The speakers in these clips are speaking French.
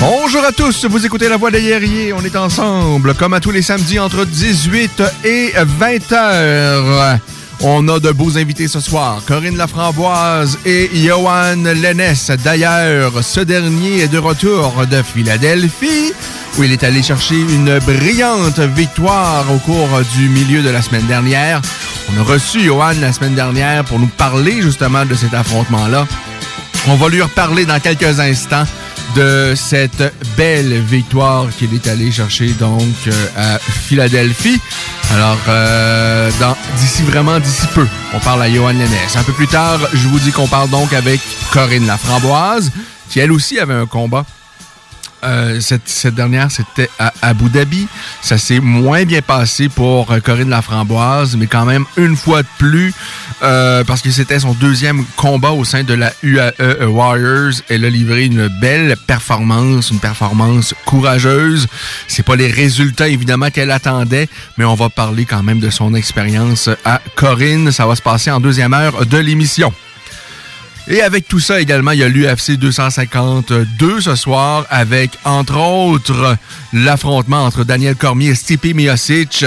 Bonjour à tous, vous écoutez La Voix des Guerriers. On est ensemble, comme à tous les samedis, entre 18 et 20 heures. On a de beaux invités ce soir. Corinne Laframboise et Johan Lennes. D'ailleurs, ce dernier est de retour de Philadelphie, où il est allé chercher une brillante victoire au cours du milieu de la semaine dernière. On a reçu Johan la semaine dernière pour nous parler justement de cet affrontement-là. On va lui reparler dans quelques instants de cette belle victoire qu'il est allé chercher donc euh, à Philadelphie. Alors, euh, d'ici vraiment d'ici peu, on parle à Johan Lennes. Un peu plus tard, je vous dis qu'on parle donc avec Corinne Laframboise, qui elle aussi avait un combat euh, cette, dernière, c'était à Abu Dhabi. Ça s'est moins bien passé pour euh, Corinne Laframboise, mais quand même une fois de plus, euh, parce que c'était son deuxième combat au sein de la UAE Warriors. Elle a livré une belle performance, une performance courageuse. C'est pas les résultats évidemment qu'elle attendait, mais on va parler quand même de son expérience à Corinne. Ça va se passer en deuxième heure de l'émission. Et avec tout ça également, il y a l'UFC 252 ce soir avec, entre autres, l'affrontement entre Daniel Cormier et Stipe Miocic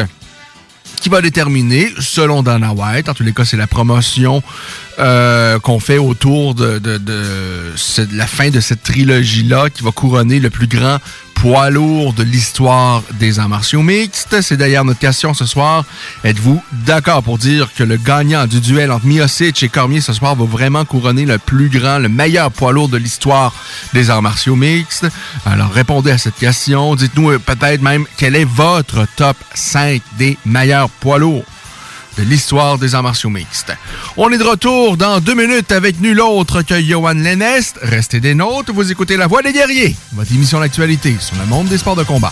qui va déterminer, selon Dana White, en tous les cas, c'est la promotion euh, qu'on fait autour de, la fin de cette trilogie-là qui va couronner le plus grand poids lourd de l'histoire des arts martiaux mixtes. C'est d'ailleurs notre question ce soir. Êtes-vous d'accord pour dire que le gagnant du duel entre Miocic et Cormier ce soir va vraiment couronner le plus grand, le meilleur poids lourd de l'histoire des arts martiaux mixtes? Alors répondez à cette question. Dites-nous euh, peut-être même quel est votre top 5 des meilleurs poids lourds? De l'histoire des arts martiaux mixtes. On est de retour dans deux minutes avec nul autre que Johan Lenest. Restez des nôtres, vous écoutez La Voix des guerriers, votre émission d'actualité sur le monde des sports de combat.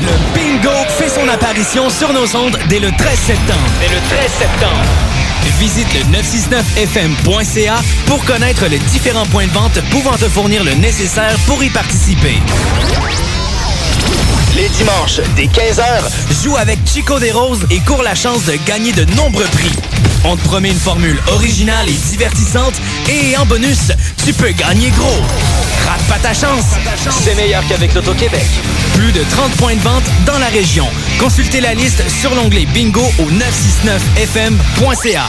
Le bingo fait son apparition sur nos ondes dès le 13 septembre. Dès le 13 septembre. Visite le 969fm.ca pour connaître les différents points de vente pouvant te fournir le nécessaire pour y participer. Les dimanches, dès 15h, joue avec Chico des Roses et cours la chance de gagner de nombreux prix. On te promet une formule originale et divertissante et en bonus, tu peux gagner gros. Rate pas ta chance. C'est meilleur qu'avec l'Auto-Québec. Plus de 30 points de vente dans la région. Consultez la liste sur l'onglet bingo au 969fm.ca.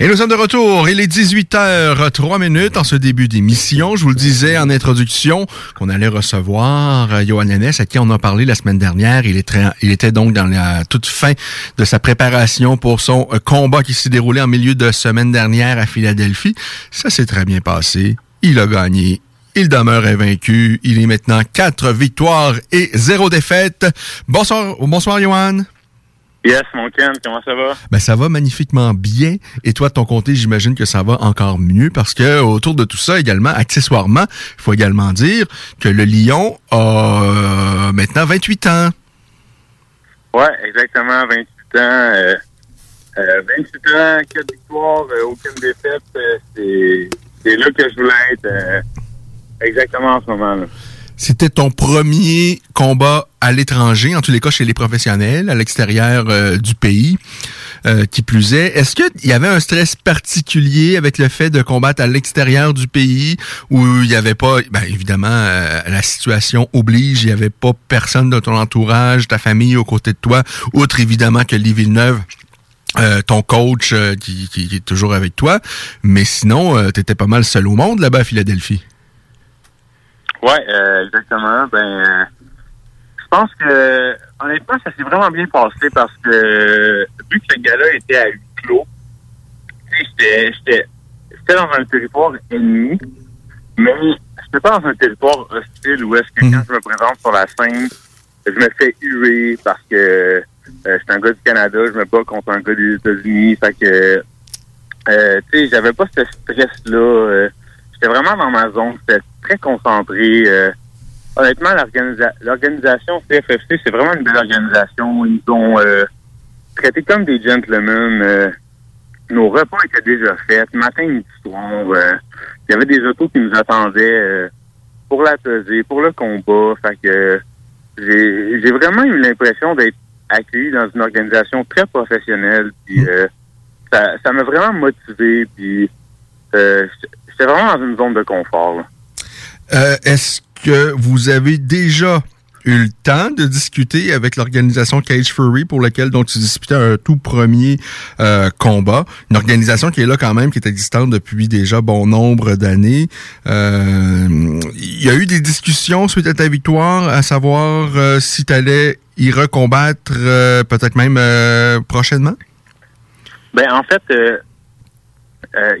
Et nous sommes de retour. Il est 18h 3 minutes en ce début d'émission. Je vous le disais en introduction qu'on allait recevoir euh, Johan Yanes, à qui on a parlé la semaine dernière. Il était donc dans la toute fin de sa préparation pour son euh, combat qui s'est déroulé en milieu de semaine dernière à Philadelphie. Ça s'est très bien passé. Il a gagné. Il demeure invaincu. Il est maintenant quatre victoires et zéro défaite. Bonsoir, bonsoir Johan. Yes, mon Ken, comment ça va? Ben, ça va magnifiquement bien. Et toi, de ton côté, j'imagine que ça va encore mieux parce que autour de tout ça, également, accessoirement, il faut également dire que le Lion a euh, maintenant 28 ans. Ouais, exactement, 28 ans. Euh, euh, 28 ans, 4 victoires, euh, aucune défaite. Euh, c'est, là que je voulais être euh, exactement en ce moment. Là. C'était ton premier combat à l'étranger, en tous les cas chez les professionnels, à l'extérieur euh, du pays, euh, qui plus est. Est-ce qu'il y avait un stress particulier avec le fait de combattre à l'extérieur du pays, où il n'y avait pas, ben, évidemment, euh, la situation oblige, il n'y avait pas personne de ton entourage, ta famille aux côtés de toi, outre évidemment que Lee Villeneuve ton coach qui, qui, qui est toujours avec toi, mais sinon, euh, tu pas mal seul au monde là-bas à Philadelphie? Ouais, euh, exactement. Ben, euh, je pense que honnêtement, ça s'est vraiment bien passé parce que vu que ce gars-là était à huis clos, j'étais, dans un territoire ennemi, mais j'étais pas dans un territoire hostile où est-ce que quand je me présente sur la scène, je me fais huer parce que euh, je suis un gars du Canada, je me bats contre un gars des États-Unis, fait que euh, tu sais, j'avais pas ce stress-là. J'étais vraiment dans ma zone, j'étais très concentré. euh, honnêtement, l'organisa- l'organisation CFFC, c'est vraiment une belle organisation. Ils nous ont euh, traités comme des gentlemen. euh, nos repas étaient déjà faits. Matin, midi, soir. euh, il y avait des autos qui nous attendaient pour la pesée, pour le combat. Que j'ai vraiment eu l'impression d'être accueilli dans une organisation très professionnelle. Puis ça m'a vraiment motivé. Puis j'étais vraiment dans une zone de confort. Euh, Est-ce que vous avez déjà eu le temps de discuter avec l'organisation Cage Fury pour laquelle donc tu disputais un tout premier euh, combat, une organisation qui est là quand même, qui est existante depuis déjà bon nombre d'années. Euh, Il y a eu des discussions suite à ta victoire, à savoir euh, si tu allais y recombattre euh, peut-être même euh, prochainement? Ben en fait, euh, euh,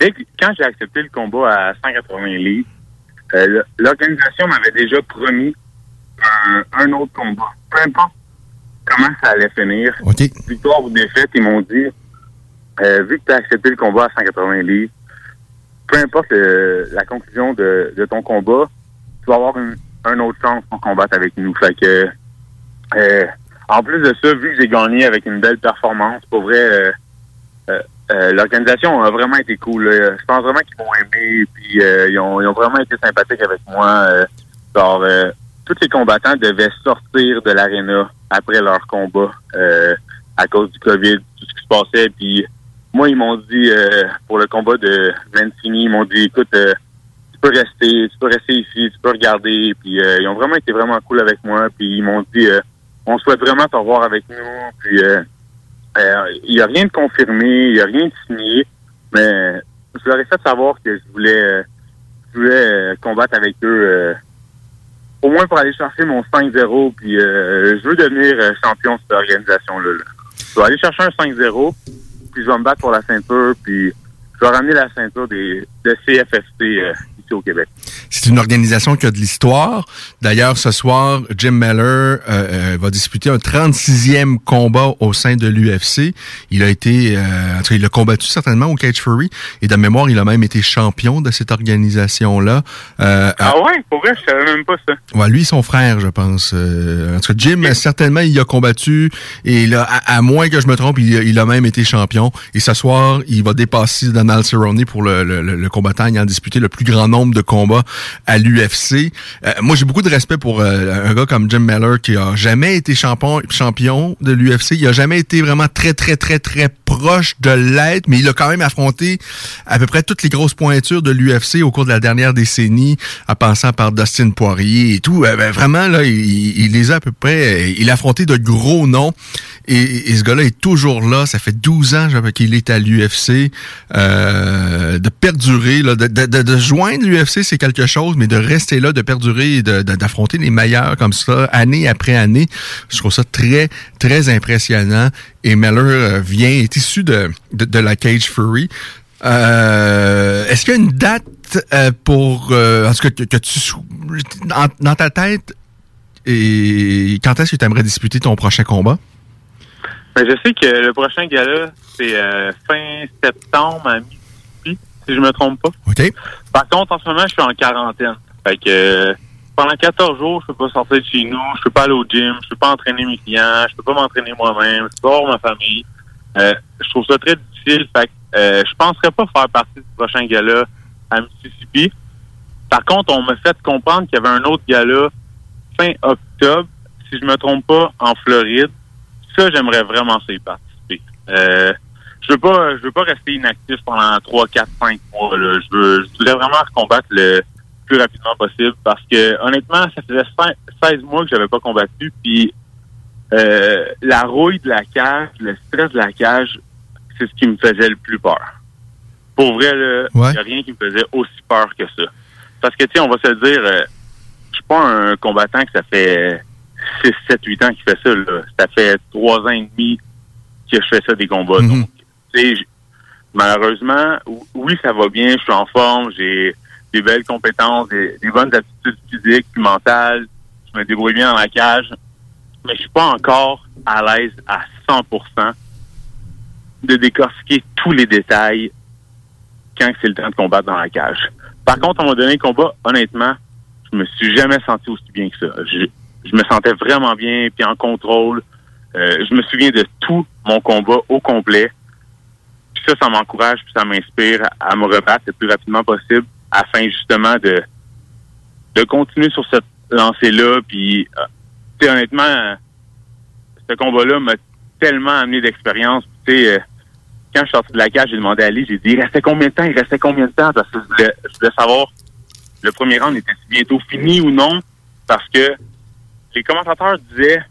dès que- quand j'ai accepté le combat à 180 livres, euh, l'organisation m'avait déjà promis un, un autre combat. Peu importe comment ça allait finir, victoire ou défaite, ils m'ont dit, euh, vu que tu as accepté le combat à 180 livres, peu importe euh, la conclusion de, de ton combat, tu vas avoir une, un autre chance pour combattre avec nous. Fait que, euh, en plus de ça, vu que j'ai gagné avec une belle performance, pour vrai, euh, l'organisation a vraiment été cool. Je pense vraiment qu'ils m'ont aimé, puis euh, ils, ont, ils ont vraiment été sympathiques avec moi. Euh, genre, euh, tous les combattants devaient sortir de l'aréna après leur combat euh, à cause du COVID, tout ce qui se passait. Puis moi, ils m'ont dit, pour le combat de Mancini, ils m'ont dit, écoute, tu peux rester, tu peux rester ici, tu peux regarder. Puis ils ont vraiment été vraiment cool avec moi. Puis ils m'ont dit, on souhaite vraiment te revoir avec nous. Il n'y a rien de confirmé, il n'y a rien de signé, mais je leur ai fait savoir que je voulais, euh, je voulais euh, combattre avec eux, euh, au moins pour aller chercher mon 5-0, puis euh, je veux devenir euh, champion de cette organisation-là. là. Je vais aller chercher un 5-0, puis je vais me battre pour la ceinture, puis je vais ramener la ceinture des, de euh, ici au Québec. C'est une organisation qui a de l'histoire. D'ailleurs, ce soir, Jim Miller euh, euh, va disputer un 36e combat au sein de l'UFC. Il a été, euh, en tout cas, il a combattu certainement au Cage Fury. Et de mémoire, il a même été champion de cette organisation-là. Euh, Ah ouais, pour vrai, je savais même pas ça. Ouais, lui, son frère, je pense. Euh, en tout cas, Jim, certainement, il a combattu. Et là, à, à moins que je me trompe, il, a- il a même été champion. Et ce soir, il va dépasser Donald Cerrone pour le, le- le- le combattant ayant disputé le plus grand nombre de combats à l'UFC. Euh, moi, j'ai beaucoup de respect pour euh, un gars comme Jim Miller qui a jamais été champion, champion de l'UFC. Il a jamais été vraiment très, très, très, très proche de l'être, mais il a quand même affronté à peu près toutes les grosses pointures de l'UFC au cours de la dernière décennie, en passant par Dustin Poirier et tout. Euh, ben, vraiment, là, il, les a à peu près... Il a affronté de gros noms. Et, ce gars-là est toujours là. Ça fait 12 ans qu'il est à l'UFC. De perdurer, là, de, de, de, de l'UFC, c'est quelque chose, mais de rester là, de perdurer, et de- de- d'affronter les meilleurs comme ça, année après année, je trouve ça très, très impressionnant. Et Meller euh, vient, est issu de, de, la Cage Fury. Euh, Est-ce qu'il y a une date euh, pour, euh, en que, que tu, dans, ta tête, et quand est-ce que tu aimerais disputer ton prochain combat? Ben, je sais que le prochain gala, c'est fin septembre à Mississippi, si je me trompe pas. OK. Par contre, en ce moment, je suis en quarantaine. Fait que pendant 14 jours, je peux pas sortir de chez nous, je peux pas aller au gym, je peux pas entraîner mes clients, je peux pas m'entraîner moi-même, je peux pas voir ma famille. Euh, je trouve ça très difficile. Fait que euh, je penserais pas faire partie du prochain gala à Mississippi. Par contre, on m'a fait comprendre qu'il y avait un autre gala fin octobre, si je me trompe pas, en Floride. Ça, j'aimerais vraiment y participer. Euh, je veux pas, je veux pas rester inactif pendant 3, 4, 5 mois. Là. Je veux, je voudrais vraiment combattre le plus rapidement possible parce que honnêtement, ça faisait cinq- 16 mois que j'avais pas combattu. Puis euh, la rouille de la cage, le stress de la cage, c'est ce qui me faisait le plus peur. Pour vrai, il Ouais. n'y a rien qui me faisait aussi peur que ça. Parce que, tu sais, on va se le dire, euh, je suis pas un combattant que ça fait 6, 7, 8 ans qu'il fait ça. Là. Ça fait 3 ans et demi que je fais ça des combats. Donc, tu malheureusement, ou- oui, ça va bien, je suis en forme, j'ai des belles compétences, des, bonnes aptitudes physiques, mentales, je me débrouille bien dans la cage, mais je suis pas encore à l'aise à 100% de décortiquer tous les détails quand c'est le temps de combattre dans la cage. Par contre, on m'a donné le combat, honnêtement, je me suis jamais senti aussi bien que ça. Je, je me sentais vraiment bien, puis en contrôle. Euh, je me souviens de tout mon combat au complet. Ça, ça m'encourage, puis ça m'inspire à, me rebattre le plus rapidement possible afin justement de de continuer sur cette lancée-là. Puis, euh, tu sais, honnêtement, ce combat-là m'a tellement amené d'expérience. Tu sais, euh, quand je suis sorti de la cage, j'ai demandé à Ali, j'ai dit, il restait combien de temps? Il restait combien de temps? Parce que je voulais, savoir le premier round était bientôt fini ou non? Parce que les commentateurs disaient,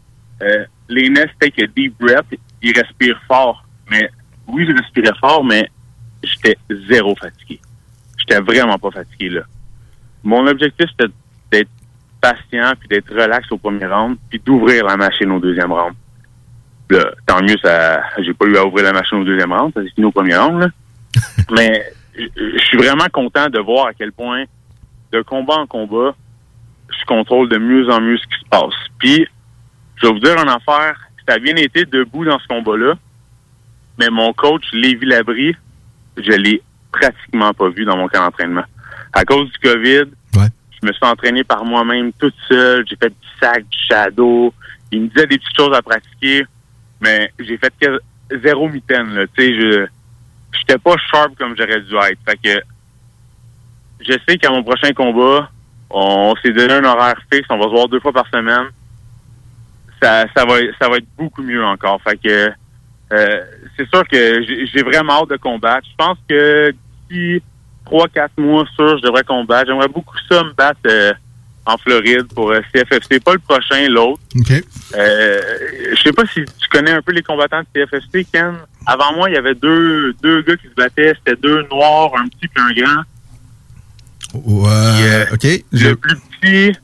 euh, les Ness take a deep breath, ils respirent fort. Mais oui, je respirais fort, mais j'étais zéro fatigué. J'étais vraiment pas fatigué, là. Mon objectif, c'était d'être patient, puis d'être relax au premier round, puis d'ouvrir la machine au deuxième round. Là, tant mieux, ça, j'ai pas eu à ouvrir la machine au deuxième round, ça s'est fini au premier round, là. Mais je suis vraiment content de voir à quel point, de combat en combat, je contrôle de mieux en mieux ce qui se passe. Puis, je vais vous dire une affaire, ça a bien été debout dans ce combat-là, mais mon coach, Lévi Labrie, je l'ai pratiquement pas vu dans mon camp d'entraînement. À cause du COVID, je me suis entraîné par moi-même toute seule. J'ai fait du sac, du shadow. Il me disait des petites choses à pratiquer, mais j'ai fait que zéro mitaine. Là. Tu sais, je j'étais pas sharp comme j'aurais dû être. Fait que je sais qu'à mon prochain combat, on s'est donné un horaire fixe. On va se voir deux fois par semaine. Ça, ça va, ça va être beaucoup mieux encore. Fait que euh, c'est sûr que j'ai vraiment hâte de combattre. Je pense que d'ici trois, quatre mois, sûr, je devrais combattre. J'aimerais beaucoup ça me battre euh, en Floride pour euh, CFFC. Pas le prochain, l'autre. OK. Euh, je sais pas si tu connais un peu les combattants de CFFC, Ken. Avant moi, il y avait deux, deux gars qui se battaient. C'était deux noirs, un petit et un grand. Ouais, OK. Je- Le plus petit,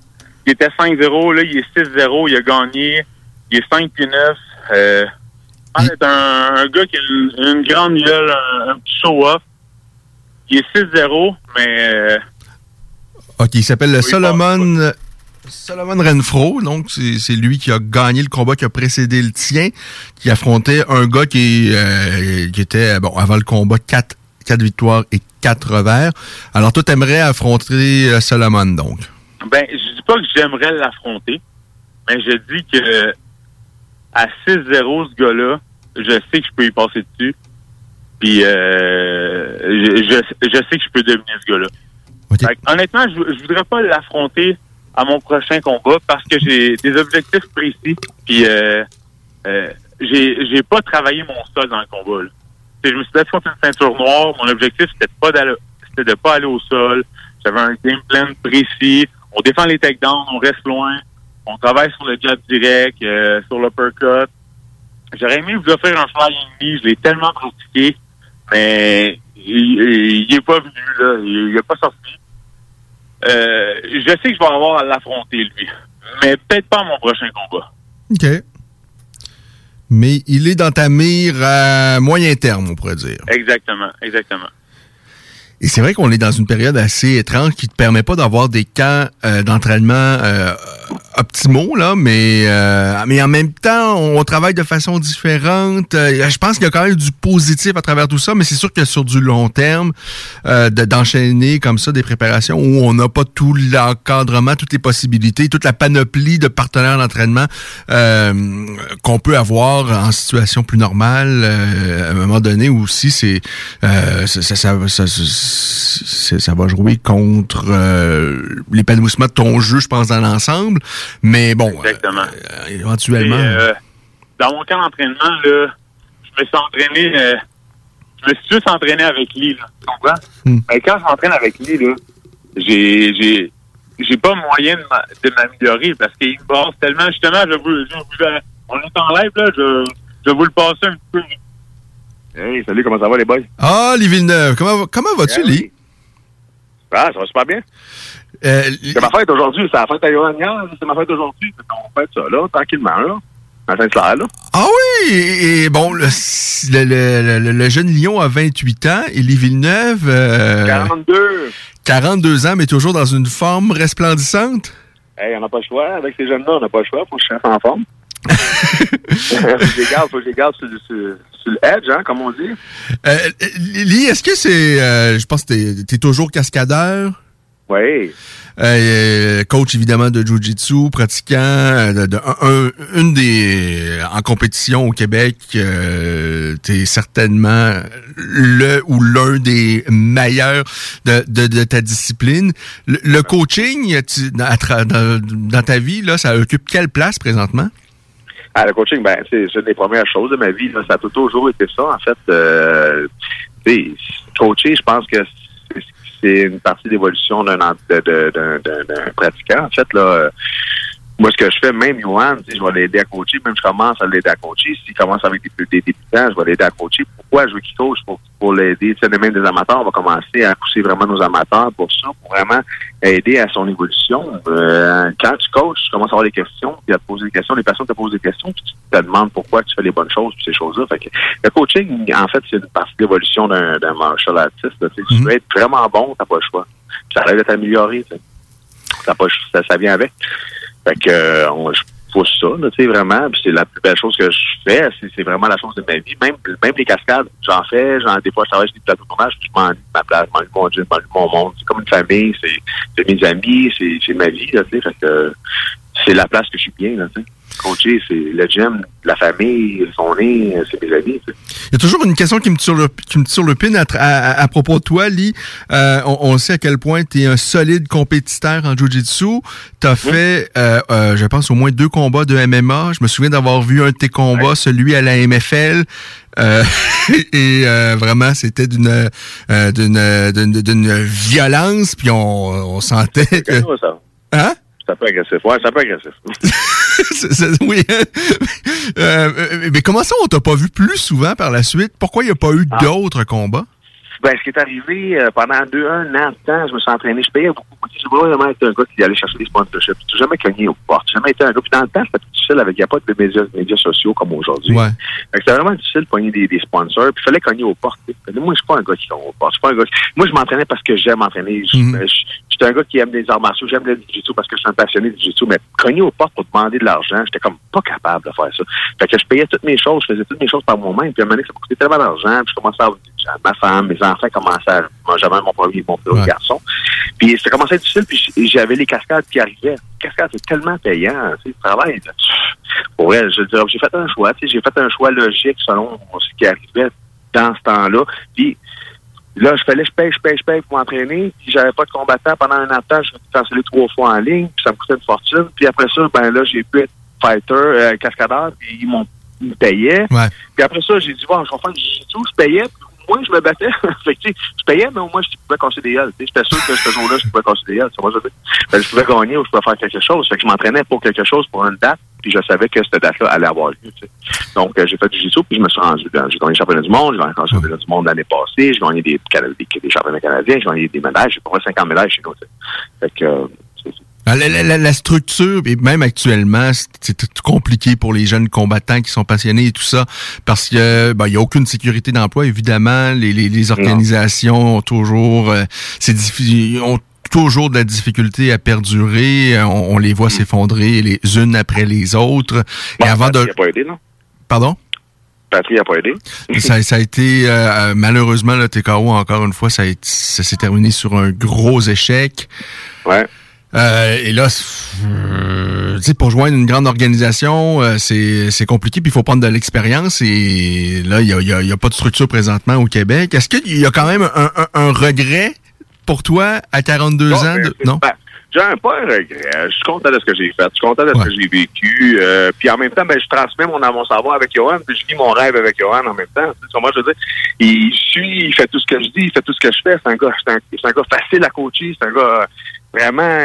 il était 5-0. Là, il est 6-0. Il a gagné. Il est 5 puis 9. Euh, c'est un, un gars qui a une, une grande gueule, un, un petit show-off. Il est 6-0, mais... euh, OK, il s'appelle Solomon, Solomon Renfro. Donc, c'est lui qui a gagné le combat qui a précédé le tien, qui affrontait un gars qui, euh, qui était, bon, avant le combat, 4, quatre victoires et 4 revers. Alors, toi, t'aimerais affronter euh, Solomon, donc? Ben, je dis pas que j'aimerais l'affronter, mais je dis que à 6-0, ce gars-là, je sais que je peux y passer dessus. Puis euh, je, je, je sais que je peux devenir ce gars-là. Honnêtement, je, je voudrais pas l'affronter à mon prochain combat parce que j'ai des objectifs précis. Puis euh, euh, j'ai j'ai pas travaillé mon sol dans le combat. là. je me suis battu contre une ceinture noire. Mon objectif, c'était pas d'aller, c'était de pas aller au sol. J'avais un game plan précis. On défend les takedowns, on reste loin. On travaille sur le jab direct, euh, sur l'uppercut. J'aurais aimé vous offrir un flying knee. Je l'ai tellement pratiqué, mais il, il est pas venu, là. Il, il est pas sorti. Euh, je sais que je vais avoir à l'affronter, lui. Mais peut-être pas à mon prochain combat. OK. Mais il est dans ta mire à moyen terme, on pourrait dire. Exactement, exactement. Et c'est vrai qu'on est dans une période assez étrange qui te permet pas d'avoir des camps euh, d'entraînement euh, optimaux, là, mais, euh, mais en même temps, on travaille de façon différente. Euh, je pense qu'il y a quand même du positif à travers tout ça, mais c'est sûr que sur du long terme, euh, de- d'enchaîner comme ça des préparations où on n'a pas tout l'encadrement, toutes les possibilités, toute la panoplie de partenaires d'entraînement euh, qu'on peut avoir en situation plus normale euh, à un moment donné aussi, c'est euh, ça, ça, ça, ça, va jouer contre l'épanouissement de ton jeu, je pense, dans l'ensemble. Mais bon, Exactement. euh, éventuellement. Et, euh, dans mon camp d'entraînement, là, je me suis entraîné, euh, je me suis juste entraîné avec lui, là. Tu comprends? Hmm. Mais quand je m'entraîne avec lui, là, j'ai, j'ai, j'ai pas moyen de, m'a- de m'améliorer parce qu'il me passe tellement, justement, je vous, je vous, on est en live, là, je, je vais vous le passer un petit peu. Hey, salut, comment ça va les boys? Ah, Lee Villeneuve, comment, comment vas-tu, Eh Lee? Ah, ça va super bien. Euh, c'est ma fête aujourd'hui, c'est la fête hier, c'est ma fête aujourd'hui. Qu'on fête ça, là, tranquillement, là. À là. Ah oui! Et, et bon, le, le, le- le- le jeune Lion a 28 ans et Lee Villeneuve... euh, 42. 42 ans, mais toujours dans une forme resplendissante? Hey, on n'a pas le choix. Avec ces jeunes-là, on n'a pas le choix. Faut que je en forme. faut que je les garde, faut que je les garde sur, sur- sur le edge, hein, comme on dit. Euh, est-ce que c'est... euh, je pense que t'es es toujours cascadeur? Oui. Euh, coach évidemment de Jiu-Jitsu, pratiquant euh, de, de- un- un- une des en compétition au Québec, euh, t'es certainement le ou l'un des meilleurs de, de, de ta discipline. Le, le coaching tu- dans, ta vie là, ça occupe quelle place présentement? Ah, le coaching, ben, c'est une des premières choses de ma vie. Là. Ça a toujours été ça. En fait, euh, tu coacher, je pense que c'est- une partie d'évolution d'un- d'un pratiquant. En fait, là, euh, moi, ce que je fais, même Johan, tu sais, je vais l'aider à coacher, même je commence à l'aider à coacher. S'il commence avec des, des débutants, je vais l'aider à coacher. Pourquoi je veux qu'il coach? Pour, pour l'aider. Sais, même des amateurs, on va commencer à pousser vraiment nos amateurs pour ça, pour vraiment aider à son évolution. Euh, quand tu coaches, tu commences à avoir des questions, puis à te poser des questions, les personnes te posent des questions, puis tu te demandes pourquoi tu fais les bonnes choses, puis ces choses-là. Fait que le coaching, en fait, c'est une partie de l'évolution d'un d'un martial artist. là. Tu Tu veux être vraiment bon, t'as pas le choix. Puis ça arrive de t'améliorer. tu sais. T'as pas, le- ça, ça vient avec. Fait que euh, on, je pousse ça, tu sais, vraiment. C'est la plus belle chose que je fais. C'est, vraiment la chose de ma vie. Même, même les cascades, j'en fais. J'en, des fois, je travaille sur des plateaux de tournage, je m'ennuie de ma place, je m'ennuie mon gym, je de mon monde. C'est comme une famille, c'est, mes amis, c'est, c'est ma vie, tu sais. Fait que c'est la place que je suis bien, tu sais. Coacher, c'est le gym, la famille, son nez, c'est mes amis. Il y a toujours une question qui me tire le, qui me tire le pin à, à- à propos de toi, Lee. Euh, on, on sait à quel point tu es un solide compétiteur en Jiu-Jitsu. Tu as fait, euh, euh, je pense, au moins deux combats de MMA. Je me souviens d'avoir vu un de tes combats, celui à la MFL. Euh, et euh, vraiment, c'était d'une euh, d'une violence, puis on, on sentait que... Hein? C'est un peu agressif. Ouais, c'est un peu agressif. Oui. Euh, mais comment ça, on t'a pas vu plus souvent par la suite? Pourquoi il n'y a pas eu d'autres combats? Ben, ce qui est arrivé euh, pendant deux, un an de temps, je me suis entraîné, je payais beaucoup. Je voulais vraiment être un gars qui allait chercher des sponsorships. J'ai jamais cogné aux portes. J'ai jamais été un gars. Puis dans le temps, c'était difficile avec, il n'y a pas de médias, médias sociaux comme aujourd'hui. Ouais. C'était vraiment difficile de pogner des, des sponsors. Puis il fallait cogner aux portes. Moi, je suis pas un gars qui cogne aux portes. Je suis pas un gars qui- Moi, je m'entraînais parce que j'aime m'entraîner. Je Mhm. je- J'étais un gars qui aime les arts martiaux. J'aime le jiu-jitsu parce que je suis un passionné du jiu-jitsu. Mais cogner aux portes pour demander de l'argent, j'étais comme pas capable de faire ça. Fait que je payais toutes mes choses. Je faisais toutes mes choses par moi-même. Puis à un moment donné, ça me coûtait tellement d'argent. Puis je commençais à avoir ma femme, mes enfants commençaient à... Moi, j'avais mon premier, mon plus Ouais. garçon. Puis ça commençait être difficile. Puis j'avais les cascades qui arrivaient. Les cascades, c'est tellement payant. Tu sais, le travail, là, pour vrai, je veux dire, j'ai fait un choix. tu sais, J'ai fait un choix logique selon ce qui arrivait dans ce temps-là. Puis là, je fallait, je paye, je paye, je paye pour m'entraîner. Puis j'avais pas de combattant pendant un an de temps. Je me suis cancellé trois fois en ligne. Puis ça me coûtait une fortune. Puis après ça, ben là, j'ai pu être fighter, euh, cascadeur. Puis ils m'ont ils me payaient. Ouais. Puis après ça, j'ai dit, bon, je vais faire du jiu-jitsu, je payais, puis moins je me battais. fait que, je payais, mais au moins je pouvais casser des sais. J'étais sûr que ce jour-là, je pouvais casser des gueules. Ça je que je pouvais gagner ou je pouvais faire quelque chose. Fait que je m'entraînais pour quelque chose, pour une date, puis je savais que cette date-là allait avoir lieu. Donc, euh, j'ai fait du jiu-jitsu, puis je me suis rendu. J'ai gagné le championnat du monde, j'ai gagné le championnat du monde l'année passée, j'ai gagné des, des, des championnats canadiens, j'ai gagné des médailles, j'ai pas 50 médailles chez nous. Fait que, euh, La, la- la- la structure, et même actuellement, c'est- compliqué pour les jeunes combattants qui sont passionnés et tout ça, parce que ben, il y a aucune sécurité d'emploi, évidemment. Les, les, les organisations ont toujours, euh, c'est ont toujours de la difficulté à perdurer. On, on les voit s'effondrer les unes après les autres. et avant de, a pas aidé, non? pardon? Patrick a pas aidé. ça, ça a été euh, euh, malheureusement le TKO encore une fois ça, a été- ça s'est terminé sur un gros échec. Ouais. Euh, et là, euh, tu sais, pour joindre une grande organisation, euh, c'est compliqué, puis il faut prendre de l'expérience. Et là, il y a, y a- y a pas de structure présentement au Québec. Est-ce qu'il y a quand même un, un- un regret pour toi à 42 ans? De... Non? J'ai un- pas un regret. Je suis content de ce que j'ai fait. Je suis content de ce que j'ai vécu. Euh, puis en même temps, ben, je transmets mon, mon savoir avec Johan, puis je vis mon rêve avec Johan en même temps. Tu sais, moi, je veux dire, il suit, il fait tout ce que je dis, il fait tout ce que je fais. C'est un gars, c'est un, un gars facile à coacher. C'est un gars, vraiment,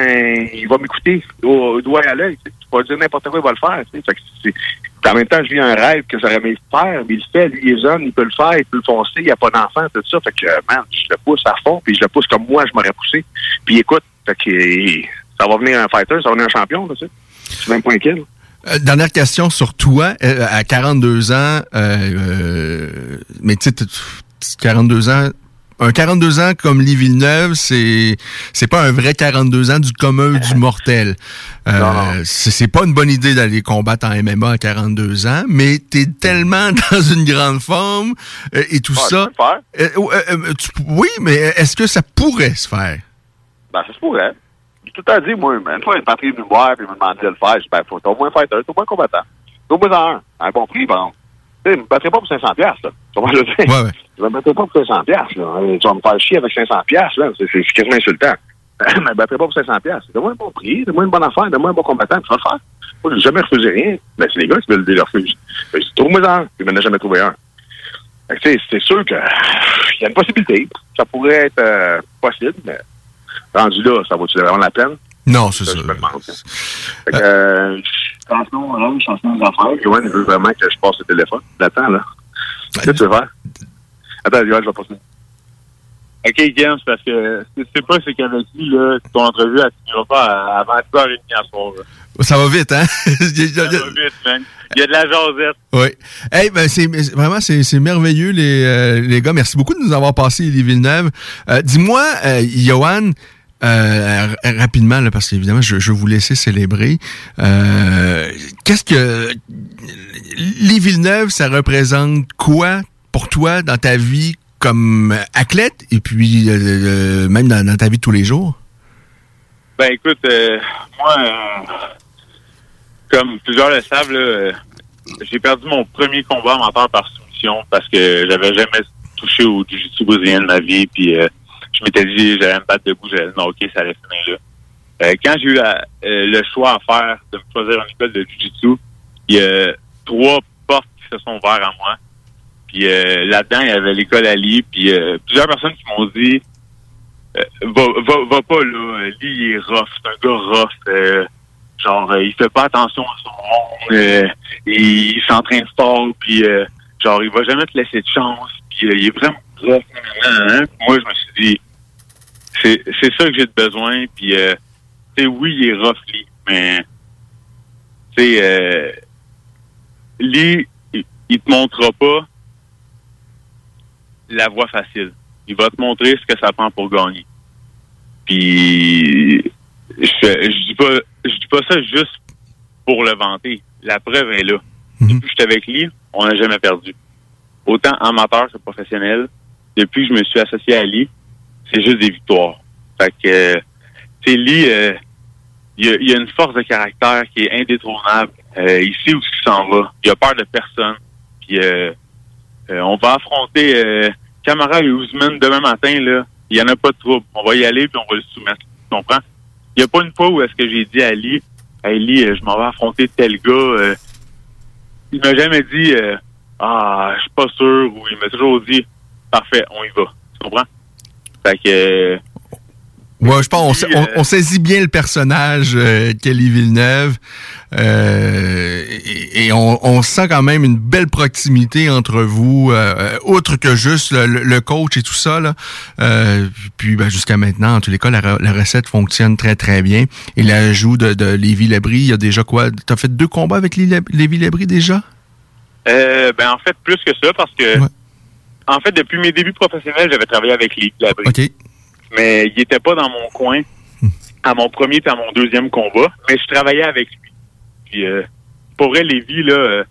il va m'écouter au, doigt à l'œil. Tu pas dire n'importe quoi, il va le faire. en même temps, je vis un rêve que j'aurais aimé faire, mais il le fait. Lui, il est jeune, il peut le faire, il peut le foncer, il n'y a pas d'enfant, tout ça. Fait que, euh, man, je le pousse à fond, puis je le pousse comme moi, je m'aurais poussé. Puis écoute, fait que, ça va venir un fighter, ça va venir un champion, tu sais. Je suis même pas inquiet. Euh, dernière question sur toi. Euh, à 42 ans, euh, mais tu sais, t- t- 42 ans, un 42 ans comme Lee Villeneuve, c'est c'est pas un vrai 42 ans du commun du mortel. Euh, c'est pas une bonne idée d'aller combattre en MMA à 42 ans, mais t'es tellement dans une grande forme euh, et tout ça. Euh, euh, euh, tu- oui, mais est-ce que ça pourrait se faire? Ben, ça se pourrait. J'ai tout temps dit, moi, une fois, Patrick venu me voir, il m'a demandé de le faire. Je ben, faut au moins fighter, t'as au moins combattant. T'as au moins un. À un bon prix, bon. Tu je me battrai pas pour 500 piastres, là. Tu vois, je veux dire? Ouais, ouais. Je me battrai pas pour 500 piastres, là. Euh, Tu vas me faire chier avec 500 piastres, là. C'est quasiment insultant. Je me battrai pas pour 500 piastres. Donne-moi un bon prix, donne-moi une bonne affaire, donne-moi un bon combattant, tu vas le faire. Moi, j'ai jamais refusé rien. Mais c'est les gars qui veulent le refuser. Ben, Je dis, trouve-moi un. Puis, il m'en a jamais trouvé un. C'est sûr que, il y a une possibilité. Ça pourrait être euh, possible, mais rendu là, ça vaut-tu vraiment la peine? Non, c'est ça. Je me demande. Fait que, euh, chanson, là, chanson des affaires. Joanne, veut vraiment que je passe le téléphone. L'attends, là. Qu'est-ce que tu veux faire? Attends, je vais passer. OK, c'est parce que c'est c'est pas c'est qu'avec lui, là, ton entrevue, elle finira pas à- avant 10h30 à soir. là. Ça va vite, hein? Ça va vite, man. Il y a de la jasette. Oui. Hey, ben c'est vraiment c'est c'est merveilleux les euh, les gars. Merci beaucoup de nous avoir passé les Villeneuve. Euh, Dis-moi, euh, Johan. euh, rapidement, là, parce qu'évidemment, je, je vais vous laisser célébrer. Euh, Qu'est-ce que les Villeneuve, ça représente quoi pour toi dans ta vie comme athlète et puis euh, euh, même dans, ta vie de tous les jours? Ben écoute, euh, moi, comme plusieurs le savent, j'ai perdu mon premier combat amateur par soumission parce que j'avais jamais touché au jiu-jitsu brésilien de ma vie. Puis je m'étais dit j'allais me battre debout, j'allais non, ok, ça allait finir là. Quand j'ai eu le choix à faire de me choisir une école de jiu-jitsu, il y a trois portes qui se sont ouvertes à moi. Puis euh, là-dedans, il y avait l'école Ali. Puis euh, plusieurs personnes qui m'ont dit euh, va, va, va pas là, lui il est rough, c'est un gars rough. euh, genre, euh, il fait pas attention à son monde, euh, il, s'entraîne fort, puis genre, il va jamais te laisser de chance, puis il est vraiment rough. nan. Moi, je me suis dit, c'est c'est ça que j'ai de besoin, puis sais, oui, il est rough, lui, mais tu sais, lui, il, il te montrera pas la voie facile. Il va te montrer ce que ça prend pour gagner. Puis je, je dis pas je dis pas ça juste pour le vanter. La preuve est là. Depuis que j'étais avec lui, on n'a jamais perdu. Autant amateur que professionnel. Depuis que je me suis associé à lui, c'est juste des victoires. Fait que tu sais, lui, euh, il, a, il a une force de caractère qui est indétrônable. Euh, il sait où il s'en va. Il a peur de personne. Puis euh, euh, on va affronter euh, Camara et Ousmane demain matin, là. Il n'y en a pas de trouble. On va y aller puis on va le soumettre. Tu comprends? Il n'y a pas une fois où est-ce que j'ai dit à Ali, Hey, euh, je m'en vais affronter tel gars. euh, il m'a jamais dit euh, Ah, je suis pas sûr ou il m'a toujours dit Parfait, on y va. Tu comprends? Fait que euh, Ouais, je pense on, on- on saisit bien le personnage euh, Kelly Villeneuve euh, et, et on, on sent quand même une belle proximité entre vous, euh, euh, outre que juste le, le- coach et tout ça. Là. Euh, puis ben, jusqu'à maintenant, en tous les cas, la, la recette fonctionne très très bien. Et l'ajout de, de Lévi Lebris, il y a déjà quoi? T'as fait deux combats avec Lé- Lévi Lebris déjà? Euh, ben en fait plus que ça parce que en fait depuis mes débuts professionnels j'avais travaillé avec les Labri. Ok. Mais il était pas dans mon coin à mon premier et à mon deuxième combat, mais je travaillais avec lui. Puis euh, pour vrai Lévi là euh,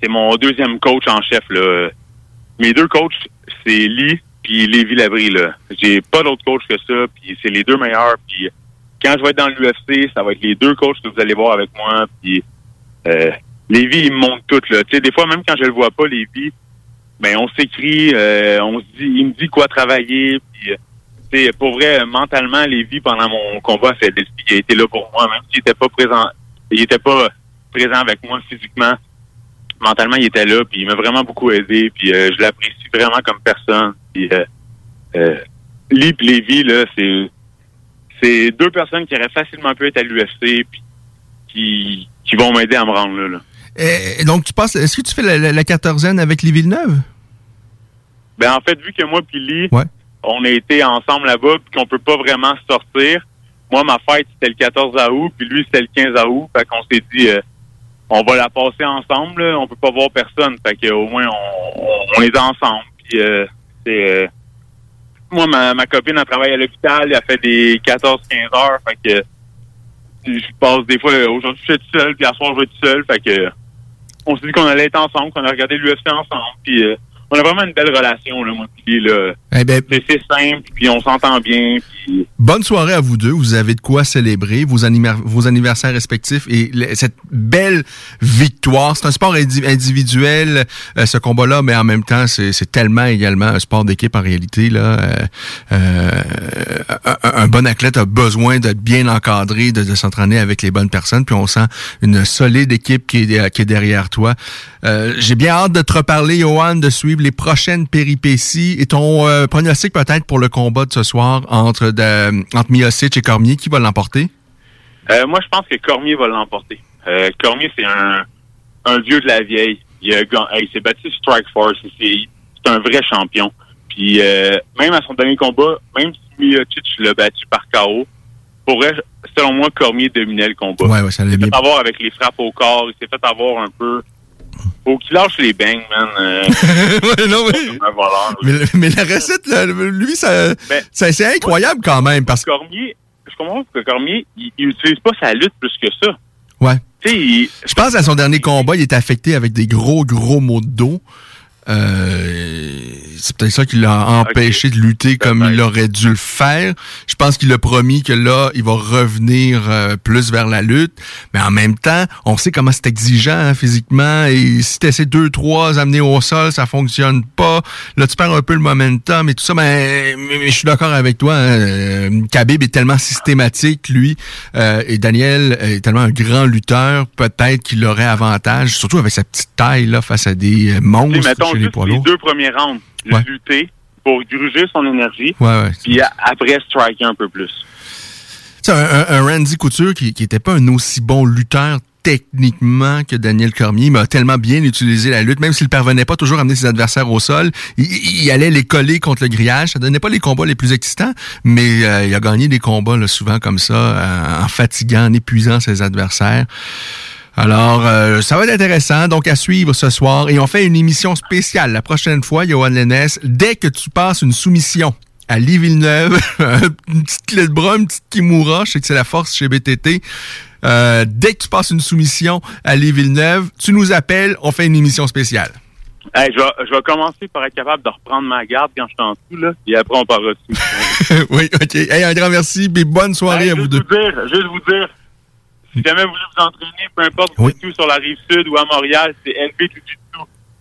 c'est mon deuxième coach en chef là. Mes deux coachs c'est Lee puis Lévi Labri là. J'ai pas d'autre coach que ça puis c'est les deux meilleurs puis quand je vais être dans l'UFC, ça va être les deux coachs que vous allez voir avec moi puis euh, Lévi, il me montre tout, là. Des fois, même quand je le vois pas, Lévi, ben, on s'écrit, euh, on se dit, il me dit quoi travailler, puis, euh, tu sais, pour vrai, mentalement, Lévi, pendant mon combat, c'est, il a été là pour moi, même s'il était pas présent, il était pas présent avec moi physiquement. Mentalement, il était là, puis il m'a vraiment beaucoup aidé, puis euh, je l'apprécie vraiment comme personne. Puis, euh, euh, Lee et Lévi, là, c'est, c'est deux personnes qui auraient facilement pu être à l'UFC, puis qui, qui vont m'aider à me rendre là. là. Et, donc tu passes. Est-ce que tu fais la, la, la quatorzaine avec Lévi Villeneuve? Ben en fait, vu que moi puis Lee, Ouais. On a été ensemble là-bas puis qu'on peut pas vraiment sortir. Moi, ma fête, c'était le 14 août, puis lui, c'était le 15 août. Fait qu'on s'est dit, euh, on va la passer ensemble. Là. On peut pas voir personne. Fait qu'au moins, on, on, est ensemble. Puis, euh, c'est... euh, moi, ma, ma copine, elle travaille à l'hôpital. Elle a fait des 14-15 heures. Fait que je passe des fois, euh, aujourd'hui, je suis tout seul, puis à soir, je vais tout seul. Fait que on s'est dit qu'on allait être ensemble, qu'on a regardé l'UFC ensemble. Puis euh, on a vraiment une belle relation, là, moi, puis là. Eh ben, C'est simple, puis on s'entend bien, puis... Bonne soirée à vous deux. Vous avez de quoi célébrer vos, vos anniversaires respectifs et cette belle victoire. C'est un sport indi- individuel, euh, ce combat-là, mais en même temps, c'est tellement également un sport d'équipe en réalité. Là, Euh, euh, un, un bon athlète a besoin d'être bien encadré, de, de s'entraîner avec les bonnes personnes. Puis on sent une solide équipe qui est, qui est derrière toi. Euh, J'ai bien hâte de te reparler, Johan, de suivre les prochaines péripéties et ton euh, pronostic peut-être pour le combat de ce soir entre, de, entre Miocic et Cormier. Qui va l'emporter? Euh, moi, je pense que Cormier va l'emporter. Euh, Cormier, c'est un, un vieux de la vieille. Il, s'est battu Strike Force. C'est un vrai champion. Puis même à son dernier combat, même si Miocic l'a battu par KO, pour vrai, selon moi, Cormier dominait le combat. Ouais, ouais, ça il s'est bien. fait avoir avec les frappes au corps. Il s'est fait avoir un peu. Faut qu'il lâche les bangs, man. Euh, non, un voleur. Mais, mais la recette, là, lui, ça, Ben, ça- c'est incroyable quand même parce. Cormier, je comprends que Cormier, il, il utilise pas sa lutte plus que ça. Ouais. Il- Je pense à son dernier combat, il était affecté avec des gros, gros maux de dos. Euh, c'est peut-être ça qui l'a empêché de lutter comme il aurait dû le faire. Je pense qu'il a promis que là, il va revenir euh, plus vers la lutte. Mais en même temps, on sait comment c'est exigeant hein, physiquement. Et si tu essaies deux, trois amener au sol, ça fonctionne pas. Là, tu perds un peu le momentum et tout ça. Mais, mais- mais je suis d'accord avec toi. hein. Euh, Khabib est tellement systématique, lui. Euh, et Daniel est tellement un grand lutteur. Peut-être qu'il aurait avantage, surtout avec sa petite taille là, face à des euh, monstres les deux premiers rounds, Ouais. lutter pour gruger son énergie, Ouais, ouais. puis après striker un peu plus. Un, un- un Randy Couture qui, qui était pas un aussi bon lutteur techniquement que Daniel Cormier, mais a tellement bien utilisé la lutte, même s'il parvenait pas toujours à amener ses adversaires au sol, il, il allait les coller contre le grillage. Ça donnait pas les combats les plus excitants, mais euh, il a gagné des combats là, souvent comme ça, euh, en fatiguant, en épuisant ses adversaires. Alors, euh, ça va être intéressant. Donc, à suivre ce soir. Et on fait une émission spéciale la prochaine fois, Johan Lennes. Dès que tu passes une soumission à Lee Villeneuve, une petite clé de bras, une petite Kimura, je sais que c'est la force chez BTT. Euh, dès que tu passes une soumission à Lee Villeneuve, tu nous appelles, on fait une émission spéciale. Hey, je, vais, je vais commencer par être capable de reprendre ma garde quand je suis en dessous, là, et après on parlera dessus. oui, OK. Hey, un grand merci, puis bonne soirée Hey, à vous deux. vous dire, juste vous dire, si jamais vous voulez vous entraîner, peu importe où vous êtes sur la rive sud ou à Montréal, c'est LB Jiu-Jitsu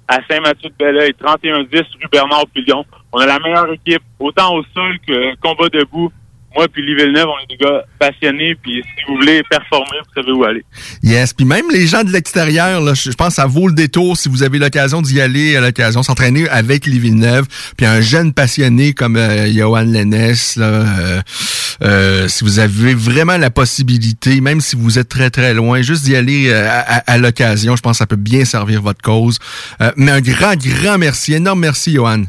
à Saint-Mathieu-de-Belleuil, 3110 rue Bernard Pilion. On a la meilleure équipe, autant au sol que combat debout. Moi puis Lee Villeneuve, on est des gars passionnés, puis si vous voulez performer, vous savez où aller. Yes, puis même les gens de l'extérieur, je pense que ça vaut le détour si vous avez l'occasion d'y aller à l'occasion, s'entraîner avec les Villeneuve, puis un jeune passionné comme euh, Johan Lennes, là, euh, euh, si vous avez vraiment la possibilité, même si vous êtes très très loin, juste d'y aller à, à- à l'occasion, je pense que ça peut bien servir votre cause. Mais un grand, grand merci, énorme merci Johan.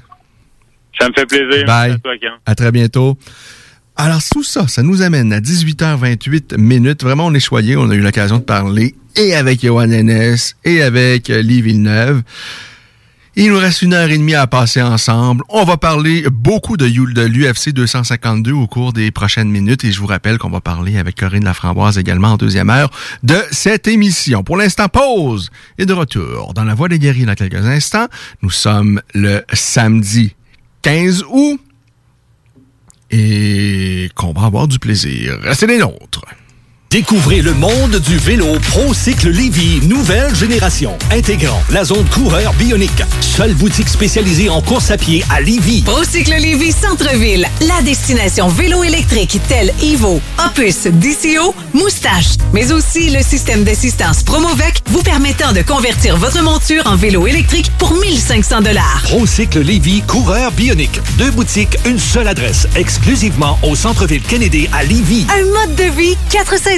Ça me fait plaisir. Bye. Merci à toi, Ken. À très bientôt. Alors, tout ça, ça nous amène à 18h28 minutes. Vraiment, on est choyé. On a eu l'occasion de parler et avec Johan Lennes et avec euh, Lee Villeneuve. Il nous reste une heure et demie à passer ensemble. On va parler beaucoup de, de l'UFC 252 au cours des prochaines minutes et je vous rappelle qu'on va parler avec Corinne Laframboise également en deuxième heure de cette émission. Pour l'instant, pause et de retour dans la Voie des guerriers dans quelques instants. Nous sommes le samedi 15 août et qu'on va avoir du plaisir. Restez les nôtres. Découvrez le monde du vélo ProCycle Lévy, nouvelle génération, intégrant la zone coureur bionique. Seule boutique spécialisée en course à pied à Lévy. Procycle Lévis Centre-Ville, la destination vélo électrique telle Evo, Opus, DCO, Moustache, mais aussi le système d'assistance Promovec vous permettant de convertir votre monture en vélo électrique pour 1500 dollars. ProCycle Lévy, coureur bionique. Deux boutiques, une seule adresse, exclusivement au centre-ville Kennedy à Lévy. Un mode de vie, quatre saisons.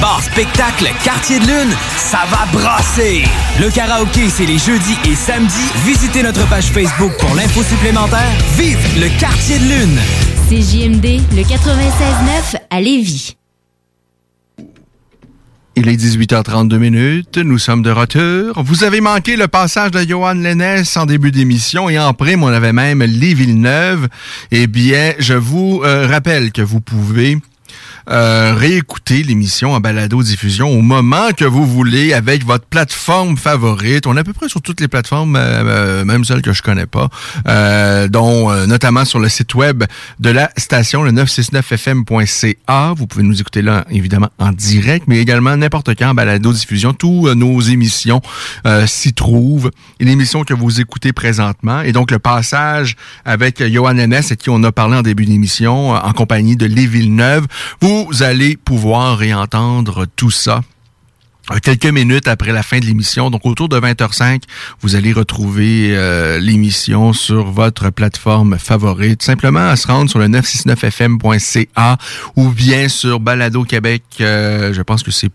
Bar spectacle Quartier de Lune, ça va brasser! Le karaoké, c'est les jeudis et samedis. Visitez notre page Facebook pour l'info supplémentaire. Vive le Quartier de Lune! CJMD, le 96.9 à Lévis. Il est 18h32 minutes. Nous sommes de retour. Vous avez manqué le passage de Johan Lennes en début d'émission et en prime, on avait même les Villeneuve. Eh bien, je vous euh, rappelle que vous pouvez euh, réécouter l'émission en balado-diffusion au moment que vous voulez avec votre plateforme favorite. On est à peu près sur toutes les plateformes, euh, euh, même celles que je connais pas, euh, dont notamment sur le site web de la station, le 969fm.ca. Vous pouvez nous écouter là, évidemment, en direct, mais également n'importe quand en balado-diffusion. Tous euh, nos émissions s'y trouvent. L'émission que vous écoutez présentement. Et donc, le passage avec Johan Lennes, à qui on a parlé en début d'émission, en compagnie de Les Villeneuve. Vous allez pouvoir réentendre tout ça quelques minutes après la fin de l'émission. Donc autour de 20h05, vous allez retrouver euh, l'émission sur votre plateforme favorite. Simplement à se rendre sur le 969fm.ca ou bien sur Balado Québec, euh, je pense que c'est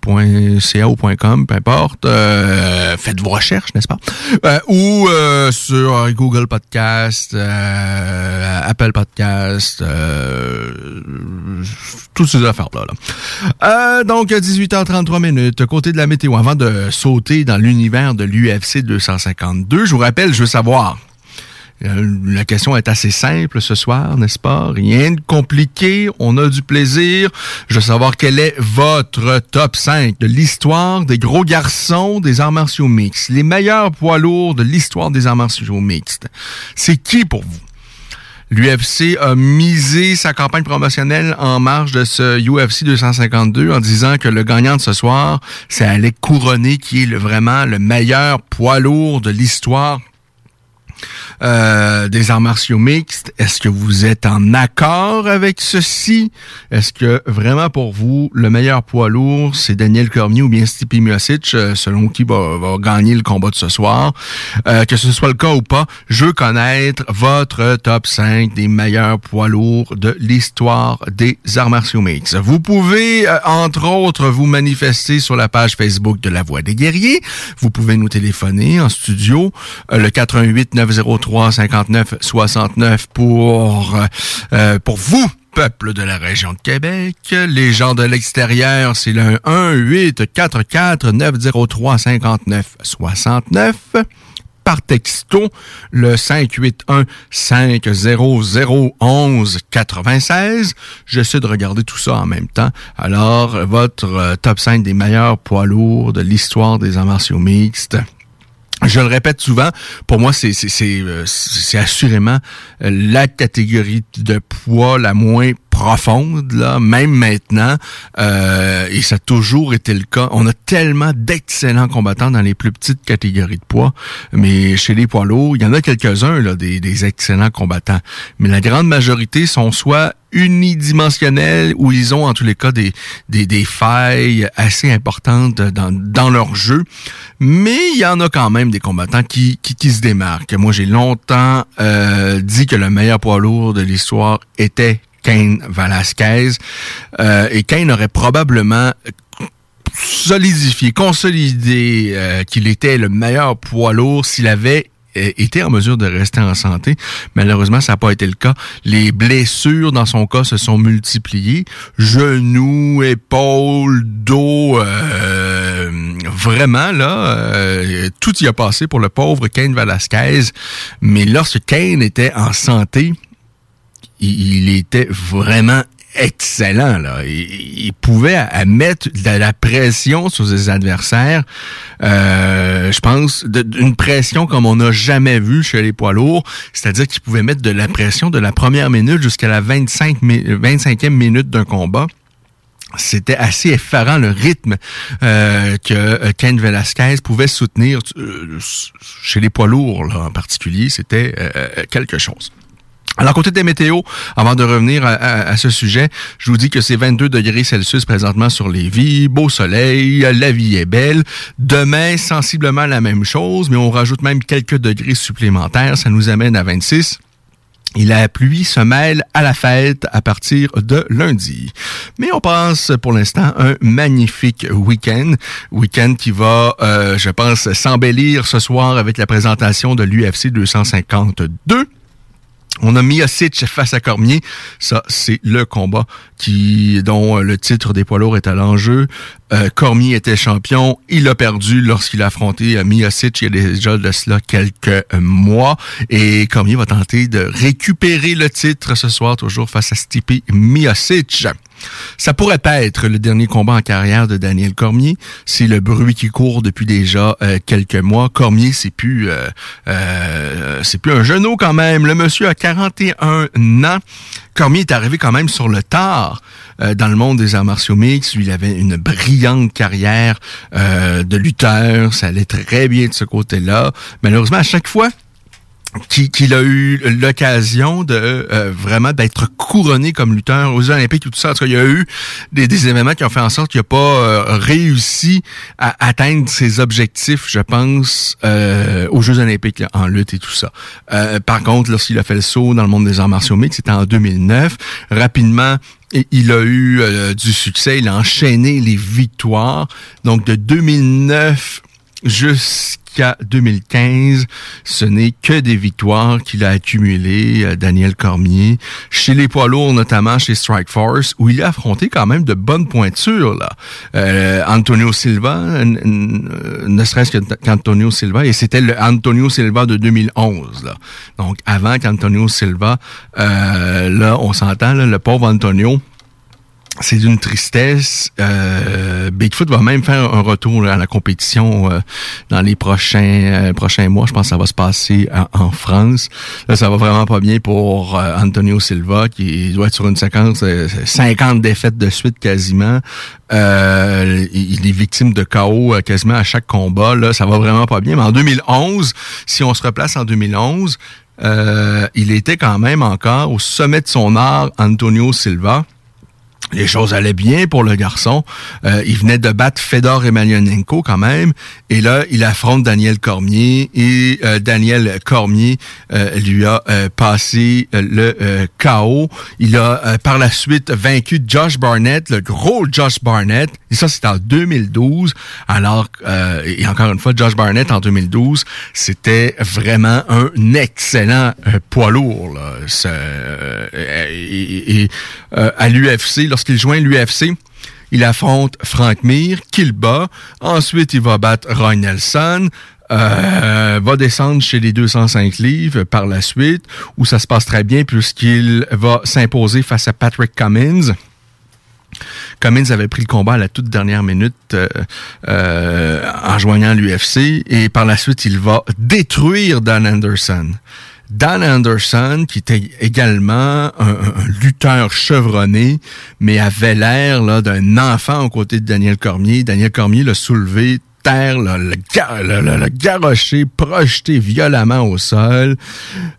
.ca ou .com, peu importe. faites vos recherches, n'est-ce pas? ou sur Google Podcast, Apple Podcast, toutes ces affaires-là. Là. donc 18h33 minutes. Côté de la Avant de sauter dans l'univers de l'UFC 252, je vous rappelle, je veux savoir. Euh, la question est assez simple ce soir, n'est-ce pas? Rien de compliqué, on a du plaisir. Je veux savoir quel est votre top 5 de l'histoire des gros garçons des arts martiaux mixtes. Les meilleurs poids lourds de l'histoire des arts martiaux mixtes. C'est qui pour vous? L'UFC a misé sa campagne promotionnelle en marge de ce UFC 252 en disant que le gagnant de ce soir, c'est Alec Couronné qui est vraiment le meilleur poids lourd de l'histoire euh, des arts martiaux mixtes. Est-ce que vous êtes en accord avec ceci? Est-ce que vraiment pour vous, le meilleur poids lourd, c'est Daniel Cormier ou bien Stipe Miocic, euh, selon qui va, gagner le combat de ce soir? Euh, que ce soit le cas ou pas, je veux connaître votre top 5 des meilleurs poids lourds de l'histoire des arts martiaux mixtes. Vous pouvez, entre autres, vous manifester sur la page Facebook de La Voix des Guerriers. Vous pouvez nous téléphoner en studio, le 88 903 359 69 pour, euh, pour vous peuple de la région de Québec. Les gens de l'extérieur, c'est le 1 8 44 903 59 69 par texto le 581 500 11 96. J'essaie de regarder tout ça en même temps. Alors, votre euh, top 5 des meilleurs poids lourds de l'histoire des arts martiaux mixtes. Je le répète souvent, pour moi, c'est euh, assurément euh, la catégorie de poids la moins profonde, là, même maintenant, euh, et ça a toujours été le cas. On a tellement d'excellents combattants dans les plus petites catégories de poids, mais chez les poids lourds, il y en a quelques-uns, là, des, des excellents combattants. Mais la grande majorité sont soit unidimensionnels où ils ont en tous les cas des, des, des failles assez importantes dans, dans leur jeu. Mais il y en a quand même des combattants qui, qui, qui se démarquent. Moi, j'ai longtemps euh, dit que le meilleur poids lourd de l'histoire était Kane Velasquez. Euh, et Kane aurait probablement solidifié, consolidé euh, qu'il était le meilleur poids lourd s'il avait euh, été en mesure de rester en santé. Malheureusement, ça n'a pas été le cas. Les blessures, dans son cas, se sont multipliées. Genoux, épaules, dos, vraiment, là, tout y a passé pour le pauvre Kane Velasquez. Mais lorsque Kane était en santé, il, était vraiment excellent. Là. Il, pouvait mettre de la pression sur ses adversaires. Euh, je pense d'une pression comme on n'a jamais vu chez les poids lourds. C'est-à-dire qu'il pouvait mettre de la pression de la première minute jusqu'à la 25, 25e minute d'un combat c'était assez effarant le rythme euh, que euh, Ken Velasquez pouvait soutenir chez les poids lourds là, en particulier. C'était quelque chose. Alors, côté des météos, avant de revenir à, ce sujet, je vous dis que c'est 22 degrés Celsius présentement sur les vies, beau soleil, la vie est belle. Demain, sensiblement la même chose, mais on rajoute même quelques degrés supplémentaires, ça nous amène à 26. Et la pluie se mêle à la fête à partir de lundi. Mais on passe pour l'instant un magnifique week-end. Week-end qui va, euh, je pense, s'embellir ce soir avec la présentation de l'UFC 252. On a Miocic face à Cormier. Ça, c'est le combat qui dont le titre des poids lourds est à l'enjeu. Euh, Cormier était champion. Il a perdu lorsqu'il a affronté euh, Miocic il y a déjà de cela quelques mois. Et Cormier va tenter de récupérer le titre ce soir, toujours face à Stipe Miocic. Ça pourrait pas être le dernier combat en carrière de Daniel Cormier. C'est le bruit qui court depuis déjà euh, quelques mois. Cormier, c'est plus, euh, euh, c'est plus un genou quand même. Le monsieur a 41 ans. Cormier est arrivé quand même sur le tard dans le monde des arts martiaux mix. Lui, il avait une brillante carrière de lutteur. Ça allait très bien de ce côté-là. Malheureusement, à chaque fois qu'il a eu l'occasion de euh, vraiment d'être couronné comme lutteur aux Jeux olympiques et tout ça. Parce qu'il y a eu des, des, événements qui ont fait en sorte qu'il n'a pas euh, réussi à atteindre ses objectifs, je pense, euh, aux Jeux olympiques en lutte et tout ça. par contre, lorsqu'il a fait le saut dans le monde des arts martiaux mixtes, c'était en 2009. Rapidement, il a eu du succès, il a enchaîné les victoires. Donc de 2009 jusqu'à 2015, ce n'est que des victoires qu'il a accumulées, euh, Daniel Cormier, chez les poids lourds, notamment chez Strike Force, où il a affronté quand même de bonnes pointures. Là. Euh, Antonio Silva, ne serait-ce qu'Antonio Silva, et c'était le Antonio Silva de 2011. Là. Donc avant qu'Antonio Silva, euh, là, on s'entend, le pauvre Antonio, c'est d'une tristesse. Euh, Bigfoot va même faire un retour à la compétition euh, dans les prochains euh, prochains mois. Je pense que ça va se passer en, France. Là, ça va vraiment pas bien pour euh, Antonio Silva qui doit être sur une séquence 50 défaites de suite quasiment. il est victime de chaos quasiment à chaque combat. Là, ça va vraiment pas bien. Mais en 2011, si on se replace en 2011, il était quand même encore au sommet de son art, Antonio Silva les choses allaient bien pour le garçon. Euh, il venait de battre Fedor Emelianenko quand même. Et là, il affronte Daniel Cormier. Et euh, Daniel Cormier euh, lui a passé le chaos. Il a par la suite vaincu Josh Barnett, le gros Josh Barnett. Et ça, c'était en 2012. Alors, et encore une fois, Josh Barnett en 2012, c'était vraiment un excellent poids lourd. À l'UFC, lorsqu'il joint l'UFC, il affronte Frank Mir, qu'il bat. Ensuite, il va battre Roy Nelson. Euh, va descendre chez les 205 livres par la suite, où ça se passe très bien puisqu'il va s'imposer face à Patrick Cummins. Cummins avait pris le combat à la toute dernière minute euh, euh, en joignant l'UFC et par la suite il va détruire Dan Anderson. Dan Anderson, qui était également un, lutteur chevronné, mais avait l'air d'un enfant aux côtés de Daniel Cormier. Daniel Cormier l'a soulevé terre, le, le, garroché, projeté violemment au sol.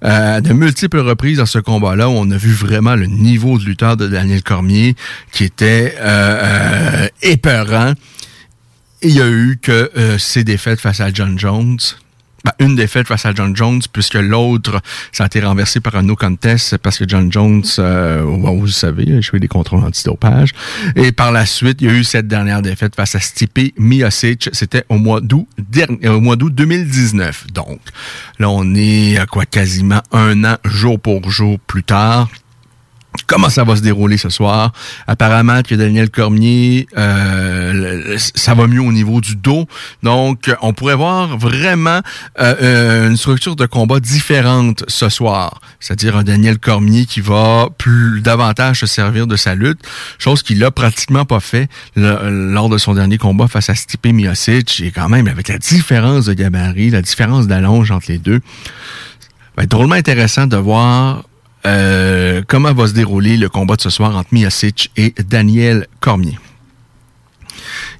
Euh, de multiples reprises dans ce combat-là, on a vu vraiment le niveau de lutteur de Daniel Cormier qui était euh, euh épeurant. il y a eu que euh, ses défaites face à John Jones, ben, une défaite face à John Jones, puisque l'autre, ça a été renversé par un no contest parce que John Jones, euh, vous savez, a joué des contrôles antidopage. Et par la suite, il y a eu cette dernière défaite face à Stipe Miocic. C'était au mois d'août dernier, au mois d'août 2019. Donc, là, on est à quoi quasiment un an, jour pour jour plus tard comment? Ça va se dérouler ce soir. Apparemment que Daniel Cormier, euh, ça va mieux au niveau du dos. Donc, on pourrait voir vraiment euh, euh, une structure de combat différente ce soir. C'est-à-dire un Daniel Cormier qui va plus davantage se servir de sa lutte, chose qu'il a pratiquement pas fait lors de son dernier combat face à Stipe Miocic. Et quand même, avec la différence de gabarit, la différence d'allonge entre les deux, va être drôlement intéressant de voir euh, comment va se dérouler le combat de ce soir entre Miasic et Daniel Cormier?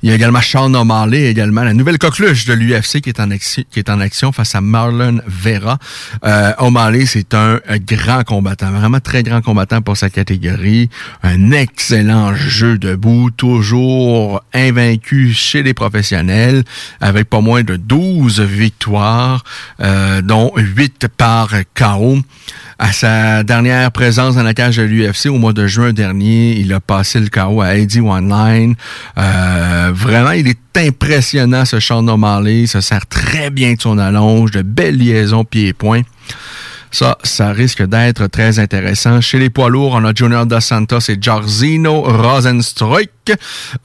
Il y a également Sean O'Malley, également la nouvelle coqueluche de l'UFC qui est en action, face à Marlon Vera. Euh, O'Malley, c'est un, grand combattant, vraiment très grand combattant pour sa catégorie. Un excellent jeu debout, toujours invaincu chez les professionnels, avec pas moins de 12 victoires, euh, dont 8 par KO. À sa dernière présence dans la cage de l'UFC au mois de juin dernier, il a passé le KO à Eddie One Line. Euh, vraiment, il est impressionnant ce Sean O'Malley. Ça sert très bien de son allonge, de belles liaisons pieds-points. Ça, ça risque d'être très intéressant. Chez les poids lourds, on a Junior Dos Santos et Jarzino Rosenstruik.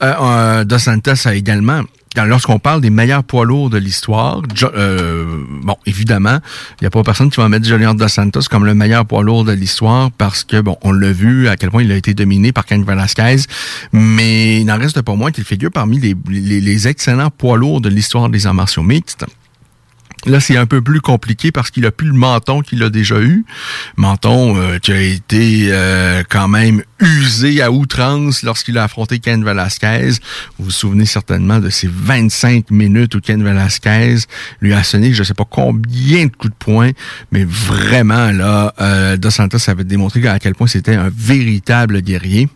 Euh, Dos Santos a également lorsqu'on parle des meilleurs poids lourds de l'histoire, euh, bon, évidemment, il n'y a pas personne qui va mettre Junior Dos Santos comme le meilleur poids lourd de l'histoire parce que, bon, on l'a vu à quel point il a été dominé par Ken Velasquez, mais il n'en reste pas moins qu'il figure parmi les, les, excellents poids lourds de l'histoire des arts martiaux mixtes. Là, c'est un peu plus compliqué parce qu'il a plus le menton qu'il a déjà eu. Menton euh, qui a été euh, quand même usé à outrance lorsqu'il a affronté Ken Velasquez. Vous vous souvenez certainement de ces 25 minutes où Ken Velasquez lui a sonné je sais pas combien de coups de poing, mais vraiment là, euh, Dos Santos avait démontré à quel point c'était un véritable guerrier.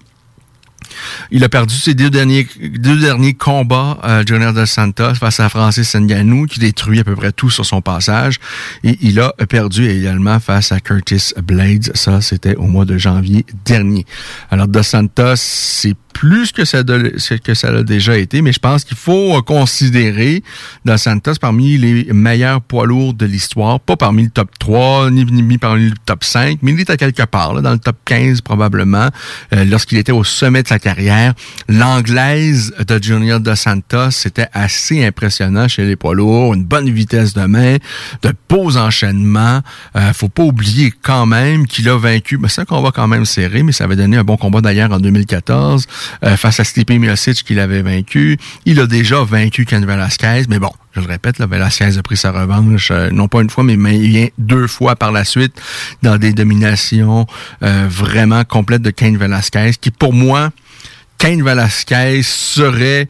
Il a perdu ses deux derniers, deux derniers combats, euh, Junior Santos, face à Francis Ngannou, qui détruit à peu près tout sur son passage. Et il a perdu également face à Curtis Blades. Ça, c'était au mois de janvier dernier. Alors, Dos Santos, c'est plus que ça, que ça a déjà été, mais je pense qu'il faut considérer Dos Santos parmi les meilleurs poids lourds de l'histoire, pas parmi le top 3, ni, ni, parmi le top 5, mais il est à quelque part, là, dans le top 15 probablement, euh, lorsqu'il était au sommet de sa L'anglaise de Junior Dos Santos, c'était assez impressionnant chez les poids lourds, une bonne vitesse de main, de beaux enchaînements. Euh, faut pas oublier quand même qu'il a vaincu, ben, c'est un combat quand même serré, mais ça avait donné un bon combat d'ailleurs en 2014. Euh, face à Stipe Miocic qu'il avait vaincu. Il a déjà vaincu Ken Velasquez, mais bon, je le répète, là, Velasquez a pris sa revanche, euh, non pas une fois, mais il vient deux fois par la suite dans des dominations euh, vraiment complètes de Ken Velasquez, qui pour moi, Cain Velasquez serait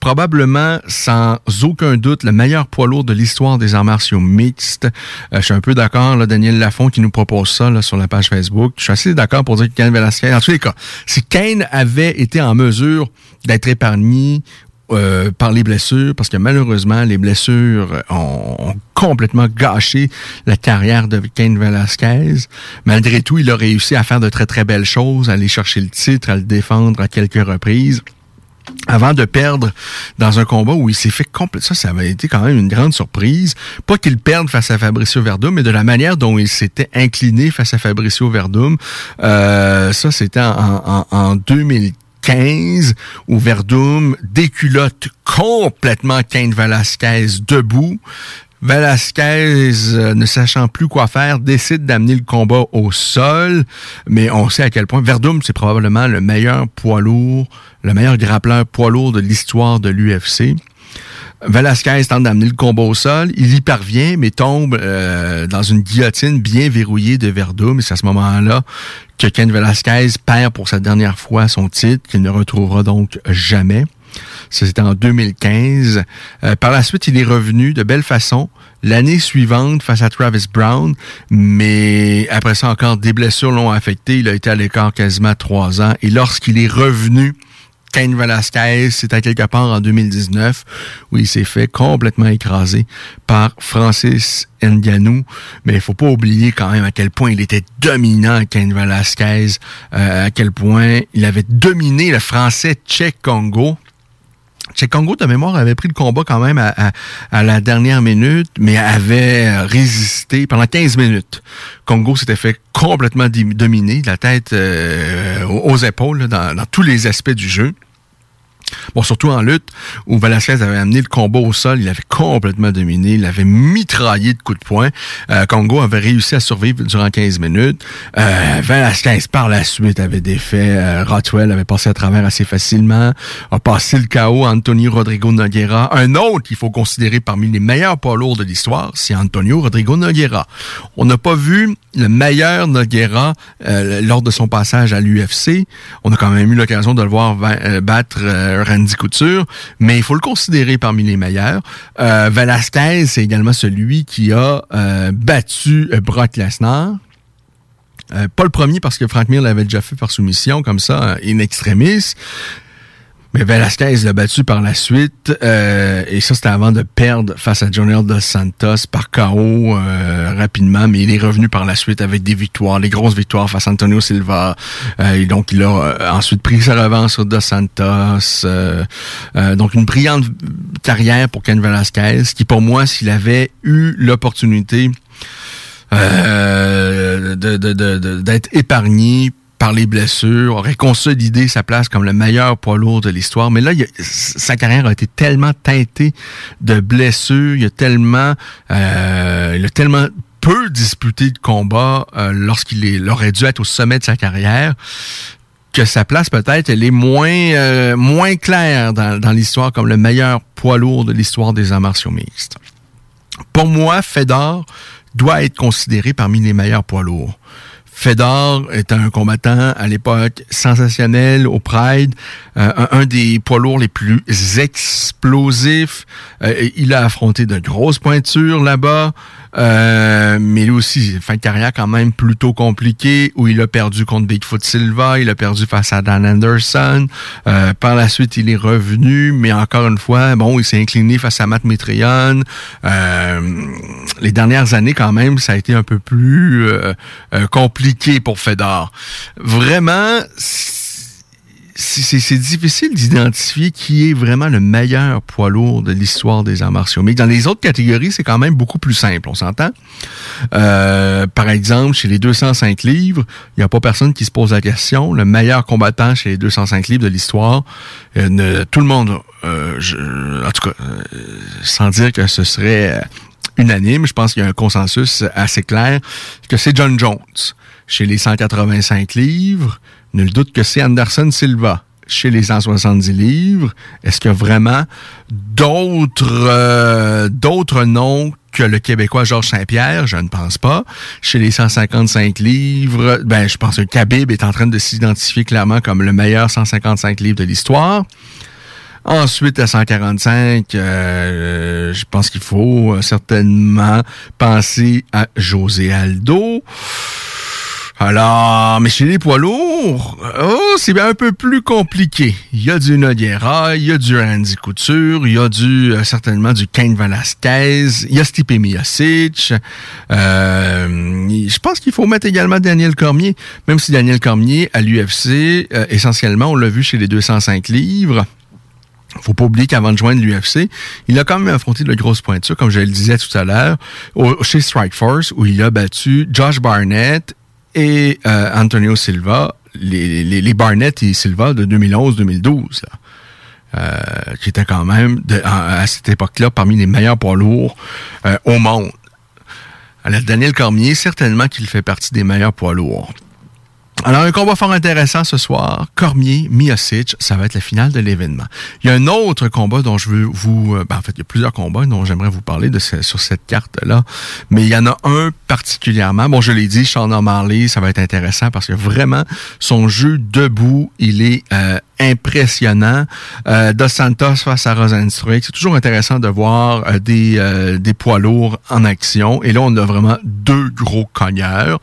probablement, sans aucun doute, le meilleur poids lourd de l'histoire des arts martiaux mixtes. Euh, je suis un peu d'accord, là, Daniel Lafont qui nous propose ça là, sur la page Facebook. Je suis assez d'accord pour dire que Cain Velasquez, en tous les cas, si Cain avait été en mesure d'être épargné euh, par les blessures, parce que malheureusement, les blessures ont, complètement gâché la carrière de Cain Velasquez. Malgré tout, il a réussi à faire de très très belles choses, à aller chercher le titre, à le défendre à quelques reprises avant de perdre dans un combat où il s'est fait complètement... Ça, ça avait été quand même une grande surprise. Pas qu'il perde face à Fabricio Verdum, mais de la manière dont il s'était incliné face à Fabricio Verdum. Euh, ça, c'était en, en, en 2015 15 où Verdum déculotte complètement Cain Velasquez debout. Velasquez, euh, ne sachant plus quoi faire, décide d'amener le combat au sol, mais on sait à quel point Verdum, c'est probablement le meilleur poids lourd, le meilleur grappleur poids lourd de l'histoire de l'UFC. Velasquez tente d'amener le combat au sol. Il y parvient, mais tombe euh, dans une guillotine bien verrouillée de Verdum. Et c'est à ce moment-là que Ken Velasquez perd pour sa dernière fois son titre, qu'il ne retrouvera donc jamais. C'était en 2015. Euh, par la suite, il est revenu de belle façon. L'année suivante, face à Travis Brown, mais après ça encore, des blessures l'ont affecté. Il a été à l'écart quasiment trois ans. Et lorsqu'il est revenu, Cain Velasquez, c'était quelque part en 2019 où il s'est fait complètement écraser par Francis Ngannou. Mais il faut pas oublier quand même à quel point il était dominant, Cain Velasquez, euh, à quel point il avait dominé le français Tchèque Congo. Congo, de mémoire, avait pris le combat quand même à, la dernière minute, mais avait résisté pendant 15 minutes. Congo s'était fait complètement dominer, de la tête euh, aux épaules, dans tous les aspects du jeu. Bon, surtout en lutte, où Velasquez avait amené le combat au sol, il avait complètement dominé, il avait mitraillé de coups de poing. Euh, Congo avait réussi à survivre durant 15 minutes. Euh, Velasquez, par la suite, avait défait. Euh, Rotwell avait passé à travers assez facilement, a passé le chaos Antonio Rodrigo Noguera. Un autre qu'il faut considérer parmi les meilleurs poids lourds de l'histoire, c'est Antonio Rodrigo Noguera. On n'a pas vu le meilleur Noguera euh, lors de son passage à l'UFC. On a quand même eu l'occasion de le voir euh, battre euh, Randy Couture, mais il faut le considérer parmi les meilleurs. Velasquez, c'est également celui qui a battu Brock Lesnar. pas le premier parce que Frank Mir l'avait déjà fait par soumission, comme ça, in extremis. Mais Velasquez l'a battu par la suite. Euh, et ça, c'était avant de perdre face à Junior Dos Santos par KO euh, rapidement. Mais il est revenu par la suite avec des victoires, les grosses victoires face à Antonio Silva. Euh, et donc, il a ensuite pris sa revanche sur Dos Santos. donc, une brillante carrière pour Ken Velasquez, qui pour moi, s'il avait eu l'opportunité d'être de, épargné par les blessures, aurait consolidé sa place comme le meilleur poids lourd de l'histoire. Mais là, sa carrière a été tellement teintée de blessures, il a tellement, euh, il a tellement peu disputé de combats euh, lorsqu'il aurait dû être au sommet de sa carrière que sa place peut-être elle est moins euh, claire dans, dans l'histoire comme le meilleur poids lourd de l'histoire des arts martiaux mixtes. Pour moi, Fedor doit être considéré parmi les meilleurs poids lourds. Fedor est un combattant à l'époque sensationnel au Pride, euh, un, des poids lourds les plus explosifs. Euh, il a affronté de grosses pointures là-bas, euh, mais lui aussi, fin de carrière quand même plutôt compliqué, où il a perdu contre Bigfoot Silva, il a perdu face à Dan Anderson. par la suite, il est revenu, mais encore une fois, bon, il s'est incliné face à Matt Mitrion. les dernières années, quand même, ça a été un peu plus compliqué pour Fedor. Vraiment, c'est difficile d'identifier qui est vraiment le meilleur poids lourd de l'histoire des arts martiaux. Mais dans les autres catégories, c'est quand même beaucoup plus simple, on s'entend? Euh, par exemple, chez les 205 livres, il n'y a pas personne qui se pose la question. Le meilleur combattant chez les 205 livres de l'histoire, euh, tout le monde, euh, en tout cas, sans dire que ce serait unanime, je pense qu'il y a un consensus assez clair que c'est John Jones chez les 185 livres. Nul doute que c'est Anderson Silva chez les 170 livres. Est-ce qu'il y a vraiment d'autres euh, d'autres noms que le Québécois Georges Saint-Pierre? Je ne pense pas. Chez les 155 livres, ben je pense que Khabib est en train de s'identifier clairement comme le meilleur 155 livres de l'histoire. Ensuite, à 145, euh, je pense qu'il faut certainement penser à José Aldo. Alors, mais chez les poids lourds, oh, c'est un peu plus compliqué. Il y a du Noguera, il y a du Randy Couture, il y a du euh, certainement du Ken Velasquez, il y a Stipe Miocic. Euh, je pense qu'il faut mettre également Daniel Cormier, même si Daniel Cormier à l'UFC, euh, essentiellement, on l'a vu chez les 205 livres faut pas oublier qu'avant de joindre l'UFC, il a quand même affronté de grosses pointures, comme je le disais tout à l'heure, chez Strike Force, où il a battu Josh Barnett et euh, Antonio Silva, les, les, Barnett et Silva de 2011-2012, euh, qui étaient quand même, à, cette époque-là, parmi les meilleurs poids lourds euh, au monde. Alors, Daniel Cormier, certainement qu'il fait partie des meilleurs poids lourds. Alors, un combat fort intéressant ce soir. Cormier, Miocic, ça va être la finale de l'événement. Il y a un autre combat dont je veux vous... Euh, ben, en fait, il y a plusieurs combats dont j'aimerais vous parler de sur cette carte-là. Mais il y en a un particulièrement. Bon, je l'ai dit, Sean Marley, ça va être intéressant parce que vraiment, son jeu debout, il est euh, impressionnant. Euh, Dos Santos face à Rosenstruik. C'est toujours intéressant de voir euh, des, des poids lourds en action. Et là, on a vraiment deux gros cogneurs.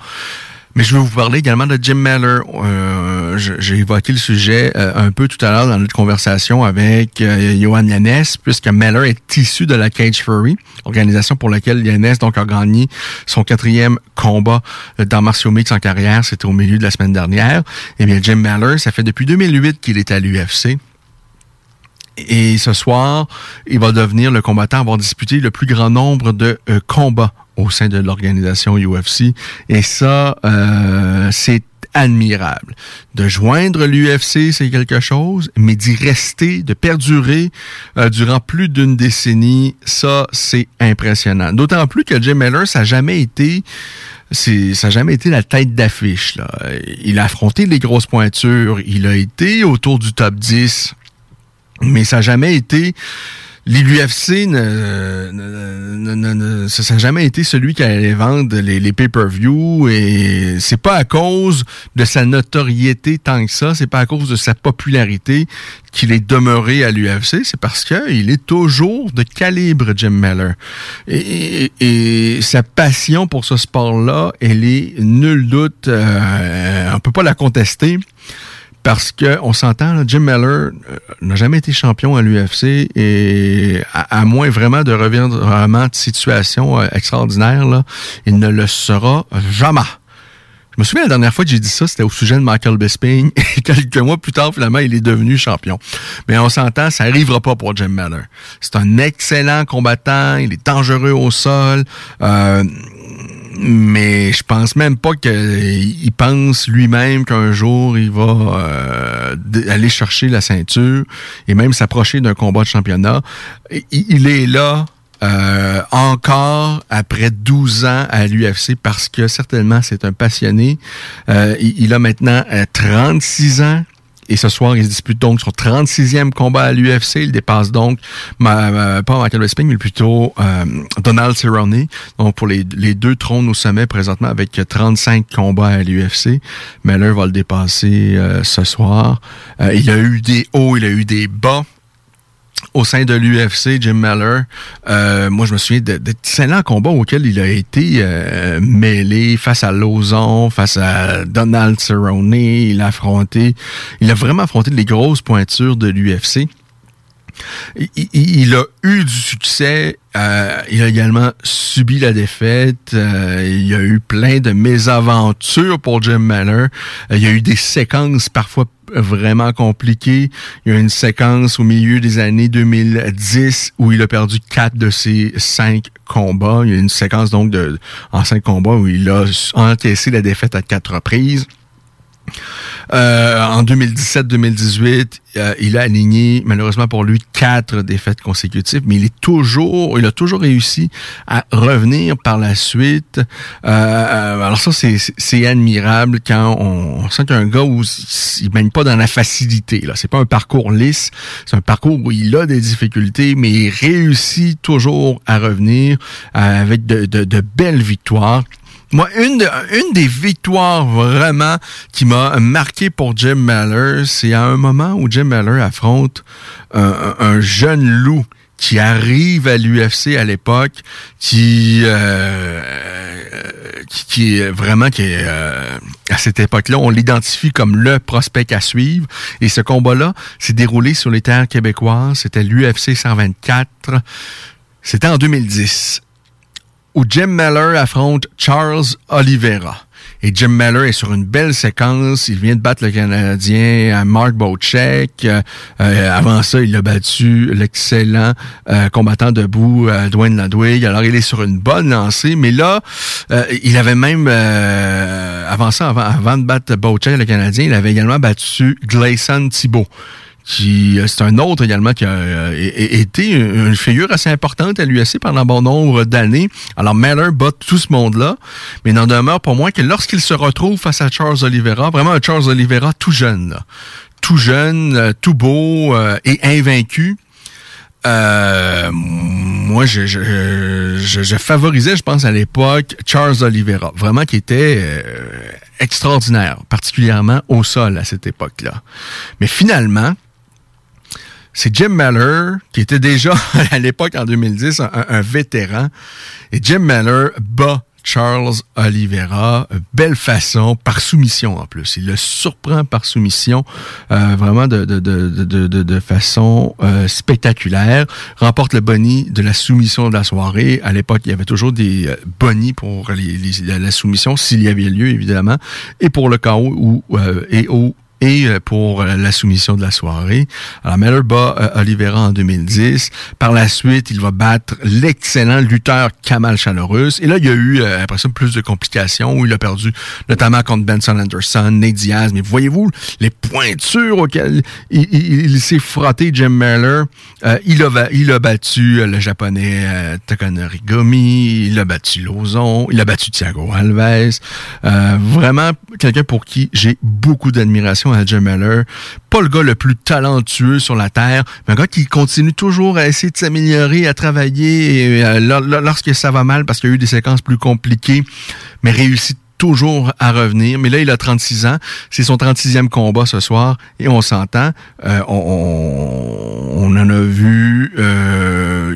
Mais je vais vous parler également de Jim Meller. Euh, J'ai évoqué le sujet euh, un peu tout à l'heure dans notre conversation avec euh, Johan Yanès, puisque Meller est issu de la Cage Fury, organisation pour laquelle Yanès donc a gagné son quatrième combat dans Martial Mix en carrière. C'était au milieu de la semaine dernière. Eh bien, Jim Meller, ça fait depuis 2008 qu'il est à l'UFC. Et ce soir, il va devenir le combattant à avoir disputé le plus grand nombre de euh, combats au sein de l'organisation UFC. Et ça, euh, c'est admirable. De joindre l'UFC, c'est quelque chose, mais d'y rester, de perdurer euh, durant plus d'une décennie, ça, c'est impressionnant. D'autant plus que Jim Miller, ça n'a jamais été ça n'a jamais été la tête d'affiche. Il a affronté les grosses pointures, il a été autour du top 10, mais ça n'a jamais été l'UFC ne, ne, ça n'a jamais été celui qui allait vendre les, pay-per-view et c'est pas à cause de sa notoriété tant que ça, c'est pas à cause de sa popularité qu'il est demeuré à l'UFC, c'est parce qu'il est toujours de calibre Jim Miller. Et, et, sa passion pour ce sport-là, elle est nul doute, euh, on peut pas la contester parce que on s'entend, Jim Miller euh, n'a jamais été champion à l'UFC et à, moins vraiment de revirement de situation euh, extraordinaire, il ne le sera jamais. Je me souviens la dernière fois que j'ai dit ça, c'était au sujet de Michael Bisping. Et quelques mois plus tard, finalement, il est devenu champion. Mais on s'entend, ça n'arrivera pas pour Jim Miller. C'est un excellent combattant. Il est dangereux au sol. Euh, mais je pense même pas qu'il pense lui-même qu'un jour il va euh, aller chercher la ceinture et même s'approcher d'un combat de championnat. Il, est là euh, encore après 12 ans à l'UFC parce que certainement c'est un passionné. Euh, il, a maintenant 36 ans. Et ce soir, il se dispute donc son 36e combat à l'UFC. Il dépasse donc, ma, pas Michael Bisping, mais plutôt euh, Donald Cerrone. Donc, pour les, deux trônes au sommet présentement avec 35 combats à l'UFC. Miller va le dépasser euh, ce soir. Euh, il a eu des hauts, il a eu des bas au sein de l'UFC, Jim Miller, euh, moi je me souviens d'excellents combats auxquels il a été euh, mêlé face à Lozon, face à Donald Cerrone, il a affronté, il a vraiment affronté les grosses pointures de l'UFC. Il, a eu du succès, euh, il a également subi la défaite, il y a eu plein de mésaventures pour Jim Miller, il y a eu des séquences parfois vraiment compliqué. Il y a une séquence au milieu des années 2010 où il a perdu quatre de ses cinq combats. Il y a une séquence donc de en cinq combats où il a encaissé la défaite à quatre reprises. Euh, en 2017-2018, euh, il a aligné, malheureusement pour lui, quatre défaites consécutives, mais il est toujours, il a toujours réussi à revenir par la suite. Euh, alors ça, c'est admirable quand on, sent qu'un gars où il baigne pas dans la facilité. Là, c'est pas un parcours lisse, c'est un parcours où il a des difficultés, mais il réussit toujours à revenir avec de, de belles victoires. Moi, une, des victoires vraiment qui m'a marqué pour Jim Mallor, c'est à un moment où Jim Mallor affronte un, jeune loup qui arrive à l'UFC à l'époque, qui, euh, qui, est vraiment qui est euh, à cette époque-là, on l'identifie comme le prospect à suivre. Et ce combat-là s'est déroulé sur les terres québécoises. C'était l'UFC 124. C'était en 2010 où Jim Miller affronte Charles Oliveira. Et Jim Miller est sur une belle séquence. Il vient de battre le Canadien euh, Mark Bocek. Euh, euh, avant ça, il a battu l'excellent combattant debout Dwayne Ladwig. Alors, il est sur une bonne lancée. Mais là, il avait même, avant ça, avant, avant de battre Bocek, le Canadien, il avait également battu Gleison Thibault qui euh, c'est un autre également qui a euh, été une figure assez importante à l'USC pendant bon nombre d'années. Alors Maller bat tout ce monde-là, mais n'en demeure pour moi que lorsqu'il se retrouve face à Charles Oliveira, vraiment un Charles Oliveira tout jeune, tout jeune, euh, tout beau et invaincu. moi, je, je, favorisais, je pense, à l'époque, Charles Oliveira, vraiment qui était extraordinaire, particulièrement au sol à cette époque-là. Mais finalement, c'est Jim Mallor, qui était déjà à l'époque en 2010 un, vétéran. Et Jim Mallor bat Charles Oliveira, belle façon, par soumission en plus. Il le surprend par soumission, euh, vraiment de, de, de, de façon euh, spectaculaire. Remporte le boni de la soumission de la soirée. À l'époque, il y avait toujours des euh, bonis pour la soumission, s'il y avait lieu, évidemment, et pour le chaos ou et au et euh, pour euh, la soumission de la soirée. Alors, Miller bat euh, Oliveira en 2010. Par la suite, il va battre l'excellent lutteur Kamal Chalorus. Et là, il y a eu, après ça, plus de complications où il a perdu notamment contre Benson Anderson, Nate Diaz. Mais voyez-vous, les pointures auxquelles il, s'est frotté, Jim Miller, il, a, il a battu le japonais Takanori Gomi, il a battu Lozon, il a battu Thiago Alves. vraiment, quelqu'un pour qui j'ai beaucoup d'admiration à Jim Miller. Pas le gars le plus talentueux sur la Terre, mais un gars qui continue toujours à essayer de s'améliorer, à travailler et, euh, lorsque ça va mal parce qu'il y a eu des séquences plus compliquées, mais réussit toujours à revenir. Mais là, il a 36 ans. C'est son 36e combat ce soir. Et on s'entend. Euh, on, en a vu... Euh,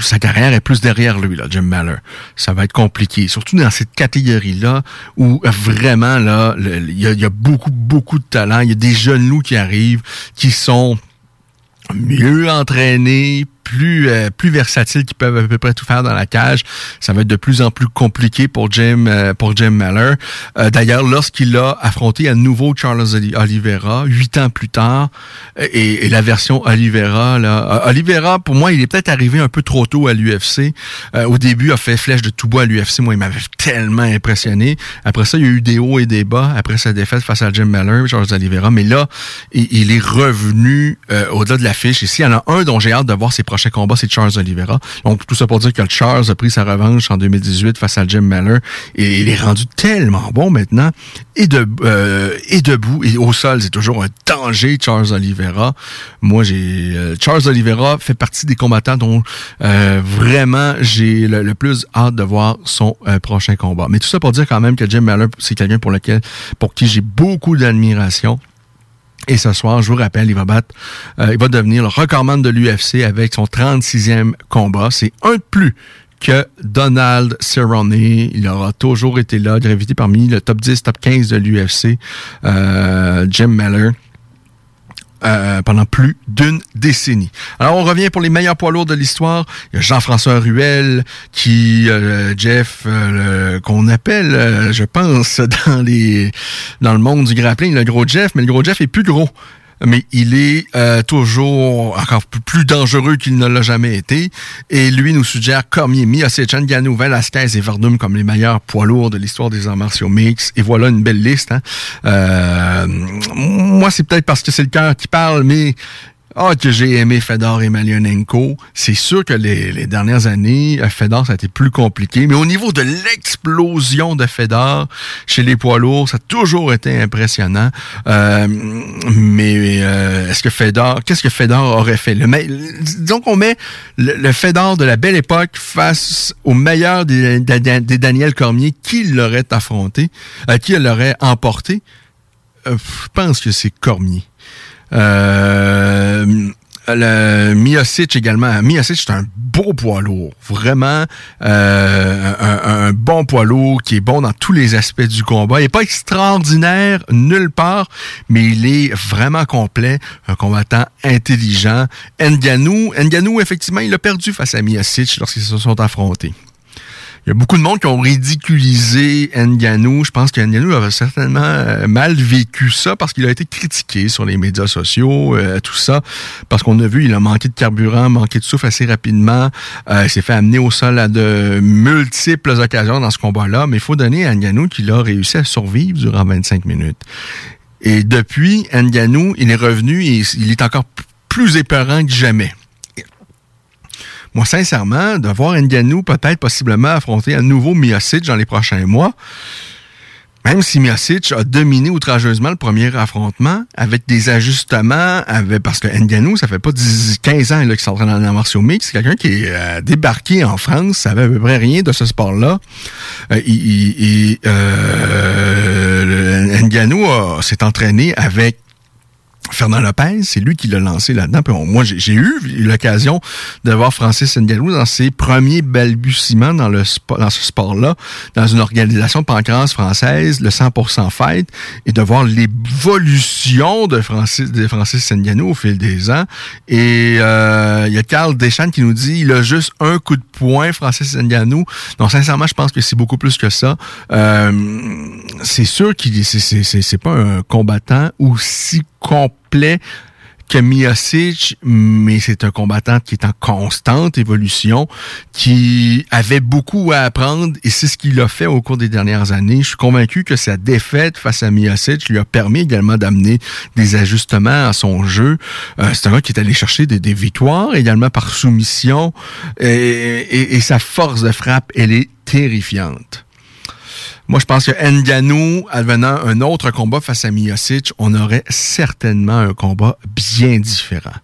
sa carrière est plus derrière lui, là, Jim Mallor. Ça va être compliqué. Surtout dans cette catégorie-là où vraiment, là, il y, a, beaucoup, beaucoup de talent. Il y a des jeunes loups qui arrivent, qui sont mieux entraînés, plus euh, plus versatiles qui peuvent à peu près tout faire dans la cage. Ça va être de plus en plus compliqué pour Jim euh, pour Jim Mallor. Euh, d'ailleurs, lorsqu'il a affronté à nouveau Charles Oliveira huit ans plus tard, et, la version Oliveira là, Oliveira pour moi, il est peut-être arrivé un peu trop tôt à l'UFC. au début, il a fait flèche de tout bois à l'UFC. Moi, il m'avait tellement impressionné. Après ça, il y a eu des hauts et des bas après sa défaite face à Jim Mallor, Charles Oliveira. Mais là, il, est revenu au-delà de la fiche. Ici, il y en a un dont j'ai hâte de voir ses prochains combat, c'est Charles Oliveira. Donc, tout ça pour dire que Charles a pris sa revanche en 2018 face à Jim Miller et il est rendu tellement bon maintenant. Euh, et debout et au sol, c'est toujours un danger, Charles Oliveira. Moi, j'ai... euh, Charles Oliveira fait partie des combattants dont euh, vraiment j'ai le, le plus hâte de voir son prochain combat. Mais tout ça pour dire quand même que Jim Miller, c'est quelqu'un pour lequel, pour qui j'ai beaucoup d'admiration. Et ce soir, je vous rappelle, il va battre, euh, il va devenir le recordman de l'UFC avec son 36e combat. C'est un de plus que Donald Cerrone. Il aura toujours été là, gravité parmi le top 10, top 15 de l'UFC. Euh, Jim Miller. Euh, pendant plus d'une décennie. Alors, on revient pour les meilleurs poids lourds de l'histoire. Il y a Jean-François Ruel, qui, euh, Jeff, euh, qu'on appelle, euh, je pense, dans les dans le monde du grappling, le gros Jeff, mais le gros Jeff est plus gros. Mais il est euh, toujours encore plus dangereux qu'il ne l'a jamais été. Et lui nous suggère Cormier, Miocic, Ngannou, Velasquez et Verdum comme les meilleurs poids lourds de l'histoire des arts martiaux mix. Et voilà une belle liste. Hein. Euh, moi, c'est peut-être parce que c'est le cœur qui parle, mais ah, que j'ai aimé Fedor et Malionenko. C'est sûr que les, les dernières années, euh, Fedor, ça a été plus compliqué. Mais au niveau de l'explosion de Fedor chez les poids lourds, ça a toujours été impressionnant. Euh, mais euh, est-ce que Fedor, qu'est-ce que Fedor aurait fait? Le, disons qu'on met le, le Fedor de la belle époque face au meilleur des, des, Daniel Cormier. Qui l'aurait affronté? Euh, qui l'aurait emporté? Je pense que c'est Cormier. Euh, le Miocic également. Miocic, c'est un beau poids lourd. Vraiment euh, un, bon poids lourd qui est bon dans tous les aspects du combat. Il n'est pas extraordinaire nulle part, mais il est vraiment complet. Un combattant intelligent. Nganou, Nganou, effectivement, il a perdu face à Miocic lorsqu'ils se sont affrontés. Il y a beaucoup de monde qui ont ridiculisé Nganou. Je pense que Nganou avait certainement euh, mal vécu ça parce qu'il a été critiqué sur les médias sociaux, euh, tout ça, parce qu'on a vu, il a manqué de carburant, manqué de souffle assez rapidement. Euh, il s'est fait amener au sol à de multiples occasions dans ce combat-là, mais il faut donner à Nganou qu'il a réussi à survivre durant 25 minutes. Et depuis, Nganou, il est revenu et il est encore plus épeurant que jamais. Moi, sincèrement, de voir Nganou peut-être possiblement affronter à nouveau Miocic dans les prochains mois, même si Miocic a dominé outrageusement le premier affrontement, avec des ajustements, avec, parce que Nganou, ça fait pas 10, 15 ans qu'il s'entraîne en martiaux mixtes, c'est quelqu'un qui est euh, débarqué en France, savait à peu près rien de ce sport-là. Euh, euh, a- s'est entraîné avec Fernand Lopez, c'est lui qui l'a lancé là-dedans. Puis moi, j'ai eu l'occasion de voir Francis Ngannou dans ses premiers balbutiements dans, ce sport-là, dans une organisation de pancrace française, le 100% Fight, et de voir l'évolution de Francis, de au fil des ans. Et euh, il y a Carl Deschamps qui nous dit, il a juste un coup de poing, Francis Ngannou. Donc, sincèrement, je pense que c'est beaucoup plus que ça. Euh, c'est sûr qu'il c'est pas un combattant aussi complet que Miocic, mais c'est un combattant qui est en constante évolution, qui avait beaucoup à apprendre et c'est ce qu'il a fait au cours des dernières années. Je suis convaincu que sa défaite face à Miocic lui a permis également d'amener des ajustements à son jeu. Euh, c'est un gars qui est allé chercher des, victoires également par soumission et sa force de frappe, elle est terrifiante. Moi, je pense que Nganou, advenant un autre combat face à Miocic, on aurait certainement un combat bien différent.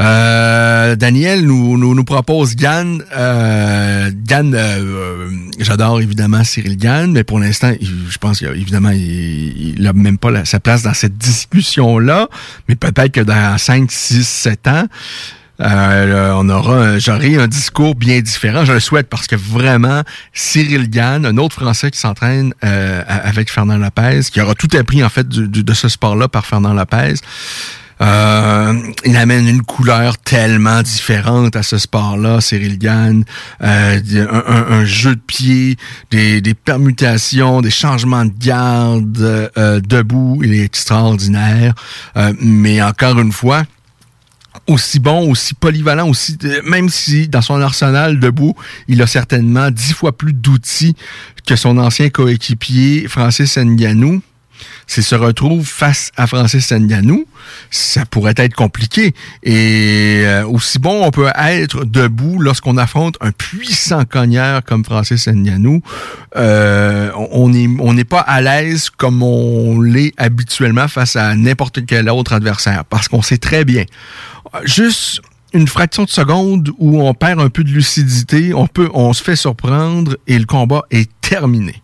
Euh, Daniel nous, nous, nous propose Gann. Euh, Gann, euh, euh, j'adore évidemment Cyril Gann, mais pour l'instant, je pense qu'évidemment, il n'a même pas sa place dans cette discussion-là, mais peut-être que dans 5, 6, 7 ans, euh, on aura, un- j'aurai un discours bien différent. Je le souhaite parce que vraiment, Cyril Gann, un autre Français qui s'entraîne euh, avec Fernand Lopez, qui aura tout appris en fait de ce sport-là par Fernand Lopez. Euh, il amène une couleur tellement différente à ce sport-là, Cyril Gann. Euh, un, jeu de pied, des, permutations, des changements de garde euh, debout. Il est extraordinaire. Euh, mais encore une fois, aussi bon, aussi polyvalent, aussi euh, même si dans son arsenal debout, il a certainement dix fois plus d'outils que son ancien coéquipier Francis Ngannou. s'il se retrouve face à Francis Ngannou, ça pourrait être compliqué. Et euh, aussi bon on peut être debout lorsqu'on affronte un puissant cogneur comme Francis Ngannou, euh, on n'est on n'est pas à l'aise comme on l'est habituellement face à n'importe quel autre adversaire, parce qu'on sait très bien. Juste une fraction de seconde où on perd un peu de lucidité, on peut, on se fait surprendre et le combat est terminé.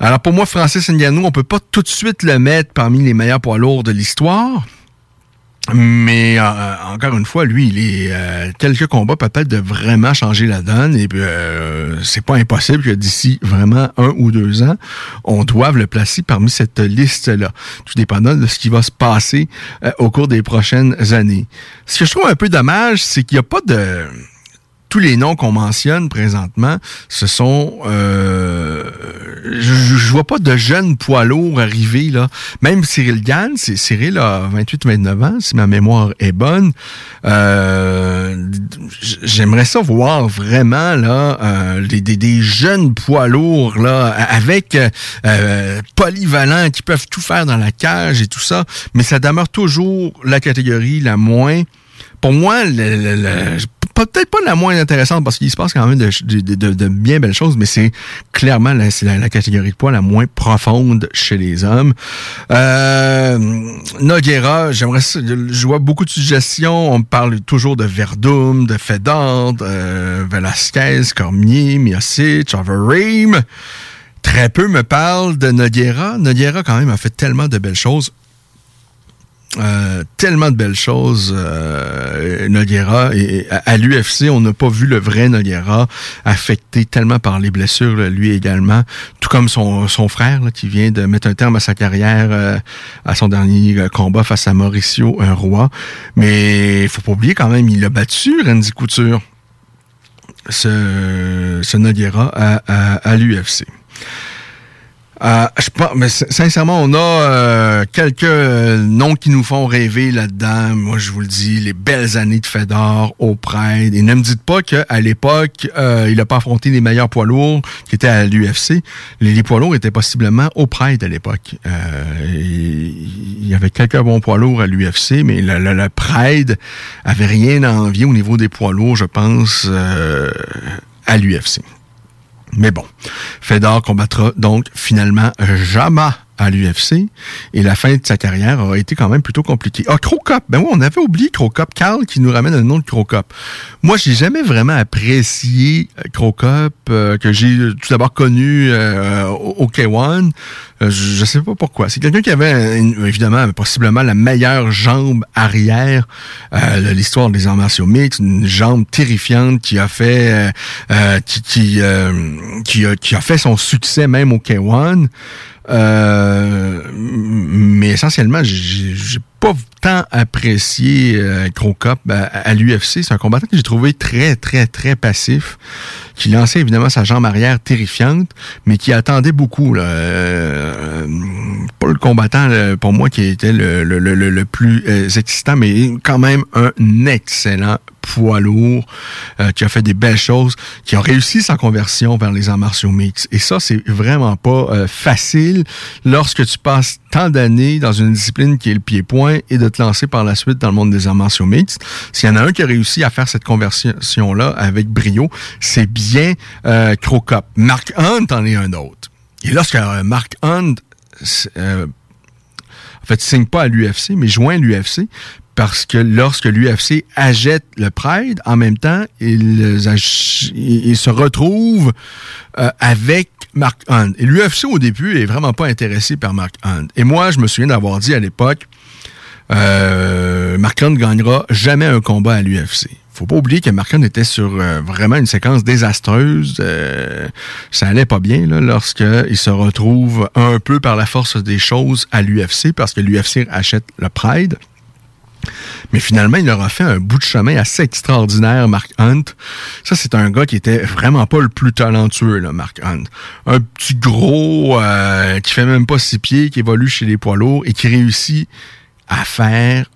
Alors pour moi, Francis Ngannou, on peut pas tout de suite le mettre parmi les meilleurs poids lourds de l'histoire. Mais euh, encore une fois, lui, il est euh, quelques combats peut-être de vraiment changer la donne et euh, c'est pas impossible que d'ici vraiment un ou deux ans, on doive le placer parmi cette liste-là, tout dépendant de ce qui va se passer euh, au cours des prochaines années. Ce que je trouve un peu dommage, c'est qu'il n'y a pas de tous les noms qu'on mentionne présentement, ce sont... Euh, je, je vois pas de jeunes poids lourds arriver, là. Même Cyril Gann, c'est Cyril a 28-29 ans, si ma mémoire est bonne. Euh, J'aimerais ça voir vraiment, là, euh, des, jeunes poids lourds, là, avec polyvalents qui peuvent tout faire dans la cage et tout ça, mais ça demeure toujours la catégorie la moins pour moi, peut-être pas la moins intéressante parce qu'il se passe quand même de, bien belles choses, mais c'est clairement la, catégorie de poids la moins profonde chez les hommes. Euh, Noguera, j'aimerais, je vois beaucoup de suggestions. On parle toujours de Verdum, de Fedor, de euh, Velasquez, Cormier, Miocic, Overeem. Très peu me parlent de Noguera. Noguera, quand même, a fait tellement de belles choses. Euh, tellement de belles choses, euh, Noguera. Et à, l'UFC, on n'a pas vu le vrai Noguera affecté tellement par les blessures, lui également. Tout comme son, frère, qui vient de mettre un terme à sa carrière euh, à son dernier euh, combat face à Mauricio, un roi. Mais il faut pas oublier quand même, il a battu Randy Couture, ce, ce Noguera, à, à l'UFC. Euh, je pense, mais sincèrement, on a euh, quelques noms qui nous font rêver là-dedans. Moi, je vous le dis, les belles années de Fedor au Pride. Et ne me dites pas qu'à l'époque, euh, il n'a pas affronté les meilleurs poids lourds qui étaient à l'UFC. Les, poids lourds étaient possiblement au Pride à l'époque. il y avait quelques bons poids lourds à l'UFC, mais le, le, le, Pride avait rien à envier au niveau des poids lourds, je pense, à l'UFC. Mais bon, Fedor combattra donc finalement jamais à l'UFC et la fin de sa carrière a été quand même plutôt compliquée. Ah, Crocop, ben oui, on avait oublié Crocop. Carl qui nous ramène le nom de Crocop. Moi, j'ai jamais vraiment apprécié Crocop, euh, que j'ai tout d'abord connu euh, au K1. Euh, je sais pas pourquoi. C'est quelqu'un qui avait, évidemment, possiblement la meilleure jambe arrière euh, de l'histoire des arts martiaux mixtes. Une jambe terrifiante qui a fait, euh, qui, qui, qui, a, qui a fait son succès même au K1. Euh, mais essentiellement, j'ai pas tant apprécié euh, Crocop à, à l'UFC. C'est un combattant que j'ai trouvé très, très, très passif, qui lançait évidemment sa jambe arrière terrifiante, mais qui attendait beaucoup. Là. Euh, pas le combattant, pour moi, qui était le, le, le, le plus euh, excitant, mais quand même un excellent poids lourd, euh, qui a fait des belles choses, qui a réussi sa conversion vers les arts martiaux mix. Et ça, c'est vraiment pas euh, facile lorsque tu passes tant d'années dans une discipline qui est le pied-point et de te lancer par la suite dans le monde des arts martiaux mix. S'il y en a un qui a réussi à faire cette conversion-là avec brio, c'est bien euh, Crocop. Mark Hunt en est un autre. Et lorsque euh, Mark Hunt euh, en fait, signe pas à l'UFC, mais joint l'UFC, parce que lorsque l'UFC achète le Pride, en même temps, il, il se retrouve euh, avec Mark Hunt. Et l'UFC, au début, est vraiment pas intéressé par Mark Hunt. Et moi, je me souviens d'avoir dit à l'époque, euh, Mark Hunt gagnera jamais un combat à l'UFC. Faut pas oublier que Mark Hunt était sur euh, vraiment une séquence désastreuse. Euh, ça allait pas bien là, lorsqu'il se retrouve un peu par la force des choses à l'UFC, parce que l'UFC achète le Pride. Mais finalement, il aura fait un bout de chemin assez extraordinaire, Mark Hunt. Ça, c'est un gars qui était vraiment pas le plus talentueux, là, Mark Hunt. Un petit gros euh, qui fait même pas six pieds, qui évolue chez les poids lourds et qui réussit à faire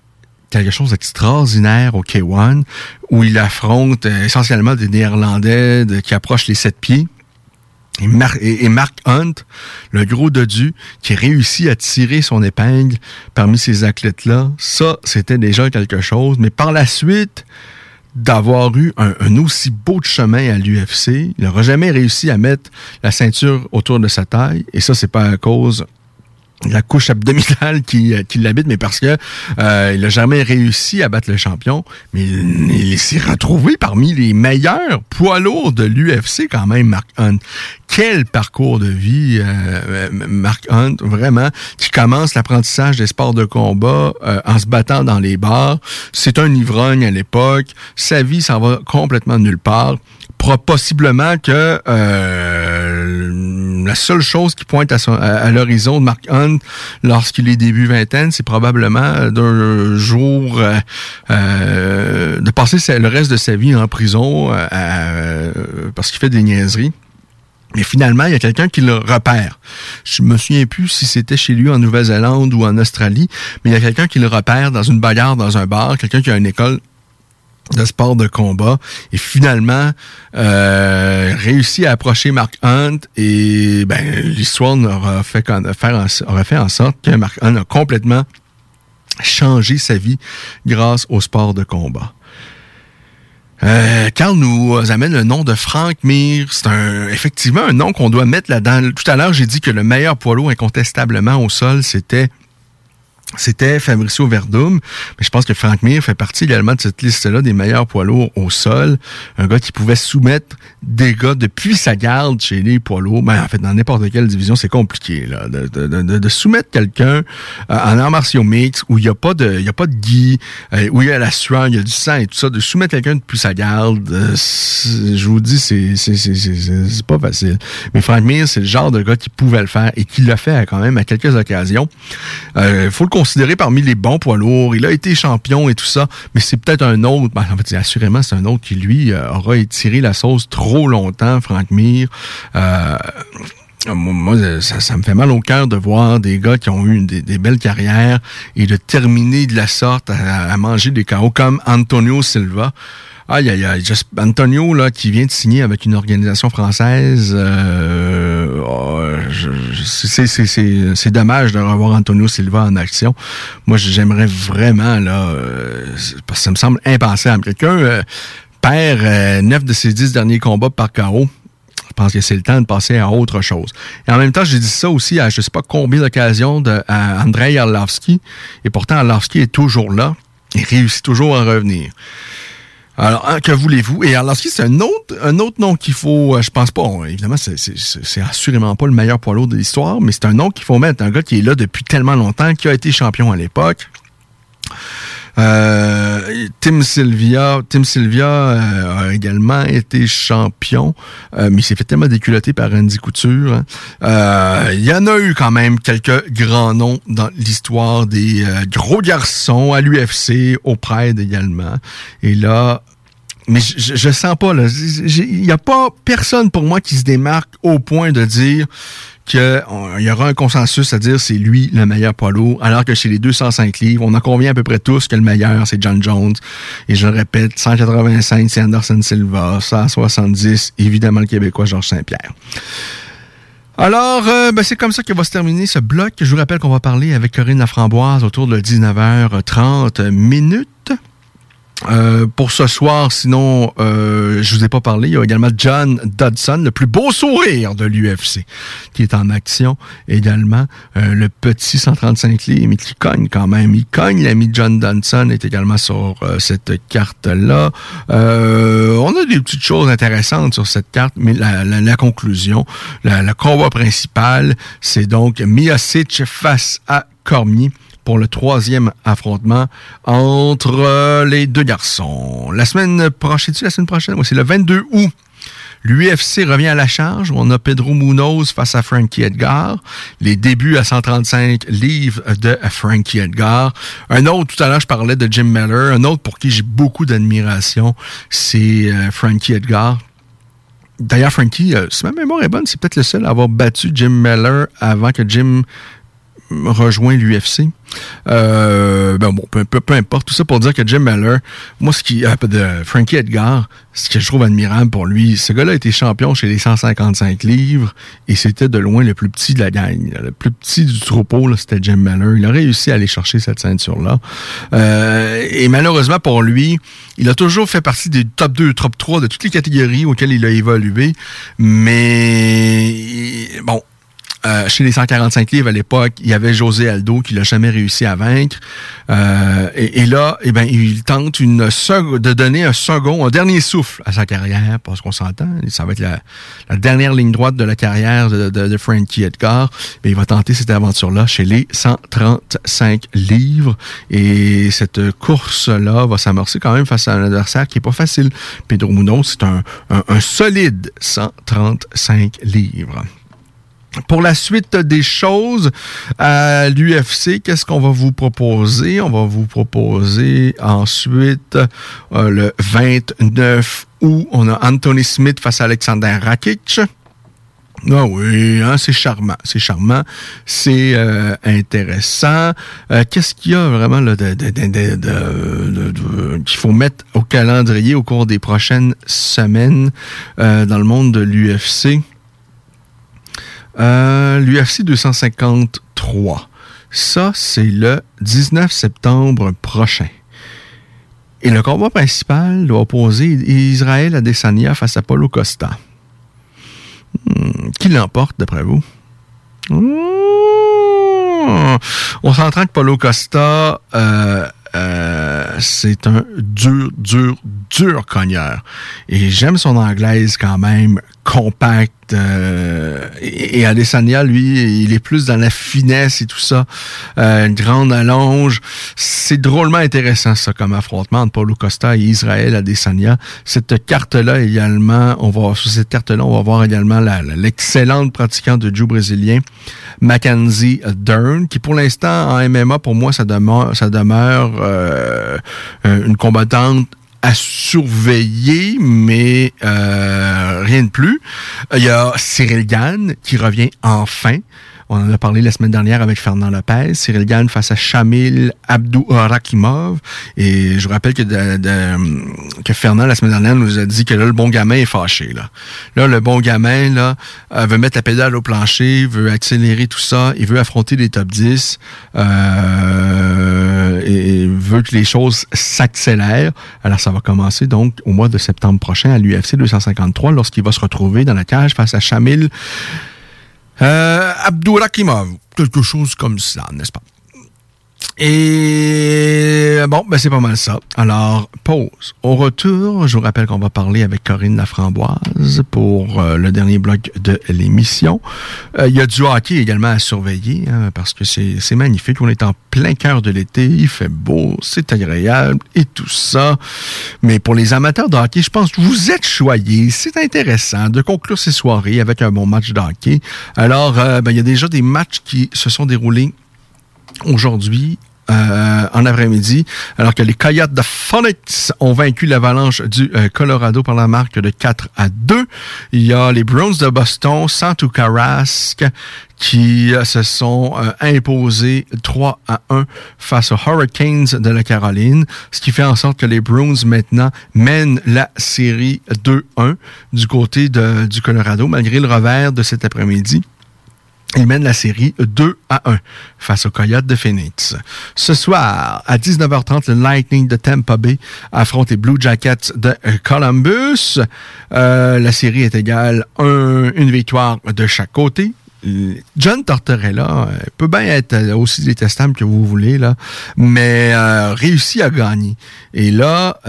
quelque chose d'extraordinaire au K1, où il affronte euh, essentiellement des Néerlandais qui approchent les sept pieds Et, Mar- et- et Mark Hunt, le gros dodu, qui réussit à tirer son épingle parmi ces athlètes-là, ça, c'était déjà quelque chose. Mais par la suite, d'avoir eu un, aussi beau chemin à l'UFC, il n'aura jamais réussi à mettre la ceinture autour de sa taille. Et ça, c'est pas à cause la couche abdominale qui, qui l'habite, mais parce que euh, il a jamais réussi à battre le champion, mais il, s'est retrouvé parmi les meilleurs poids lourds de l'UFC quand même, Mark Hunt. Quel parcours de vie, euh, euh, Mark Hunt, vraiment, qui commence l'apprentissage des sports de combat euh, en se battant dans les bars. C'est un ivrogne à l'époque. Sa vie s'en va complètement nulle part. Possiblement que euh, la seule chose qui pointe à, l'horizon de Mark Hunt lorsqu'il est début vingtaine, c'est probablement d'un jour euh, euh, de passer le reste de sa vie en prison euh, parce qu'il fait des niaiseries. Mais finalement, il y a quelqu'un qui le repère. Je me souviens plus si c'était chez lui en Nouvelle-Zélande ou en Australie, mais il y a quelqu'un qui le repère dans une bagarre dans un bar, quelqu'un qui a une école de sport de combat et finalement euh, réussit à approcher Mark Hunt et ben l'histoire aura fait, aura fait en sorte que Mark Hunt a complètement changé sa vie grâce au sport de combat. Euh, nous amène le nom de Frank Mir. C'est effectivement un nom qu'on doit mettre là-dedans. Tout à l'heure, j'ai dit que le meilleur poids lourd incontestablement au sol, c'était c'était Fabricio Verdum, mais je pense que Frank Mir fait partie également de cette liste-là des meilleurs poids lourds au sol. Un gars qui pouvait soumettre des gars depuis sa garde chez les poids lourds. Ben, en fait, dans n'importe quelle division, c'est compliqué là, de, de- de- soumettre quelqu'un euh, en arts martiaux mix où il n'y a pas de, y a pas de gui, euh, où il y a la sueur, il y a du sang et tout ça. De soumettre quelqu'un depuis sa garde, euh, je vous dis, c'est c'est- pas facile. Mais Frank Mir, c'est le genre de gars qui pouvait le faire et qui l'a fait quand même à quelques occasions. Il faut le considérer parmi les bons poids lourds. Il a été champion et tout ça, mais c'est peut-être un autre. ben, en fait, assurément, c'est un autre qui, lui, euh, aura étiré la sauce trop longtemps, Frank Mir. Euh, moi, moi, ça, me fait mal au cœur de voir des gars qui ont eu des, belles carrières et de terminer de la sorte à, à manger des KO comme Antonio Silva. Aïe, aïe, aïe. Antonio, là, qui vient de signer avec une organisation française, euh, oh, c'est dommage de revoir Antonio Silva en action. Moi, j'aimerais vraiment, là, euh, parce que ça me semble impensable. Quelqu'un euh, perd euh, neuf de ses dix derniers combats par KO. Je pense que c'est le temps de passer à autre chose. Et en même temps, j'ai dit ça aussi à je sais pas combien d'occasions de, à Andrei Arlovski. Et pourtant, Arlovski est toujours là. Il réussit toujours à revenir. Alors, hein, que voulez-vous? Et Arlovski, c'est un autre, un autre nom qu'il faut, euh, je pense pas, évidemment, c'est- assurément pas le meilleur poids lourd de l'histoire, mais c'est un nom qu'il faut mettre. Un gars qui est là depuis tellement longtemps, qui a été champion à l'époque. Euh, Tim Sylvia, Tim Sylvia euh, a également été champion, euh, mais il s'est fait tellement déculoter par Andy Couture. hein. Euh, Il y en a eu quand même quelques grands noms dans l'histoire des gros garçons à l'UFC, au Pride également. Et là, mais je, je, sens pas, là. Il n'y a pas personne pour moi qui se démarque au point de dire qu'il y aura un consensus à dire c'est lui le meilleur lourd, alors que chez les 205 livres, on en convient à peu près tous que le meilleur, c'est John Jones. Et je le répète, 185, c'est Anderson Silva, 170, évidemment le Québécois Georges Saint-Pierre. Alors, euh, ben, c'est comme ça que va se terminer ce bloc. Je vous rappelle qu'on va parler avec Corinne Laframboise autour de 19h30 minutes. Euh, pour ce soir, sinon, euh, je vous ai pas parlé. Il y a également John Dodson, le plus beau sourire de l'UFC, qui est en action également. Euh, le petit 135 livres, mais qui cogne quand même. Il cogne. L'ami John Dodson est également sur euh, cette carte-là. Euh, on a des petites choses intéressantes sur cette carte, mais la, la- la conclusion, la- le combat principal, c'est donc Miocic face à Cormier pour le troisième affrontement entre les deux garçons. La semaine prochaine, la semaine prochaine, c'est le 22 août. L'UFC revient à la charge. On a Pedro Munoz face à Frankie Edgar. Les débuts à 135 livres de Frankie Edgar. Un autre, tout à l'heure, je parlais de Jim Miller. Un autre pour qui j'ai beaucoup d'admiration, c'est euh, Frankie Edgar. D'ailleurs, Frankie, euh, si ma mémoire est bonne, c'est peut-être le seul à avoir battu Jim Miller avant que Jim rejoint l'UFC. Euh, ben bon, peu, peu, peu, importe. Tout ça pour dire que Jim Miller, moi, ce qui, euh, de Frankie Edgar, ce que je trouve admirable pour lui, ce gars-là a été champion chez les 155 livres et c'était de loin le plus petit de la gang. Le plus petit du troupeau, c'était Jim Miller. Il a réussi à aller chercher cette ceinture-là. Euh, et malheureusement pour lui, il a toujours fait partie des top 2, top 3 de toutes les catégories auxquelles il a évolué. Mais bon, euh, chez les 145 livres à l'époque, il y avait José Aldo qui l'a jamais réussi à vaincre. Euh, et, là, eh ben, il tente une de donner un second, un dernier souffle à sa carrière, parce qu'on s'entend, ça va être la, dernière ligne droite de la carrière de, de, Frankie Edgar. Mais il va tenter cette aventure-là chez les 135 livres. Et cette course-là va s'amorcer quand même face à un adversaire qui est pas facile. Pedro Munoz, c'est un, un solide 135 livres. Pour la suite des choses à l'UFC, qu'est-ce qu'on va vous proposer? On va vous proposer ensuite euh, le 29 août, on a Anthony Smith face à Alexander Rakic. Ah oui, hein, c'est charmant, c'est charmant, c'est euh, intéressant. Euh, qu'est-ce qu'il y a vraiment là, de, qu'il faut mettre au calendrier au cours des prochaines semaines dans le monde de l'UFC? Euh, L'UFC 253. Ça, c'est le 19 septembre prochain. Et le combat principal doit opposer Israël Adesanya face à Paulo Costa. Hmm, qui l'emporte, d'après vous? Hmm. On s'entend que Paulo Costa, euh, euh, c'est un dur, dur, dur cogneur. Et j'aime son anglaise quand même, compact, euh, et, Adesanya, lui, il est plus dans la finesse et tout ça. Euh, une grande allonge. C'est drôlement intéressant, ça, comme affrontement entre Paulo Costa et Israël Adesanya. Cette carte-là également, on va, sur cette carte-là, on va voir également l'excellente pratiquante de jiu brésilien, Mackenzie Dern, qui pour l'instant, en MMA, pour moi, ça demeure, demeure euh, une combattante à surveiller, mais euh, rien de plus. Il y a Cyril Gann qui revient enfin. On en a parlé la semaine dernière avec Fernand Lopez. Cyril Gann face à Shamil Abdou Rakimov. Et je vous rappelle que, Fernand, la semaine dernière, nous a dit que là, le bon gamin est fâché. Là, là le bon gamin là, euh, veut mettre la pédale au plancher, veut accélérer tout ça, il veut affronter les top 10 euh, et, veut que les choses s'accélèrent. Alors, ça va commencer donc au mois de septembre prochain à l'UFC 253 lorsqu'il va se retrouver dans la cage face à Shamil euh, Abdourakimov, quelque chose comme ça, n'est-ce pas? Et bon, ben c'est pas mal ça. Alors, pause. Au retour, je vous rappelle qu'on va parler avec Corinne Laframboise pour euh, le dernier bloc de l'émission. Euh, il y a du hockey également à surveiller, hein, parce que c'est magnifique. On est en plein cœur de l'été, il fait beau, c'est agréable et tout ça. Mais pour les amateurs de hockey, je pense que vous êtes choyés. C'est intéressant de conclure ces soirées avec un bon match de hockey. Alors, euh, ben, il y a déjà des matchs qui se sont déroulés aujourd'hui euh, en après-midi, alors que les Coyotes de Phoenix ont vaincu l'Avalanche du euh, Colorado par la marque de 4 à 2. Il y a les Browns de Boston, Santu Carrasque, qui euh, se sont imposés 3 à 1 face aux Hurricanes de la Caroline, ce qui fait en sorte que les Bruins maintenant mènent la série 2-1 du côté du Colorado, malgré le revers de cet après-midi. Il mène la série 2 à 1 face aux Coyotes de Phoenix. Ce soir, à 19h30, le Lightning de Tampa Bay affronte les Blue Jackets de Columbus. Euh, la série est égale un, une victoire de chaque côté. John Tortorella euh, peut bien être euh, aussi détestable que vous voulez, là, mais euh, réussit à gagner. Et là,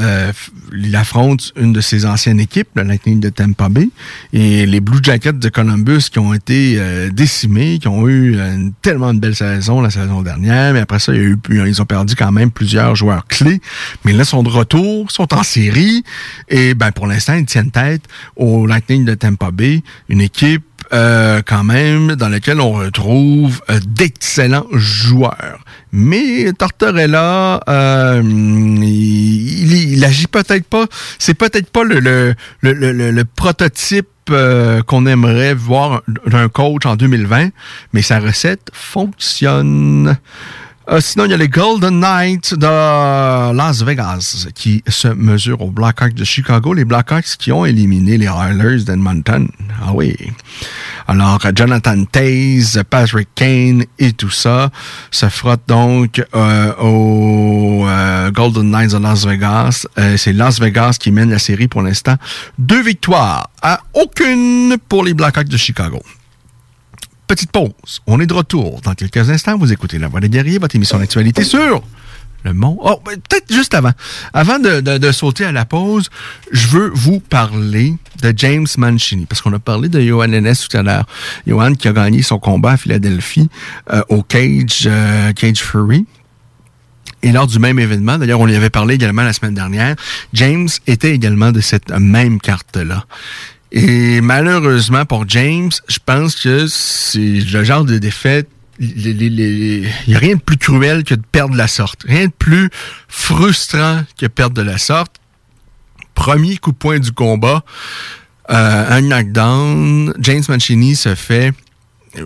il affronte une de ses anciennes équipes, le Lightning de Tampa Bay, et les Blue Jackets de Columbus qui ont été décimés, qui ont eu une, tellement de belle saison la saison dernière, mais après ça, ils ont perdu quand même plusieurs joueurs clés. Mais là, ils sont de retour, sont en série, et ben pour l'instant, ils tiennent tête au Lightning de Tampa Bay, une équipe euh, quand même dans lequel on retrouve euh, d'excellents joueurs. Mais Tortorella, euh, il, il, agit peut-être pas. C'est peut-être pas le, le, le, le, prototype euh, qu'on aimerait voir d'un coach en 2020, mais sa recette fonctionne. Euh, sinon, il y a les Golden Knights de Las Vegas qui se mesurent aux Blackhawks de Chicago. Les Blackhawks qui ont éliminé les Oilers d'Edmonton. Ah oui. Alors, Jonathan Taze, Patrick Kane et tout ça se frottent donc euh, aux euh, Golden Knights de Las Vegas. C'est Las Vegas qui mène la série pour l'instant. Deux victoires à aucune pour les Blackhawks de Chicago petite pause. On est de retour dans quelques instants. Vous écoutez La Voix des guerriers, votre émission d'actualité sur le Mont. Oh, ben, peut-être juste avant. Avant de, sauter à la pause, je veux vous parler de James Mancini, parce qu'on a parlé de Johan Lennes tout à l'heure. Johan qui a gagné son combat à Philadelphie euh, au Cage, euh, Cage Fury. Et lors du même événement, d'ailleurs, on y avait parlé également la semaine dernière, James était également de cette même carte-là. Et malheureusement pour James, je pense que c'est le genre de défaite il n'y a rien de plus cruel que de perdre de la sorte. Rien de plus frustrant que perdre de la sorte. Premier coup de poing du combat, euh, un knockdown. James Mancini se fait euh,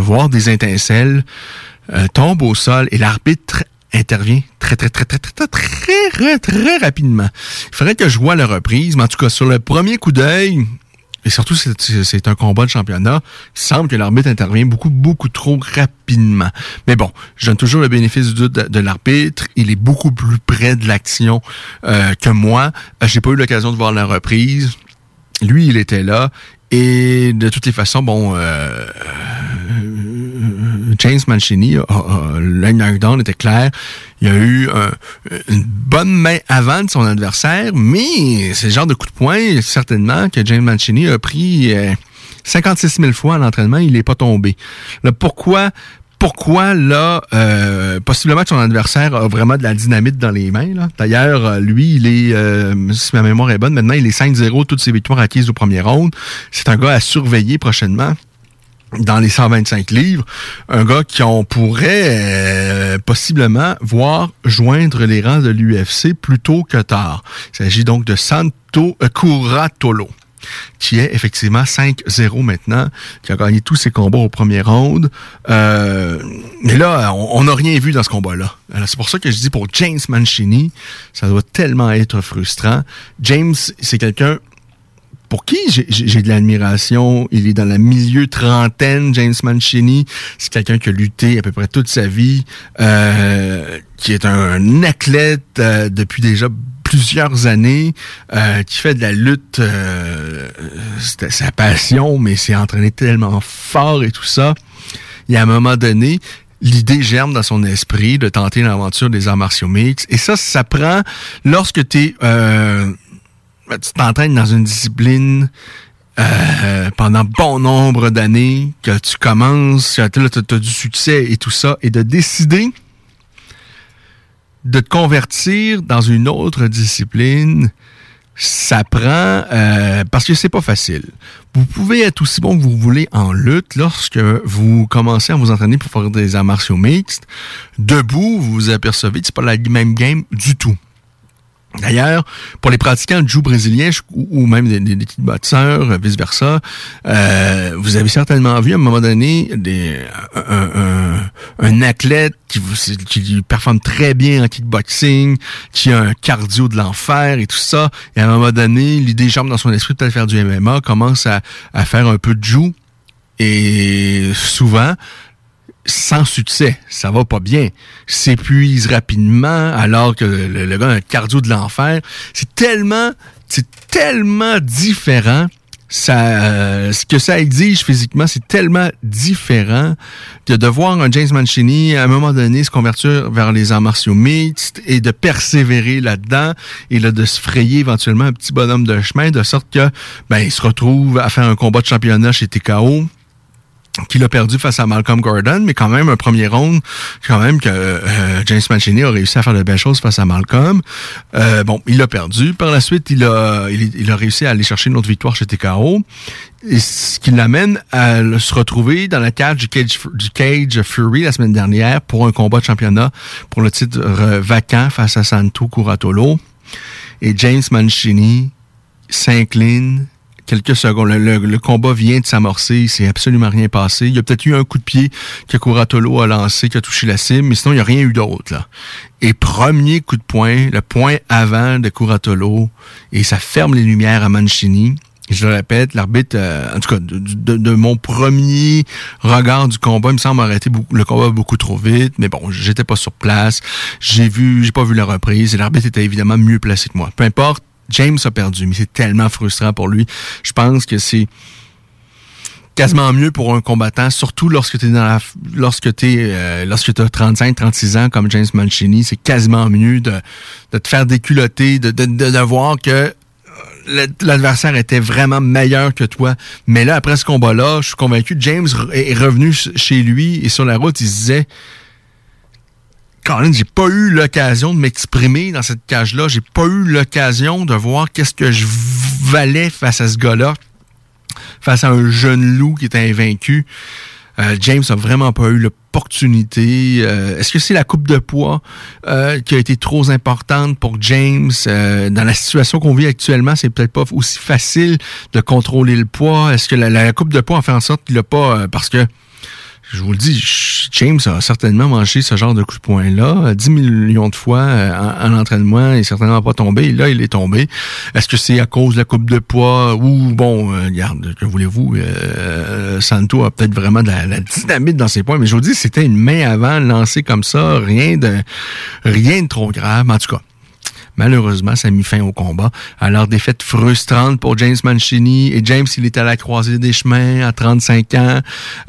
voir des étincelles, euh, tombe au sol et l'arbitre intervient très, très, très, très, très, très, très, très rapidement. Il faudrait que je vois la reprise, mais en tout cas, sur le premier coup d'œil, et surtout, c'est un combat de championnat. Il semble que l'arbitre intervient beaucoup, beaucoup trop rapidement. Mais bon, je donne toujours le bénéfice du doute de, l'arbitre. Il est beaucoup plus près de l'action euh, que moi. Euh, j'ai pas eu l'occasion de voir la reprise. Lui, il était là. Et de toutes les façons, bon, euh, James Mancini, le knockdown était clair. Il y a eu une bonne main avant de son adversaire, mais c'est le genre de coup de poing, certainement, que James Mancini a pris 56 euh, 000 fois à l'entraînement, il n'est pas tombé. pourquoi pourquoi là, euh, possiblement que son adversaire a vraiment de la dynamite dans les mains. D'ailleurs, euh, lui, il est, euh, si ma mémoire est bonne, maintenant il est 5-0, toutes ses victoires acquises au premier round. C'est un gars à surveiller prochainement dans les 125 livres, un gars qu'on pourrait possiblement voir joindre les rangs de l'UFC plus tôt que tard. Il s'agit donc de Santo Curatolo qui est effectivement 5-0 maintenant, qui a gagné tous ses combats au premier round. Euh, mais là, on n'a rien vu dans ce combat-là. C'est pour ça que je dis pour James Mancini, ça doit tellement être frustrant. James, c'est quelqu'un pour qui j'ai de l'admiration? Il est dans la milieu trentaine, James Mancini. C'est quelqu'un qui a lutté à peu près toute sa vie, euh, qui est un, athlète euh, depuis déjà plusieurs années, euh, qui fait de la lutte, euh, c'était sa passion, mais s'est entraîné tellement fort et tout ça. Et à un moment donné, l'idée germe dans son esprit de tenter l'aventure des arts martiaux mix. Et ça, ça prend lorsque t'es, euh, tu t'entraînes dans une discipline euh, pendant bon nombre d'années, que tu commences, tu as, du succès et tout ça, et de décider de te convertir dans une autre discipline, ça prend euh, parce que c'est pas facile. Vous pouvez être aussi bon que vous voulez en lutte lorsque vous commencez à vous entraîner pour faire des arts martiaux mixtes. Debout, vous vous apercevez que c'est pas la même game du tout. D'ailleurs, pour les pratiquants de jiu brésilien ou, même des, kickboxeurs, euh, vice-versa, euh, vous avez certainement vu à un moment donné des, un, athlète qui, qui performe très bien en kickboxing, qui a un cardio de l'enfer et tout ça, et à un moment donné, l'idée jambes dans son esprit de faire du MMA, commence à, à faire un peu de jiu, et souvent, sans succès. Ça va pas bien. S'épuise rapidement alors que le, gars a un cardio de l'enfer. C'est tellement, c'est tellement différent. Ça, euh, ce que ça exige physiquement, c'est tellement différent que de voir un James Mancini à un moment donné se convertir vers les arts martiaux mixtes et de persévérer là-dedans et là, de se frayer éventuellement un petit bonhomme de chemin de sorte que ben il se retrouve à faire un combat de championnat chez TKO qu'il a perdu face à Malcolm Gordon, mais quand même un premier round, quand même que euh, James Mancini a réussi à faire de belles choses face à Malcolm. Euh, bon, il a perdu. Par la suite, il a, réussi à aller chercher une autre victoire chez TKO. Ce qui l'amène à se retrouver dans la cage du Cage, du Cage Fury la semaine dernière pour un combat de championnat pour le titre vacant face à Santo Curatolo. Et James Mancini s'incline quelques secondes. Le, combat vient de s'amorcer, il s'est absolument rien passé. Il y a peut-être eu un coup de pied que Kuratolo a lancé, qui a touché la cible, mais sinon, il n'y a rien eu d'autre. Et premier coup de poing, le point avant de Kuratolo, et ça ferme les lumières à Mancini. Je le répète, l'arbitre, euh, en tout cas, de, de- mon premier regard du combat, il me semble arrêter le combat beaucoup trop vite. Mais bon, j'étais pas sur place. J'ai vu, j'ai pas vu la reprise. Et l'arbitre était évidemment mieux placé que moi. Peu importe, James a perdu, mais c'est tellement frustrant pour lui. Je pense que c'est quasiment mieux pour un combattant, surtout lorsque tu es dans lorsque tu es lorsque tu as 35 36 ans comme James Mancini, c'est quasiment mieux de, te faire déculoter, de, de, voir que euh, l'adversaire était vraiment meilleur que toi. Mais là, après ce combat-là, je suis convaincu que James est revenu ch- chez lui et sur la route, il se disait Colin, j'ai pas eu l'occasion de m'exprimer dans cette cage-là. J'ai pas eu l'occasion de voir qu'est-ce que je valais face à ce gars-là, face à un jeune loup qui était invaincu. Euh, James a vraiment pas eu l'opportunité. Euh, Est-ce que c'est la coupe de poids euh, qui a été trop importante pour James? Dans la situation qu'on vit actuellement C'est peut-être pas aussi facile de contrôler le poids. Est-ce que la, la coupe de poids a fait en sorte qu'il a pas parce que je vous le dis, James a certainement mangé ce genre de coup de poing-là euh, 10 millions de fois euh, en, en entraînement. Il n'est certainement pas tombé. Là, il est tombé. Est-ce que c'est à cause de la coupe de poids ou, bon, euh, regarde, que voulez-vous, euh, Santo a peut-être vraiment de la, la dynamite dans ses points. Mais je vous dis, c'était une main avant lancée comme ça. Rien de, rien de trop grave. En tout cas, Malheureusement, ça a mis fin au combat. Alors, défaite frustrante pour James Mancini. Et James, il est à la croisée des chemins à 35 ans.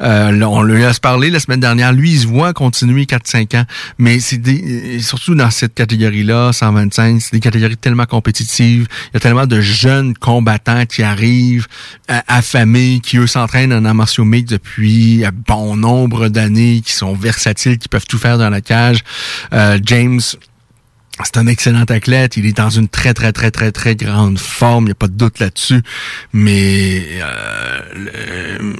Euh, on lui a parlé la semaine dernière. Lui, il se voit continuer 4-5 ans. Mais c'est des- surtout dans cette catégorie-là, 125, c'est des catégories tellement compétitives. Il y a tellement de jeunes combattants qui arrivent euh, affamés, qui eux s'entraînent en martiaux depuis bon nombre d'années, qui sont versatiles, qui peuvent tout faire dans la cage. Euh, James, c'est un excellent athlète. Il est dans une très, très, très, très, très grande forme. Il n'y a pas de doute là-dessus. Mais euh,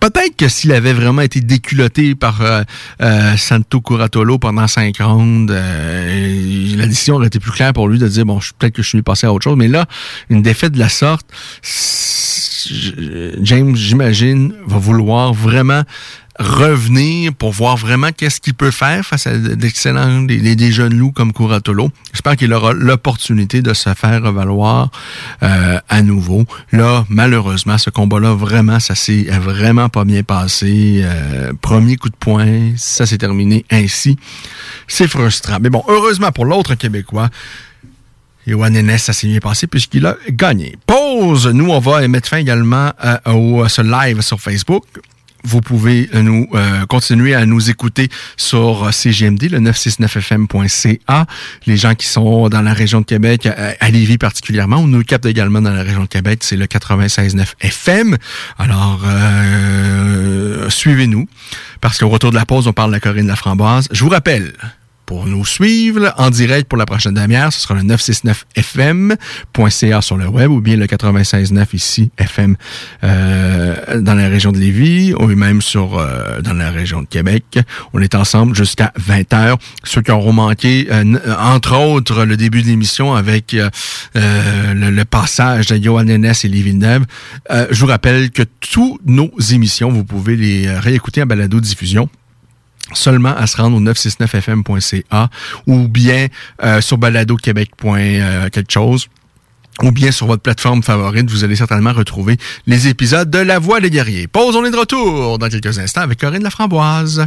peut-être que s'il avait vraiment été déculotté par euh, euh, Santo Curatolo pendant cinq rounds, euh, la décision aurait été plus claire pour lui de dire, bon, peut-être que je suis passé à autre chose. Mais là, une défaite de la sorte, James, j'imagine, va vouloir vraiment revenir pour voir vraiment qu'est-ce qu'il peut faire face à d'excellents des, des- jeunes loups comme Curatolo. J'espère qu'il aura l'opportunité de se faire revaloir euh, à nouveau. Là, malheureusement, ce combat-là, vraiment, ça s'est vraiment pas bien passé. Euh, premier coup de poing, ça s'est terminé ainsi. C'est frustrant. Mais bon, heureusement pour l'autre Québécois, Yoann Enes, ça s'est bien passé puisqu'il a gagné. Pause! Nous, on va mettre fin également euh, à ce live sur Facebook. Vous pouvez euh, nous euh, continuer à nous écouter sur CGMD, le 969fm.ca. Les gens qui sont dans la région de Québec, à, à Lévis particulièrement, on nous capte également dans la région de Québec, c'est le 96.9 FM. Alors, euh, suivez-nous, parce qu'au retour de la pause, on parle de la Corinne de la Framboise. Je vous rappelle, pour nous suivre en direct pour la prochaine demi-heure, ce sera le 969fm.ca sur le web ou bien le 96.9 ici FM euh, dans la région de Lévis ou même sur euh, dans la région de Québec. On est ensemble jusqu'à 20h. Ceux qui auront manqué, euh, entre autres, le début de l'émission avec euh, euh, le, le passage de Johan Nennes et Lévis Villeneuve, euh, je vous rappelle que tous nos émissions, vous pouvez les réécouter en balado-diffusion seulement à se rendre au 969fm.ca ou bien euh, sur baladoquebec. euh, quelque chose ou bien sur votre plateforme favorite, vous allez certainement retrouver les épisodes de La Voix des guerriers. Pause, on est de retour dans quelques instants avec Corinne Laframboise.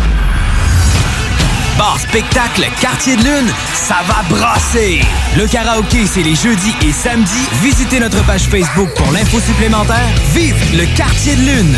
Bar spectacle Quartier de Lune, ça va brasser! Le karaoké, c'est les jeudis et samedis. Visitez notre page Facebook pour l'info supplémentaire. Vive le Quartier de Lune!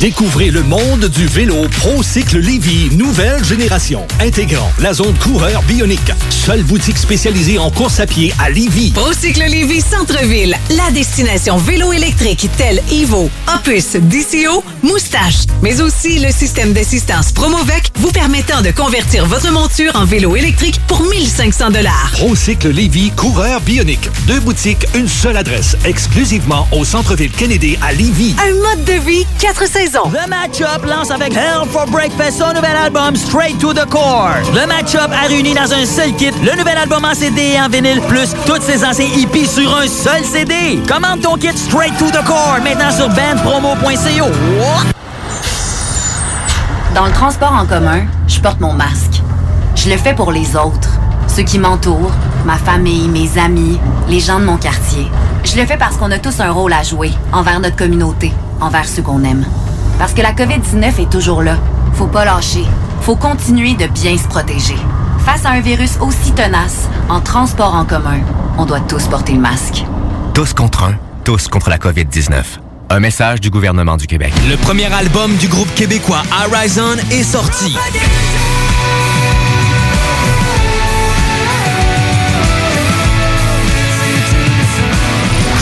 Découvrez le monde du vélo ProCycle Lévy, nouvelle génération, intégrant la zone coureur bionique. Seule boutique spécialisée en course à pied à Lévy. Procycle Lévis Centre-Ville, la destination vélo électrique telle Evo, Opus, DCO, Moustache, mais aussi le système d'assistance Promovec vous permettant de convertir votre monture en vélo électrique pour 1500 dollars. ProCycle Lévy, coureur bionique. Deux boutiques, une seule adresse, exclusivement au centre-ville Kennedy à Lévy. Un mode de vie, quatre saisons. Le match-up lance avec Hell for Breakfast son nouvel album Straight to the Core. Le match-up a réuni dans un seul kit le nouvel album en CD et en vinyle, plus toutes ses anciens hippies sur un seul CD. Commande ton kit Straight to the Core maintenant sur bandpromo.co. Dans le transport en commun, je porte mon masque. Je le fais pour les autres, ceux qui m'entourent, ma famille, mes amis, les gens de mon quartier. Je le fais parce qu'on a tous un rôle à jouer envers notre communauté, envers ceux qu'on aime. Parce que la COVID-19 est toujours là. Faut pas lâcher. Faut continuer de bien se protéger. Face à un virus aussi tenace, en transport en commun, on doit tous porter le masque. Tous contre un, tous contre la COVID-19. Un message du gouvernement du Québec. Le premier album du groupe québécois Horizon est sorti.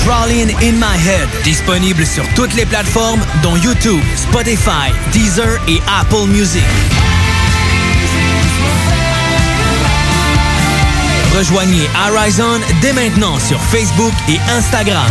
Crawling in My Head, disponible sur toutes les plateformes dont YouTube, Spotify, Deezer et Apple Music. Rejoignez Horizon dès maintenant sur Facebook et Instagram.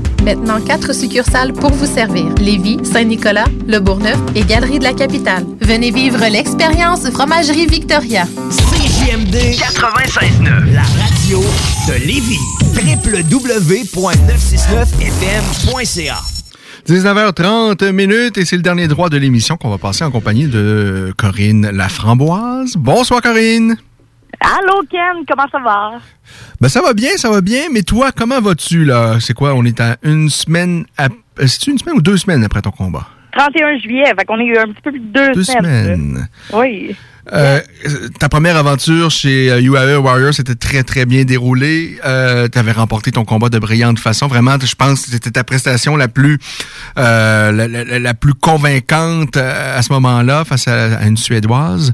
Maintenant, quatre succursales pour vous servir. Lévis, Saint-Nicolas, Le Bourgneuf et Galerie de la Capitale. Venez vivre l'expérience Fromagerie Victoria. CJMD 96.9, la radio de Lévis. www.969fm.ca 19h30 minutes et c'est le dernier droit de l'émission qu'on va passer en compagnie de Corinne Laframboise. Bonsoir Corinne. Allô Ken, comment ça va? Ben ça va bien, ça va bien, mais toi, comment vas-tu là? C'est quoi? On est à une semaine ap- euh, C'est une semaine ou deux semaines après ton combat? 31 juillet, fait qu'on a eu un petit peu plus de deux, Deux semaines. semaines. Oui. Euh, ta première aventure chez euh, UAE Warriors s'était très, très bien déroulée. Euh, tu avais remporté ton combat de brillante façon. Vraiment, je pense que c'était ta prestation la plus euh, la, plus convaincante euh, à ce moment-là face à, une Suédoise.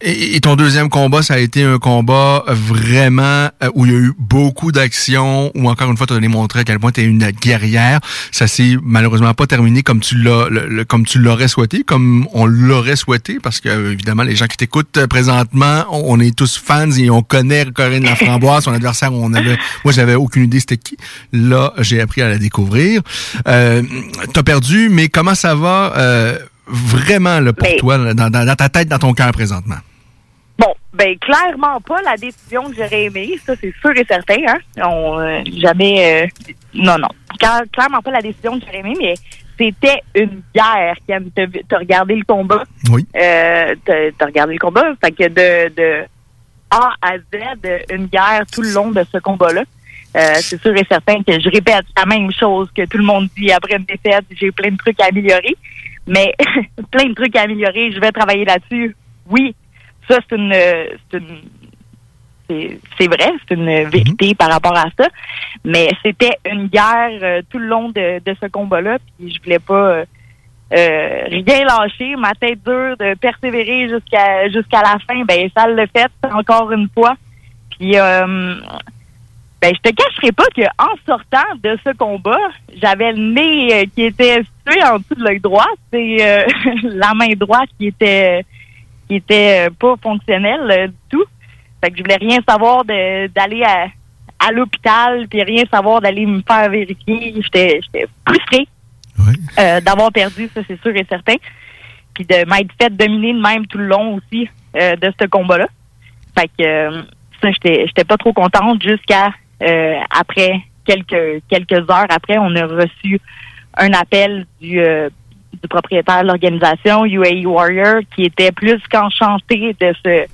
Et, ton deuxième combat, ça a été un combat vraiment euh, où il y a eu beaucoup d'action, où encore une fois, tu as démontré à quel point tu es une guerrière. Ça s'est malheureusement pas terminé comme tu l'as comme tu l'aurais souhaité, comme on l'aurait souhaité, parce que euh, évidemment, les gens qui t'écoutent euh, présentement, on, on est tous fans et on connaît Corinne Laframboise, son adversaire, on avait, moi j'avais aucune idée c'était qui. Là, j'ai appris à la découvrir. Euh, T'as perdu, mais comment ça va euh, vraiment là, pour toi, dans, dans- dans ta tête, dans ton cœur présentement? Bon, ben clairement pas la décision que j'aurais aimée, ça c'est sûr et certain. Hein? On, euh, jamais, euh, non, non, Cla- clairement pas la décision que j'aurais aimée, mais c'était une guerre. Ken, t'as regardé le combat. Oui. Euh, t'as regardé le combat, fait que de, de A à Z, une guerre tout le long de ce combat-là. Euh, c'est sûr et certain que je répète la même chose que tout le monde dit après une défaite. J'ai plein de trucs à améliorer, mais plein de trucs à améliorer. Je vais travailler là-dessus. Oui, ça c'est une, c'est une, c'est vrai, c'est une vérité par rapport à ça. Mais c'était une guerre euh, tout le long de, de ce combat-là, puis je voulais pas euh, euh, rien lâcher. Ma tête dure de persévérer jusqu'à jusqu'à la fin. Ben ça le fait encore une fois. Puis euh, Ben, je te cacherai pas qu'en sortant de ce combat, j'avais le nez qui était situé en dessous de l'œil droit. C'est la main droite qui était qui était pas fonctionnelle du tout. Fait que je voulais rien savoir d'aller à, à l'hôpital, puis rien savoir d'aller me faire vérifier. J'étais frustrée euh, d'avoir perdu, ça c'est sûr et certain. Puis de m'être fait dominer de même tout le long aussi euh, de ce combat-là. Fait que euh, ça, j'étais j'étais pas trop contente jusqu'à après quelques quelques heures après, on a reçu un appel du du propriétaire de l'organisation UAE Warrior qui était plus qu'enchanté de ce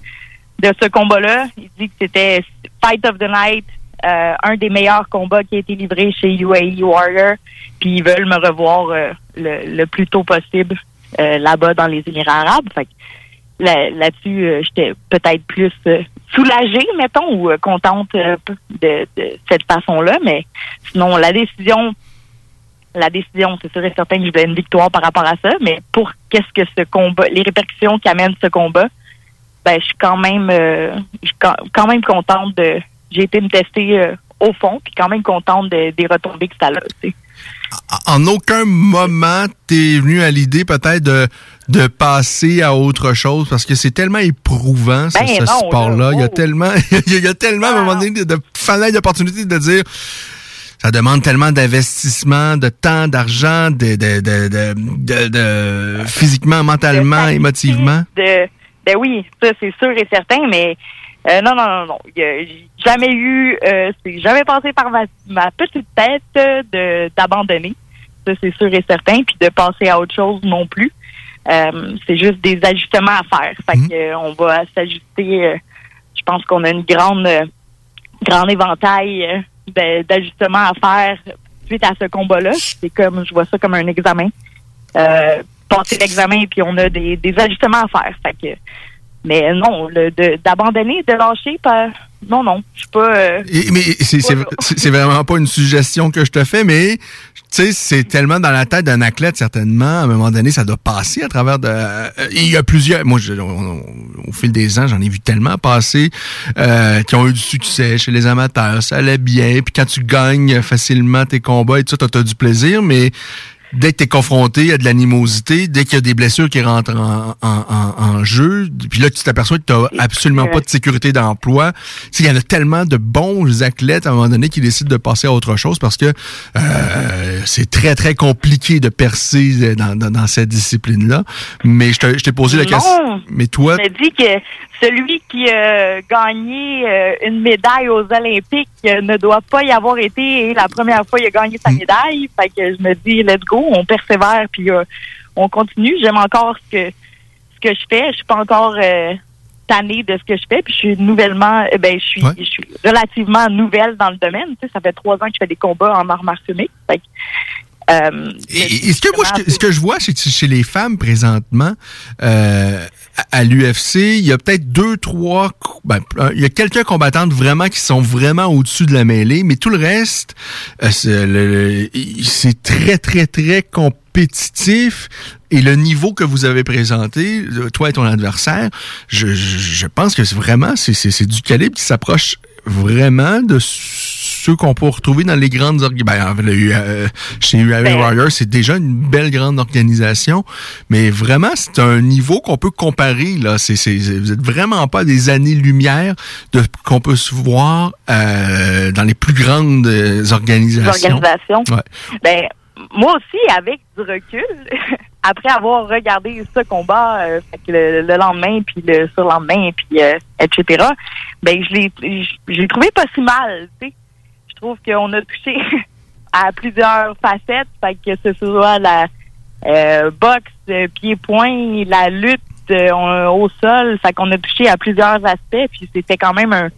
de ce combat-là. Il dit que c'était Fight of the Night, euh, un des meilleurs combats qui a été livré chez UAE Warrior. Puis ils veulent me revoir euh, le, le plus tôt possible euh, là-bas dans les Émirats arabes. Fait là- là-dessus, euh, j'étais peut-être plus euh, soulagée, mettons, ou euh, contente de, de cette façon-là. Mais sinon, la décision, la décision, c'est sûr et certain que je voulais une victoire par rapport à ça. Mais pour qu'est-ce que ce combat, les répercussions qu'amène ce combat, ben, je suis quand même, euh, je suis quand, même contente de. J'ai été me tester euh, au fond, puis quand même contente de- des retombées que ça a. tu sais. En aucun moment, t'es venu à l'idée peut-être de, de passer à autre chose parce que c'est tellement éprouvant, ce, Ben ce sport-là. là, Il y a oh. tellement, il y a- tellement, à un moment donné, de, de d'opportunités de dire, ça demande tellement d'investissement, de temps, d'argent, de, de, de, de, de- de- physiquement, mentalement, émotivement. de ben oui, ça c'est sûr et certain, mais euh, non, non, non, non. J'ai jamais eu euh, c'est jamais passé par ma, ma petite tête de d'abandonner. Ça, c'est sûr et certain, puis de passer à autre chose non plus. Euh, c'est juste des ajustements à faire. Fait que euh, on va s'ajuster. euh, je pense qu'on a une grande grand éventail euh, d'ajustements à faire suite à ce combat-là. C'est comme je vois ça comme un examen. Euh, passer l'examen puis on a des, des ajustements à faire. Fait que, mais non, le- de- d'abandonner, de, lâcher, pas, non, non, je suis pas. euh, Et- mais c'est c'est- c'est- c'est vraiment pas une suggestion que je te fais, mais tu sais, c'est tellement dans la tête d'un athlète, certainement. À un moment donné, ça doit passer à travers de. euh, Il y a plusieurs. Moi, je- on- on- au fil des ans, j'en ai vu tellement passer euh, qui ont eu du succès chez les amateurs. Ça allait bien. Puis quand tu gagnes facilement tes combats et tout ça, t'as as du plaisir, mais. Dès que tu es confronté à de l'animosité, dès qu'il y a des blessures qui rentrent en, en- en- en jeu, puis là, tu t'aperçois que tu n'as absolument pas de sécurité d'emploi. Il y en a tellement de bons athlètes à un moment donné qui décident de passer à autre chose parce que euh, c'est très, très compliqué de percer dans, dans- dans cette discipline-là. Mais je t'ai posé la question. Mais toi, Je me dis que celui qui a gagné euh, une médaille aux Olympiques euh, ne doit pas y avoir été la première fois qu'il a gagné Mm. sa médaille. Fait que je me dis, let's go, on persévère puis euh, on continue. J'aime encore ce que ce que je fais. Je suis pas encore euh, tannée de ce que je fais. Puis je suis nouvellement, eh ben je suis, je suis relativement nouvelle dans le domaine. Tu sais, ça fait trois ans que je fais des combats en arts martiaux mixtes. Fait que, euh, Et- et ce que moi, je- ce que je vois chez, chez les femmes présentement, euh, à, l'UFC, il y a peut-être deux, trois, ben, il y a quelques combattantes vraiment qui sont vraiment au-dessus de la mêlée, mais tout le reste, euh, c'est très, très, très compétitif. Et le niveau que vous avez présenté, euh, toi et ton adversaire, je, je, pense que c'est vraiment, c'est du calibre qui s'approche vraiment de ceux qu'on peut retrouver dans les grandes organisations. Ben, euh, chez UAE Ben, Warriors, c'est déjà une belle grande organisation, mais vraiment, c'est un niveau qu'on peut comparer. Là, c'est, c'est, vous êtes vraiment pas des années-lumière de qu'on peut se voir euh, dans les plus grandes euh, organisations. organisations. Ouais. Ben, moi aussi, avec du recul, après avoir regardé ce combat, euh, le, le lendemain, puis le surlendemain, puis euh, etc., ben, je l'ai, je, je l'ai trouvé pas si mal, tu sais. Je trouve qu'on a touché à plusieurs facettes, fait que ce soit la euh, boxe, euh, pied-point, la lutte euh, au sol, fait qu'on a touché à plusieurs aspects, puis c'était quand même un,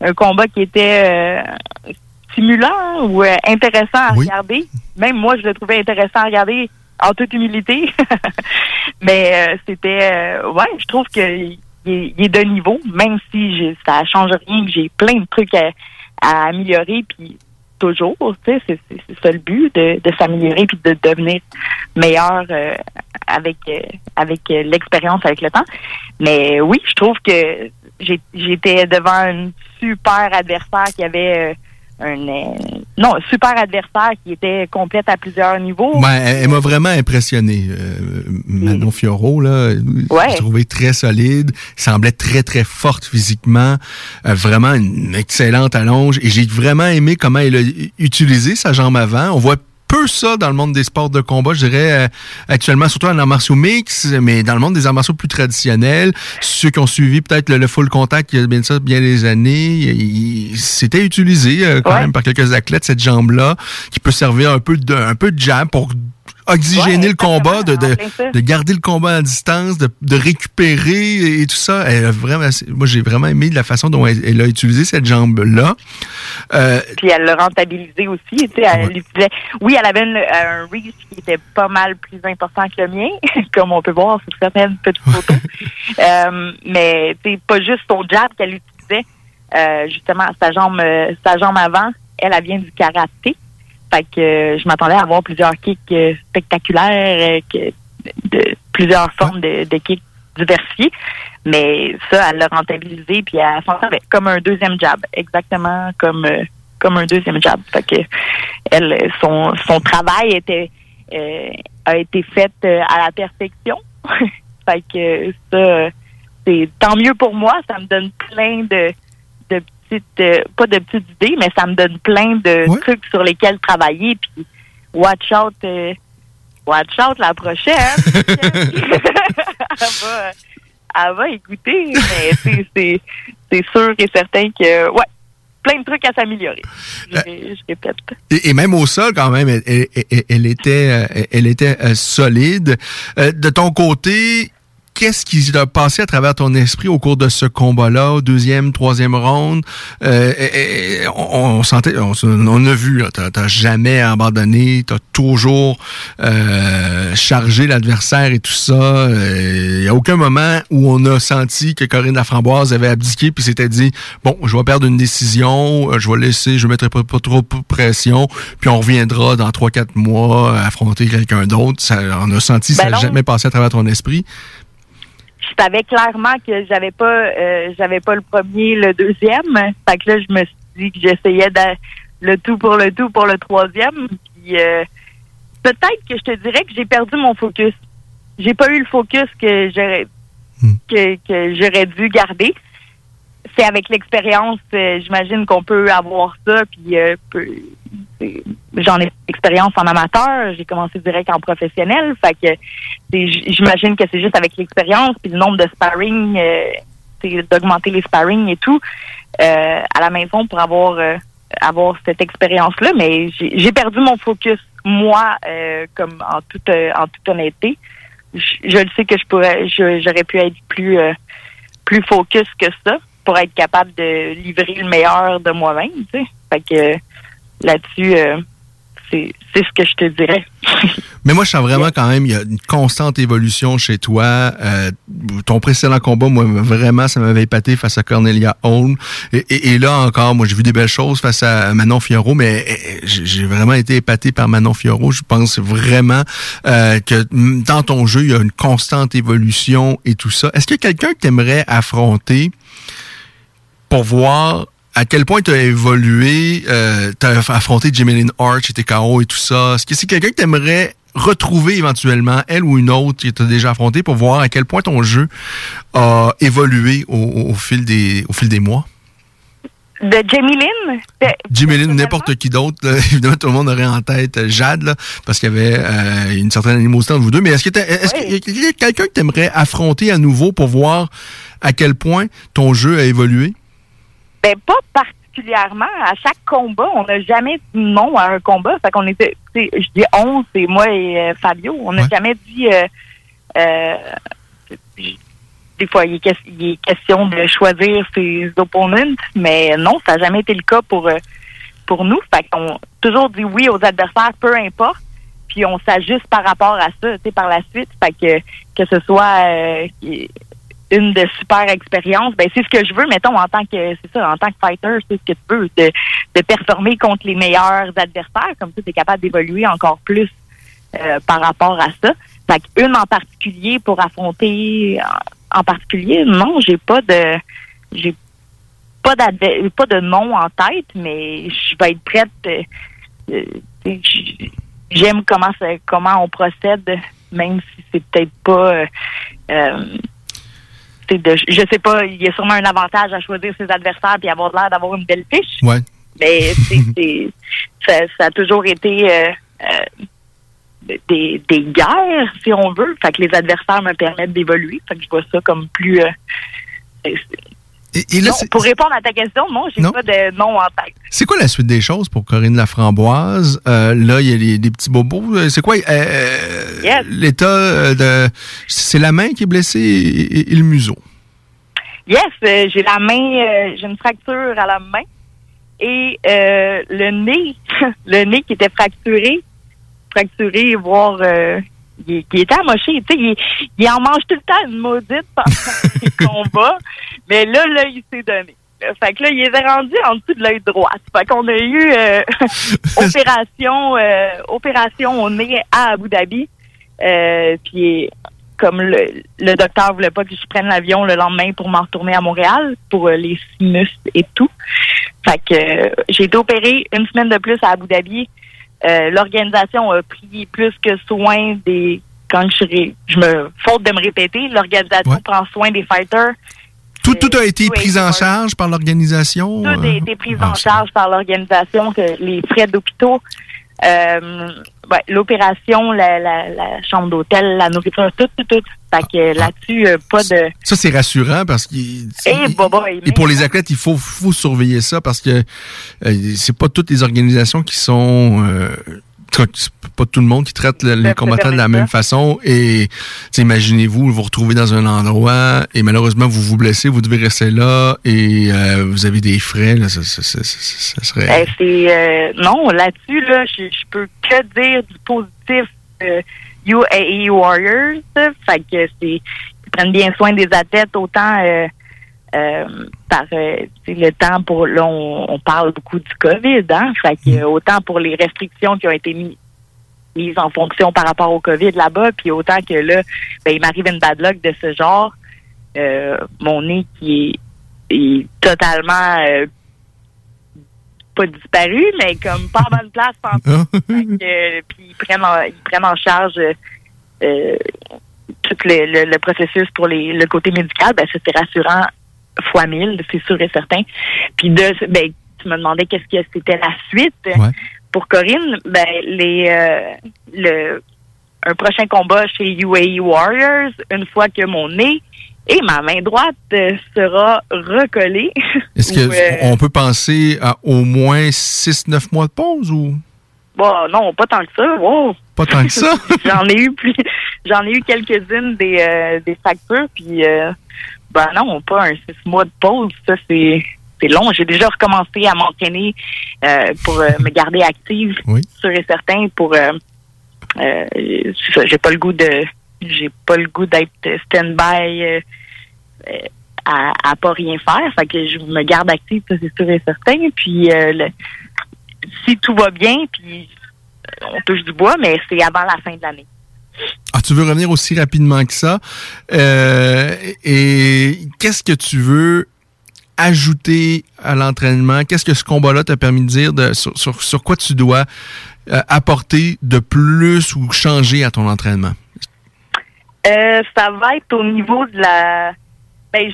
un combat qui était euh, stimulant ou intéressant à regarder. Même moi, je le trouvais intéressant à regarder en toute humilité. Mais c'était, ouais, je trouve que il est, il est de niveau, même si ça change rien, que j'ai plein de trucs à, à améliorer, puis toujours, tu sais, c'est ça le but, de, de s'améliorer puis de devenir meilleur euh, avec euh, avec euh, l'expérience avec le temps. Mais oui, je trouve que j'ai- j'étais devant un super adversaire qui avait euh, un euh, non, super adversaire qui était complète à plusieurs niveaux. Ben, elle, elle m'a vraiment impressionné, euh, Manon Fioro. Là, Ouais. Je trouvais très solide, semblait très très forte physiquement, euh, vraiment une excellente allonge. Et j'ai vraiment aimé comment elle a utilisé sa jambe avant. On voit peu ça dans le monde des sports de combat, je dirais euh, actuellement, surtout en arts martiaux mix, mais dans le monde des arts martiaux plus traditionnels, ceux qui ont suivi peut-être le, le full contact il y a bien ça bien des années, c'était utilisé euh, quand même par quelques athlètes cette jambe-là, qui peut servir un peu de un peu de jab pour oxygéner le combat, de, de, de garder le combat à distance, de, de récupérer et tout ça. Elle a vraiment, moi, j'ai vraiment aimé la façon dont elle, elle a utilisé cette jambe-là. Euh, Puis elle l'a rentabilisé aussi. Tu sais, elle utilisait- oui, elle avait une- un reach qui était pas mal plus important que le mien, comme on peut voir sur certaines petites photos. Euh, mais c'est pas juste son jab qu'elle utilisait. Euh, justement, sa jambe, euh, sa jambe avant, elle, elle vient du karaté. Fait que euh, je m'attendais à avoir plusieurs kicks euh, spectaculaires, euh, que- de plusieurs formes de, de kicks diversifiés. Mais ça, elle l'a rentabilisé, puis elle s'en servait comme un deuxième jab, exactement comme comme un deuxième jab. Elle, son son travail était a été fait à la perfection. fait que ça, c'est tant mieux pour moi. Ça me donne plein de petites, euh, pas de petites idées, mais ça me donne plein de trucs sur lesquels travailler. Puis watch out, euh, watch out la prochaine. elle, va, elle va écouter, mais c'est- sûr et certain que ouais, plein de trucs à s'améliorer. Je, je répète. Et, et même au sol, quand même, elle, elle- elle- elle était, euh, elle était euh, solide. Euh, de ton côté, qu'est-ce qui t'a passé à travers ton esprit au cours de ce combat-là, deuxième, troisième round? Euh, et- et- on, on sentait, on, a vu, t'as, t'as jamais abandonné, t'as toujours euh, chargé l'adversaire et tout ça. Il n'y a aucun moment où on a senti que Corinne Laframboise avait abdiqué puis s'était dit, bon, je vais perdre une décision, euh, je vais laisser, je ne mettrai pas, pas trop de pression, puis on reviendra dans 3-4 mois à affronter quelqu'un d'autre. Ça, on a senti, ça Ben n'a non. jamais passé à travers ton esprit. Je savais clairement que j'avais pas euh, j'avais pas le premier, le deuxième. Fait que là, je me suis dit que j'essayais le tout pour le tout pour le troisième. Puis euh, peut-être que je te dirais que j'ai perdu mon focus. J'ai pas eu le focus que j'aurais que, que j'aurais dû garder. C'est avec l'expérience, euh, j'imagine qu'on peut avoir ça. Puis euh, j'en ai expérience en amateur, j'ai commencé direct en professionnel. Fait que j'imagine que c'est juste avec l'expérience puis le nombre de sparring, euh, d'augmenter les sparring et tout euh, à la maison pour avoir euh, avoir cette expérience-là. Mais j'ai perdu mon focus moi, comme en toute en toute honnêteté. Je, je le sais que je pourrais, j'aurais pu être plus plus focus que ça pour être capable de livrer le meilleur de moi-même. Tu sais. Fait que là-dessus, euh, c'est c'est ce que je te dirais. Mais moi, je sens vraiment quand même, il y a une constante évolution chez toi. Euh, ton précédent combat, moi, vraiment, ça m'avait épaté face à Cornelia Holm. Et, et- et là encore, moi, j'ai vu des belles choses face à Manon Fiorot, mais eh, j'ai j'ai vraiment été épaté par Manon Fiorot. Je pense vraiment euh, que dans ton jeu, il y a une constante évolution et tout ça. Est-ce qu'il y a quelqu'un que tu aimerais affronter pour voir à quel point tu as évolué, euh, tu as affronté Arch et tes KO et tout ça. Est-ce que c'est quelqu'un que tu aimerais retrouver éventuellement, elle ou une autre que tu as déjà affronté pour voir à quel point ton jeu a évolué au, au- fil, des, au fil des mois? De Jamie Lynn, Jimeline ou n'importe qui d'autre, évidemment, tout le monde aurait en tête euh, Jade, là, parce qu'il y avait euh, une certaine animosité entre vous deux. Mais est-ce que t'as- est-ce qu'il y a quelqu'un que tu aimerais affronter à nouveau pour voir à quel point ton jeu a évolué? Ben, pas particulièrement. À chaque combat, on n'a jamais dit non à un combat. Fait qu'on était, je dis on, c'est moi et euh, Fabio. On n'a jamais dit, euh, euh, des fois, il est, il est question de choisir ses opponents, mais non, ça n'a jamais été le cas pour, euh, pour nous. Fait qu'on toujours dit oui aux adversaires, peu importe. Puis on s'ajuste par rapport à ça, tu sais, par la suite. Fait que, que ce soit euh, une de super expérience, ben c'est ce que je veux, mettons, en tant que c'est ça, en tant que fighter, c'est ce que tu veux, de, de performer contre les meilleurs adversaires, comme ça, tu es capable d'évoluer encore plus euh, par rapport à ça. Fait une en particulier pour affronter en, particulier, non, j'ai pas de j'ai pas d'adve- pas de nom en tête, mais je vais être prête. euh, euh, J'aime comment comment on procède, même si c'est peut-être pas. euh, euh, de- je sais pas, il y a sûrement un avantage à choisir ses adversaires puis avoir l'air d'avoir une belle fiche. Ouais. Mais c'est- c'est- ça, ça a toujours été euh, euh, des, des guerres, si on veut. Fait que les adversaires me permettent d'évoluer. Fait que je vois ça comme plus. euh, là, Non, pour répondre à ta question, non, j'ai pas de nom en tête. C'est quoi la suite des choses pour Corinne Laframboise? Euh, là, il y a les, des petits bobos. Euh, C'est quoi euh, euh, Yes. l'état euh, de... C'est la main qui est blessée et, le museau. Yes, euh, j'ai la main, j'ai une fracture à la main et le nez, le nez qui était fracturé, fracturé, voire il, qui était amoché. Tu sais, il, il en mange tout le temps une maudite pendant les combats, mais là, là, il s'est donné. Fait que là, il est rendu en dessous de l'œil droit. Fait qu'on a eu euh, opération, euh, opération au nez à Abu Dhabi. Euh, puis comme le, le docteur voulait pas que je prenne l'avion le lendemain pour m'en retourner à Montréal pour euh, les sinus et tout. Fait que euh, j'ai été opérée une semaine de plus à Abu Dhabi. Euh, L'organisation a pris plus que soin des quand je, je me faute de me répéter, l'organisation prend soin des fighters. Tout, tout a été pris en charge par l'organisation? Tout a euh? été pris en charge par l'organisation, les frais d'hôpitaux, euh, ouais, l'opération, la, la, la chambre d'hôtel, la nourriture, tout, tout, tout. Fait que là-dessus, euh, pas de... Ça, c'est rassurant parce qu'il... Eh, baba, Et pour les athlètes, il faut, faut surveiller ça parce que euh, c'est pas toutes les organisations qui sont. Pas tout le monde qui traite le- les combattants de la même façon. Et imaginez-vous vous retrouvez dans un endroit et malheureusement vous vous blessez, vous devez rester là et euh, vous avez des frais. Là, ça, ça- ça- ça- ça serait. C'est euh, non là-dessus là, je, je peux que dire du positif. euh, UAE Warriors, fait que c'est ils prennent bien soin des athlètes autant euh, euh, par euh, le temps pour là on, on parle beaucoup du Covid, hein, fait que euh, autant pour les restrictions qui ont été mises mises en fonction par rapport au COVID là-bas, puis autant que là, ben, il m'arrive une bad luck de ce genre, euh, mon nez qui est, est totalement euh, pas disparu, mais comme pas en bonne place que, euh, puis ils prennent en, ils prennent en charge tout le, le- le processus pour les, le côté médical, ben ça, c'est rassurant fois mille, c'est sûr et certain. Puis de ben tu me demandais qu'est-ce que c'était la suite pour Corinne, ben les euh, le un prochain combat chez UAE Warriors, une fois que mon nez et ma main droite euh, sera recollée. Est-ce Ou, euh, qu'on peut penser à au moins 6-9 mois de pause ou? Bon, non, pas tant que ça. Wow. pas tant que ça? j'en ai eu plus, j'en ai eu quelques-unes des, euh, des fractures, puis euh, ben non, pas un six mois de pause. Ça, c'est c'est long. J'ai déjà recommencé à m'entraîner euh, pour euh, me garder active, sûr et certain, pour euh, euh, j'ai pas le goût de j'ai pas le goût d'être stand-by à, à pas rien faire. Fait que je me garde active, ça c'est sûr et certain. Puis euh, le- si tout va bien, puis on touche du bois, mais c'est avant la fin de l'année. Ah, tu veux revenir aussi rapidement que ça? Euh, et qu'est-ce que tu veux ajouter à l'entraînement? Qu'est-ce que ce combat-là t'a permis de dire de, sur, sur, quoi tu dois euh, apporter de plus ou changer à ton entraînement? Euh, ça va être au niveau de la. Ben,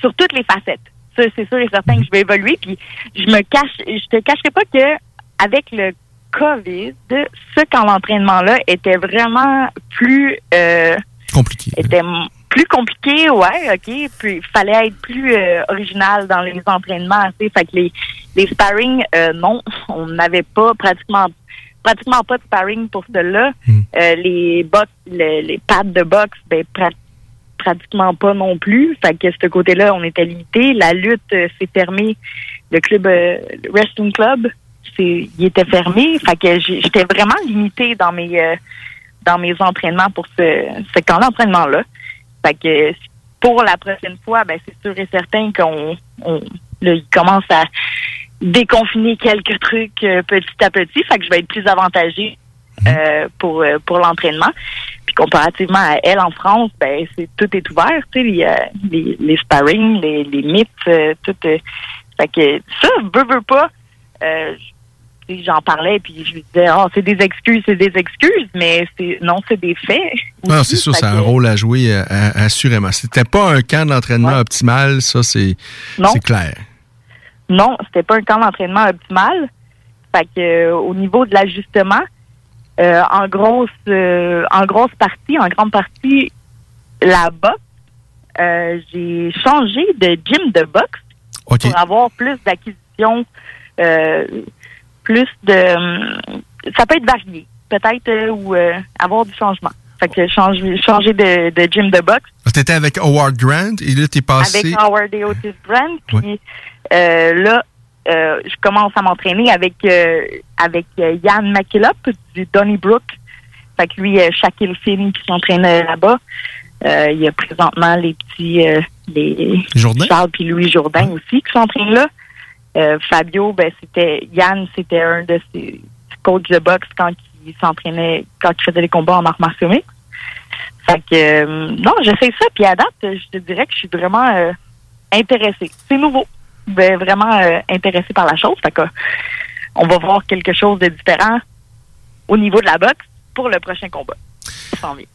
sur toutes les facettes. C'est sûr et certain que je vais évoluer. Puis je me cache, je te cacherai pas que avec le COVID, ce camp d'entraînement-là était vraiment plus euh, compliqué. Était m- plus compliqué, ouais, ok. Puis il fallait être plus euh, original dans les entraînements, tu sais. Fait que les, les sparring, euh, non, on n'avait pas pratiquement pratiquement pas de sparring pour cela. Euh, les box, le- les pads de boxe, ben pra- pratiquement pas non plus. Fait que ce côté-là, on était limité. La lutte euh, s'est fermée. Le club euh, le Wrestling Club, il était fermé. Fait que j'étais vraiment limitée dans mes euh, dans mes entraînements pour ce, ce camp d'entraînement-là. Fait que pour la prochaine fois, ben c'est sûr et certain qu'on on, là, il commence à déconfiner quelques trucs euh, petit à petit. Fait que je vais être plus avantagée euh, pour pour l'entraînement. Puis comparativement à elle en France, ben c'est tout est ouvert, tu sais, a les, les sparring, les, les mythes, tout. fait que ça, veux, veux pas. euh, J'en parlais puis je lui disais, oh, c'est des excuses, c'est des excuses, mais c'est non, c'est des faits. Non, c'est sûr, Fait c'est un rôle à jouer euh, à- assurément. C'était pas un camp d'entraînement optimal, ça, c'est c'est clair. Non, c'était pas un camp d'entraînement optimal. Fait que euh, au niveau de l'ajustement, euh, en grosse euh, en grosse partie, en grande partie, la boxe, euh, j'ai changé de gym de boxe pour avoir plus d'acquisition, euh, plus de hum, ça peut être varié, peut-être euh, ou euh, avoir du changement. Fait que changer changer de, de gym de boxe T'étais avec Howard Grant et là, t'es passé. avec Howard et Otis Brand. Puis euh, là, euh, je commence à m'entraîner avec euh, avec euh, Yann McKillop du Donnybrook. Fait que lui, euh, Shaquille Finn qui s'entraîne euh, là-bas. Euh, il y a présentement les petits euh, les Jourdain? Charles puis Louis Jourdain aussi qui s'entraînent là. Euh, Fabio, ben c'était Yann, c'était un de ses coachs de boxe quand il s'entraînait, quand il faisait les combats en arts martiaux. Fait que euh, non, j'essaie ça, puis à date, je te dirais que je suis vraiment euh, intéressée. C'est nouveau. Ben, vraiment intéressée par la chose. Fait que on va voir quelque chose de différent au niveau de la boxe pour le prochain combat.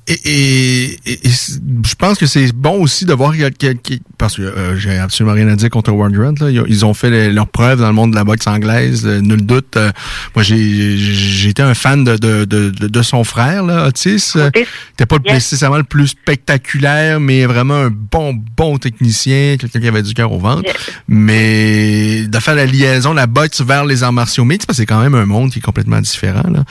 Et, et- et- et c- je pense que c'est bon aussi de voir quelqu'un- parce que euh, j'ai absolument rien à dire contre Howard Grant. Là. Ils, ont, fait les- leurs preuves dans le monde de la boxe anglaise, euh, nul doute. Euh, moi, j'ai été un fan de, de, de, de- son frère, là, Otis. Euh, C'était pas nécessairement le plus spectaculaire, mais vraiment un bon, bon technicien, quelqu'un qui avait du cœur au ventre. Mais de faire la liaison, la boxe vers les arts martiaux mixtes, parce que c'est quand même un monde qui est complètement différent. Là.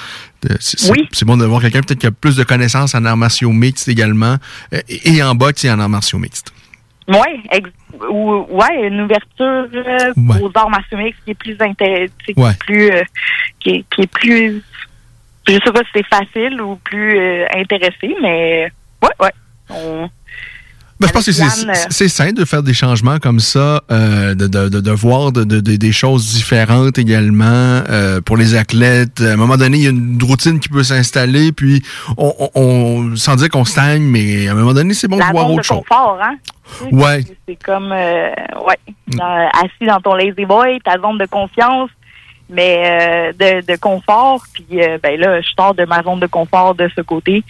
De- C'est Oui. c'est bon de voir quelqu'un peut-être qui a plus de connaissances en arts martiaux mixtes également, euh, et en boxe et en arts martiaux mixtes. Oui, ou, ouais, une ouverture euh, Ouais. aux arts martiaux mixtes qui est plus intéressante, Ouais. plus, euh, qui, est, qui est plus, je sais pas si c'est facile ou plus euh, intéressé, mais ouais, ouais. On- Ben, je pense que c'est- sain de faire des changements comme ça, euh, de, de, de, de voir de, de- de- des choses différentes également euh, pour les athlètes. À un moment donné, il y a une routine qui peut s'installer, puis on, on- on- sans dire qu'on stagne, mais à un moment donné, c'est bon la de voir autre de chose. confort, hein? Ouais. c'est- comme, euh, ouais, dans- assis dans ton lazy boy, ta zone de confiance, mais euh, de, de confort. Puis, euh, ben là, je sors de ma zone de confort de ce côté,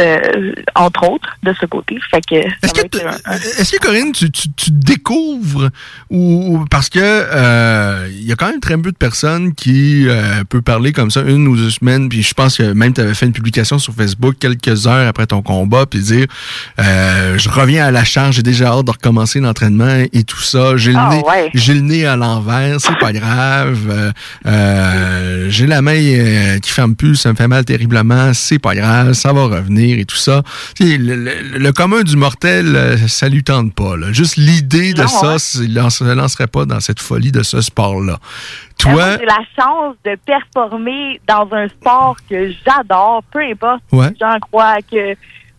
euh, entre autres, de ce côté. Fait que. un- Est-ce que Corinne, tu, tu, tu découvres ou ou- parce que euh, il y a quand même très peu de personnes qui euh, peuvent parler comme ça une ou deux semaines, puis je pense que même tu avais fait une publication sur Facebook quelques heures après ton combat, puis dire euh, je reviens à la charge, j'ai déjà hâte de recommencer l'entraînement et tout ça, j'ai le Ah, nez ouais. j'ai le nez à l'envers, c'est pas grave, euh, euh, j'ai la main euh, qui ferme plus, ça me fait mal terriblement, c'est pas grave, ça va revenir et tout ça. Le, le- le commun du mortel, euh, ça lui tente pas. là. Juste l'idée de ça, hein? il ne se lancerait pas dans cette folie de ce sport-là. Toi, J'ai la chance de performer dans un sport que j'adore, peu importe Ouais. si gens croient que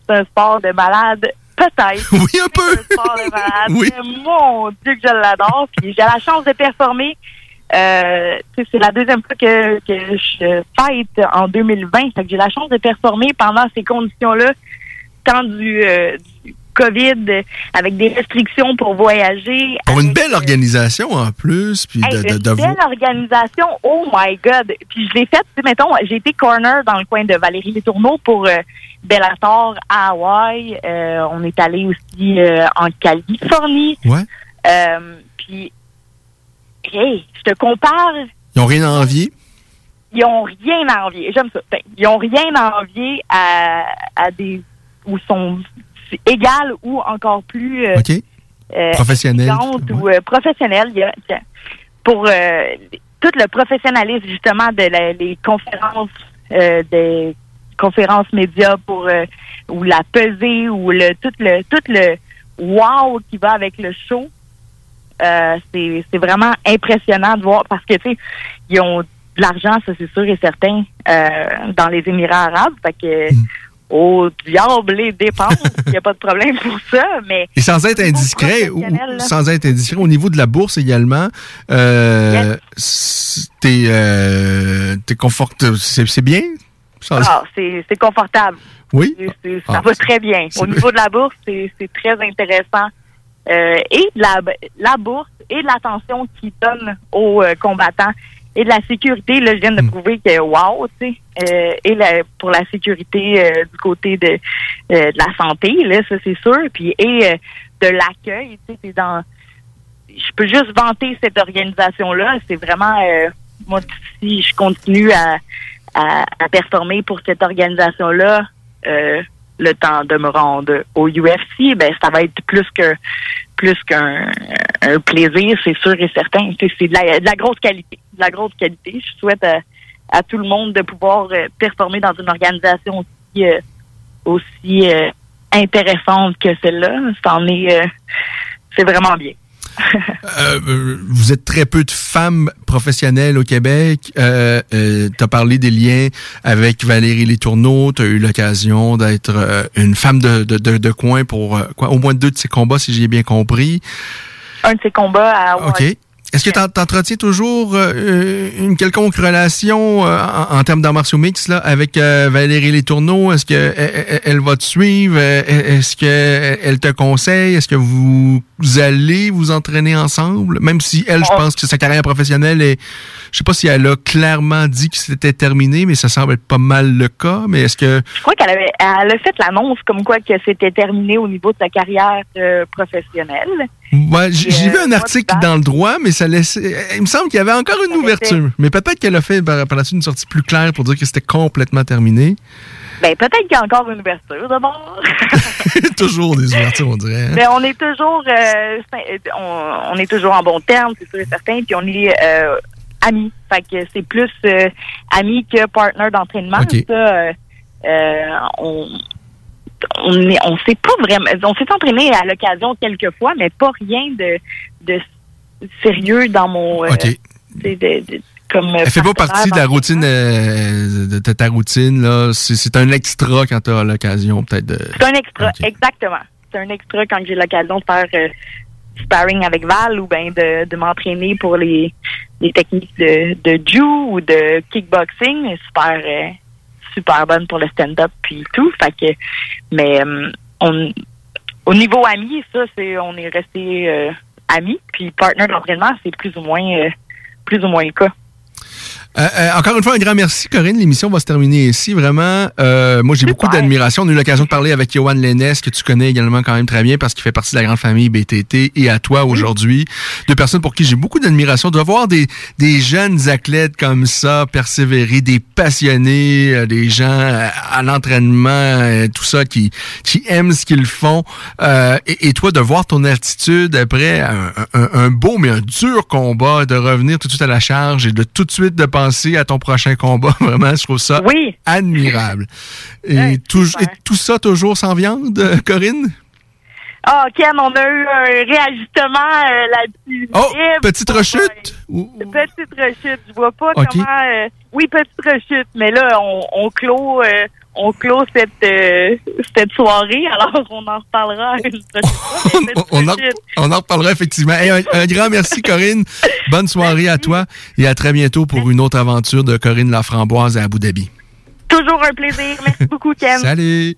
c'est un sport de malade. Peut-être. Oui, un peu. un sport de malade. Oui. Mais Mon Dieu que je l'adore. Puis j'ai la chance de performer. Euh, c'est la deuxième fois que, que je fête en 2020. Fait que j'ai la chance de performer pendant ces conditions-là, tant du, euh, du COVID, avec des restrictions pour voyager, pour une belle organisation en plus, puis Hey, de, de, une de belle organisation, oh my God! Puis je l'ai faite, mettons, j'ai été corner dans le coin de Valérie Les Tourneaux pour euh, Bellator à Hawaii. Euh, on est allé aussi euh, en Californie. Ouais. Euh, puis, hey, je te compare, Ils ont rien à envier? ils ont rien à envier. J'aime ça. Ben, ils ont rien à envier à, à des où sont égales ou encore plus euh, OK. euh, Professionnelles. exigeantes ou euh, a- tiens, pour euh, tout le professionnalisme justement de la- les conférences euh, des conférences médias pour euh, ou la pesée ou le tout le tout le wow qui va avec le show. Euh, c'est c'est vraiment impressionnant de voir parce que tu sais ils ont de l'argent ça c'est sûr et certain euh, dans les Émirats arabes fait que au diable les dépenses il n'y a pas de problème pour ça mais Et sans être indiscret, ou, sans être indiscret, au niveau de la bourse également, euh, t'es euh, t'es confort- c'est c'est bien? Ah, c'est c'est confortable. Oui? C'est- ça Ah, va très bien. Au niveau de la bourse, c'est c'est très intéressant. Euh, et de la, la bourse et de l'attention qu'ils donnent aux euh, combattants et de la sécurité, là, je viens de prouver que wow, tu sais, euh, et la- pour la sécurité euh, du côté de, euh, de la santé, là, ça c'est sûr, puis et de l'accueil, tu sais, c'est dans je peux juste vanter cette organisation-là. C'est vraiment, moi, si je continue à, à, à performer pour cette organisation-là, le temps de me rendre au UFC, ben ça va être plus que plus qu'un un plaisir, c'est sûr et certain. C'est de la, de la grosse qualité, de la grosse qualité. Je souhaite à, à tout le monde de pouvoir euh, performer dans une organisation aussi euh, aussi euh, intéressante que celle-là. C'en est, c'est vraiment bien. Euh, euh, vous êtes très peu de femmes professionnelles au Québec. Euh, tu as parlé des liens avec Valérie Letourneau. Tu as eu l'occasion d'être euh, une femme de, de, de, de coin pour euh, quoi, au moins deux de ces combats, si j'ai bien compris. Un de ces combats à OK. Est-ce que tu entretiens toujours euh, une quelconque relation euh, en, en termes d'arts martiaux mix là, avec euh, Valérie Letourneau? Est-ce que elle, elle- elle va te suivre? Euh, Est-ce que elle te conseille? Est-ce que vous, vous allez vous entraîner ensemble? Même si elle, je pense que sa carrière professionnelle est... Je sais pas si elle a clairement dit que c'était terminé, mais ça semble être pas mal le cas. Mais est-ce que... Je crois qu'elle avait, elle a fait l'annonce comme quoi que c'était terminé au niveau de sa carrière euh, professionnelle. Ouais, j'ai j'ai euh, vu un article dans le droit, mais ça laissait. Il me semble qu'il y avait encore une ouverture. Mais peut-être qu'elle a fait par, par la suite une sortie plus claire pour dire que c'était complètement terminé. Ben peut-être qu'il y a encore une ouverture d'abord. Toujours des ouvertures, on dirait. hein. Mais on est toujours, euh, on, on est toujours en bon terme, c'est sûr et certain. Puis on est euh, amis. Fait que c'est plus euh, amis que partner d'entraînement. Ça, euh, euh, on on on s'est pas vraiment, on s'est entraîné à l'occasion quelques fois, mais pas rien de, de sérieux dans mon, euh, OK. de- de- comme. Elle fait pas partie de la routine, euh, de ta, routine, là. C'est un extra quand tu as l'occasion, peut-être, de. C'est un extra, exactement. C'est un extra quand j'ai l'occasion de faire euh, sparring avec Val ou ben de, de m'entraîner pour les, les techniques de, de jiu ou de kickboxing. Super, euh, super bonne pour le stand-up puis tout. Mais euh, on, au niveau ami, ça c'est, on est resté euh, amis. Puis partner d'entraînement, c'est plus ou moins, euh, plus ou moins le cas. Euh, euh, encore une fois, un grand merci, Corinne. L'émission va se terminer ici. Vraiment, euh, moi, j'ai beaucoup d'admiration. On a eu l'occasion de parler avec Johan Lennes, que tu connais également quand même très bien parce qu'il fait partie de la grande famille BTT, et à toi aujourd'hui. Deux personnes pour qui j'ai beaucoup d'admiration. De voir des, des jeunes athlètes comme ça persévérer, des passionnés, euh, des gens euh, à l'entraînement, tout ça, qui, qui aiment ce qu'ils font. Euh, et, et toi, de voir ton attitude après un, un- un beau mais un dur combat, de revenir tout de suite à la charge et de tout de suite de penser à ton prochain combat. Vraiment, je trouve ça admirable. Et, tout, et tout ça toujours sans viande, euh, Corinne? Ah, Ken, on a eu un réajustement euh, là-dessus. Oh, petite rechute? Petite rechute. Je vois pas comment. euh, oui, petite rechute, mais là, on, on clôt, euh, on clôt cette, euh, cette soirée. Alors, on en reparlera une prochaine fois. On en, on en reparlera effectivement. Hey, un, un grand merci, Corinne. Bonne soirée à toi et à très bientôt pour une autre aventure de Corinne Laframboise à Abu Dhabi. Toujours un plaisir. Merci beaucoup, Ken. Salut!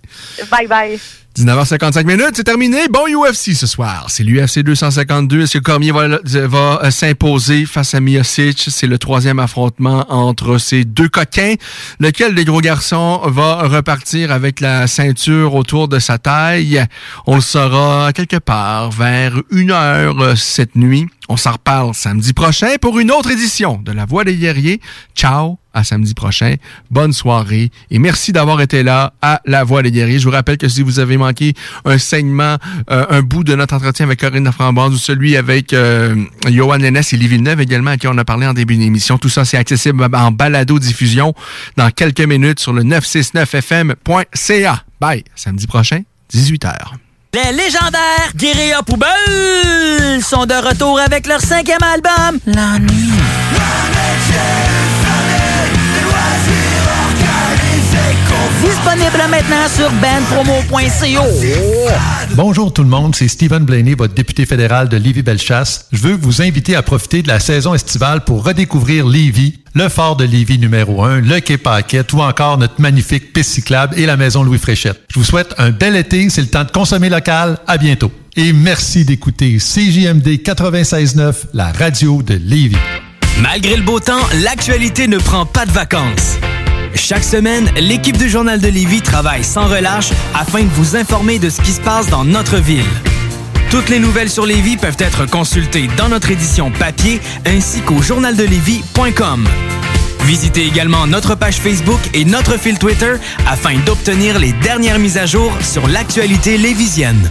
Bye bye. 19h55 minutes, c'est terminé. Bon UFC ce soir. C'est l'UFC 252. Est-ce que Cormier va, euh, s'imposer face à Miocic? C'est le troisième affrontement entre ces deux coquins. Lequel des gros garçons va repartir avec la ceinture autour de sa taille? On le saura quelque part vers une heure euh, cette nuit. On s'en reparle samedi prochain pour une autre édition de La Voix des guerriers. Ciao! à samedi prochain. Bonne soirée et merci d'avoir été là à La Voix des guerriers. Je vous rappelle que si vous avez manqué un saignement, euh, un bout de notre entretien avec Corinne Laframboise ou celui avec euh, Johan Lennes et Lee Villeneuve également à qui on a parlé en début d'émission, tout ça c'est accessible en balado-diffusion dans quelques minutes sur le 969fm.ca. Bye! Samedi prochain, 18h. Les légendaires Guérilla Poubelle sont de retour avec leur cinquième album, La Disponible maintenant sur bandpromo.co. Bonjour tout le monde, c'est Stephen Blaney, votre député fédéral de Lévis-Bellechasse. Je veux vous inviter à profiter de la saison estivale pour redécouvrir Lévis, le fort de Lévis numéro 1, le quai Paquette ou encore notre magnifique piste cyclable et la maison Louis Fréchette. Je vous souhaite un bel été, c'est le temps de consommer local. À bientôt. Et merci d'écouter CJMD 96.9, la radio de Lévis. Malgré le beau temps, l'actualité ne prend pas de vacances. Chaque semaine, l'équipe du Journal de Lévis travaille sans relâche afin de vous informer de ce qui se passe dans notre ville. Toutes les nouvelles sur Lévis peuvent être consultées dans notre édition papier ainsi qu'au journaldelevis.com. Visitez également notre page Facebook et notre fil Twitter afin d'obtenir les dernières mises à jour sur l'actualité lévisienne.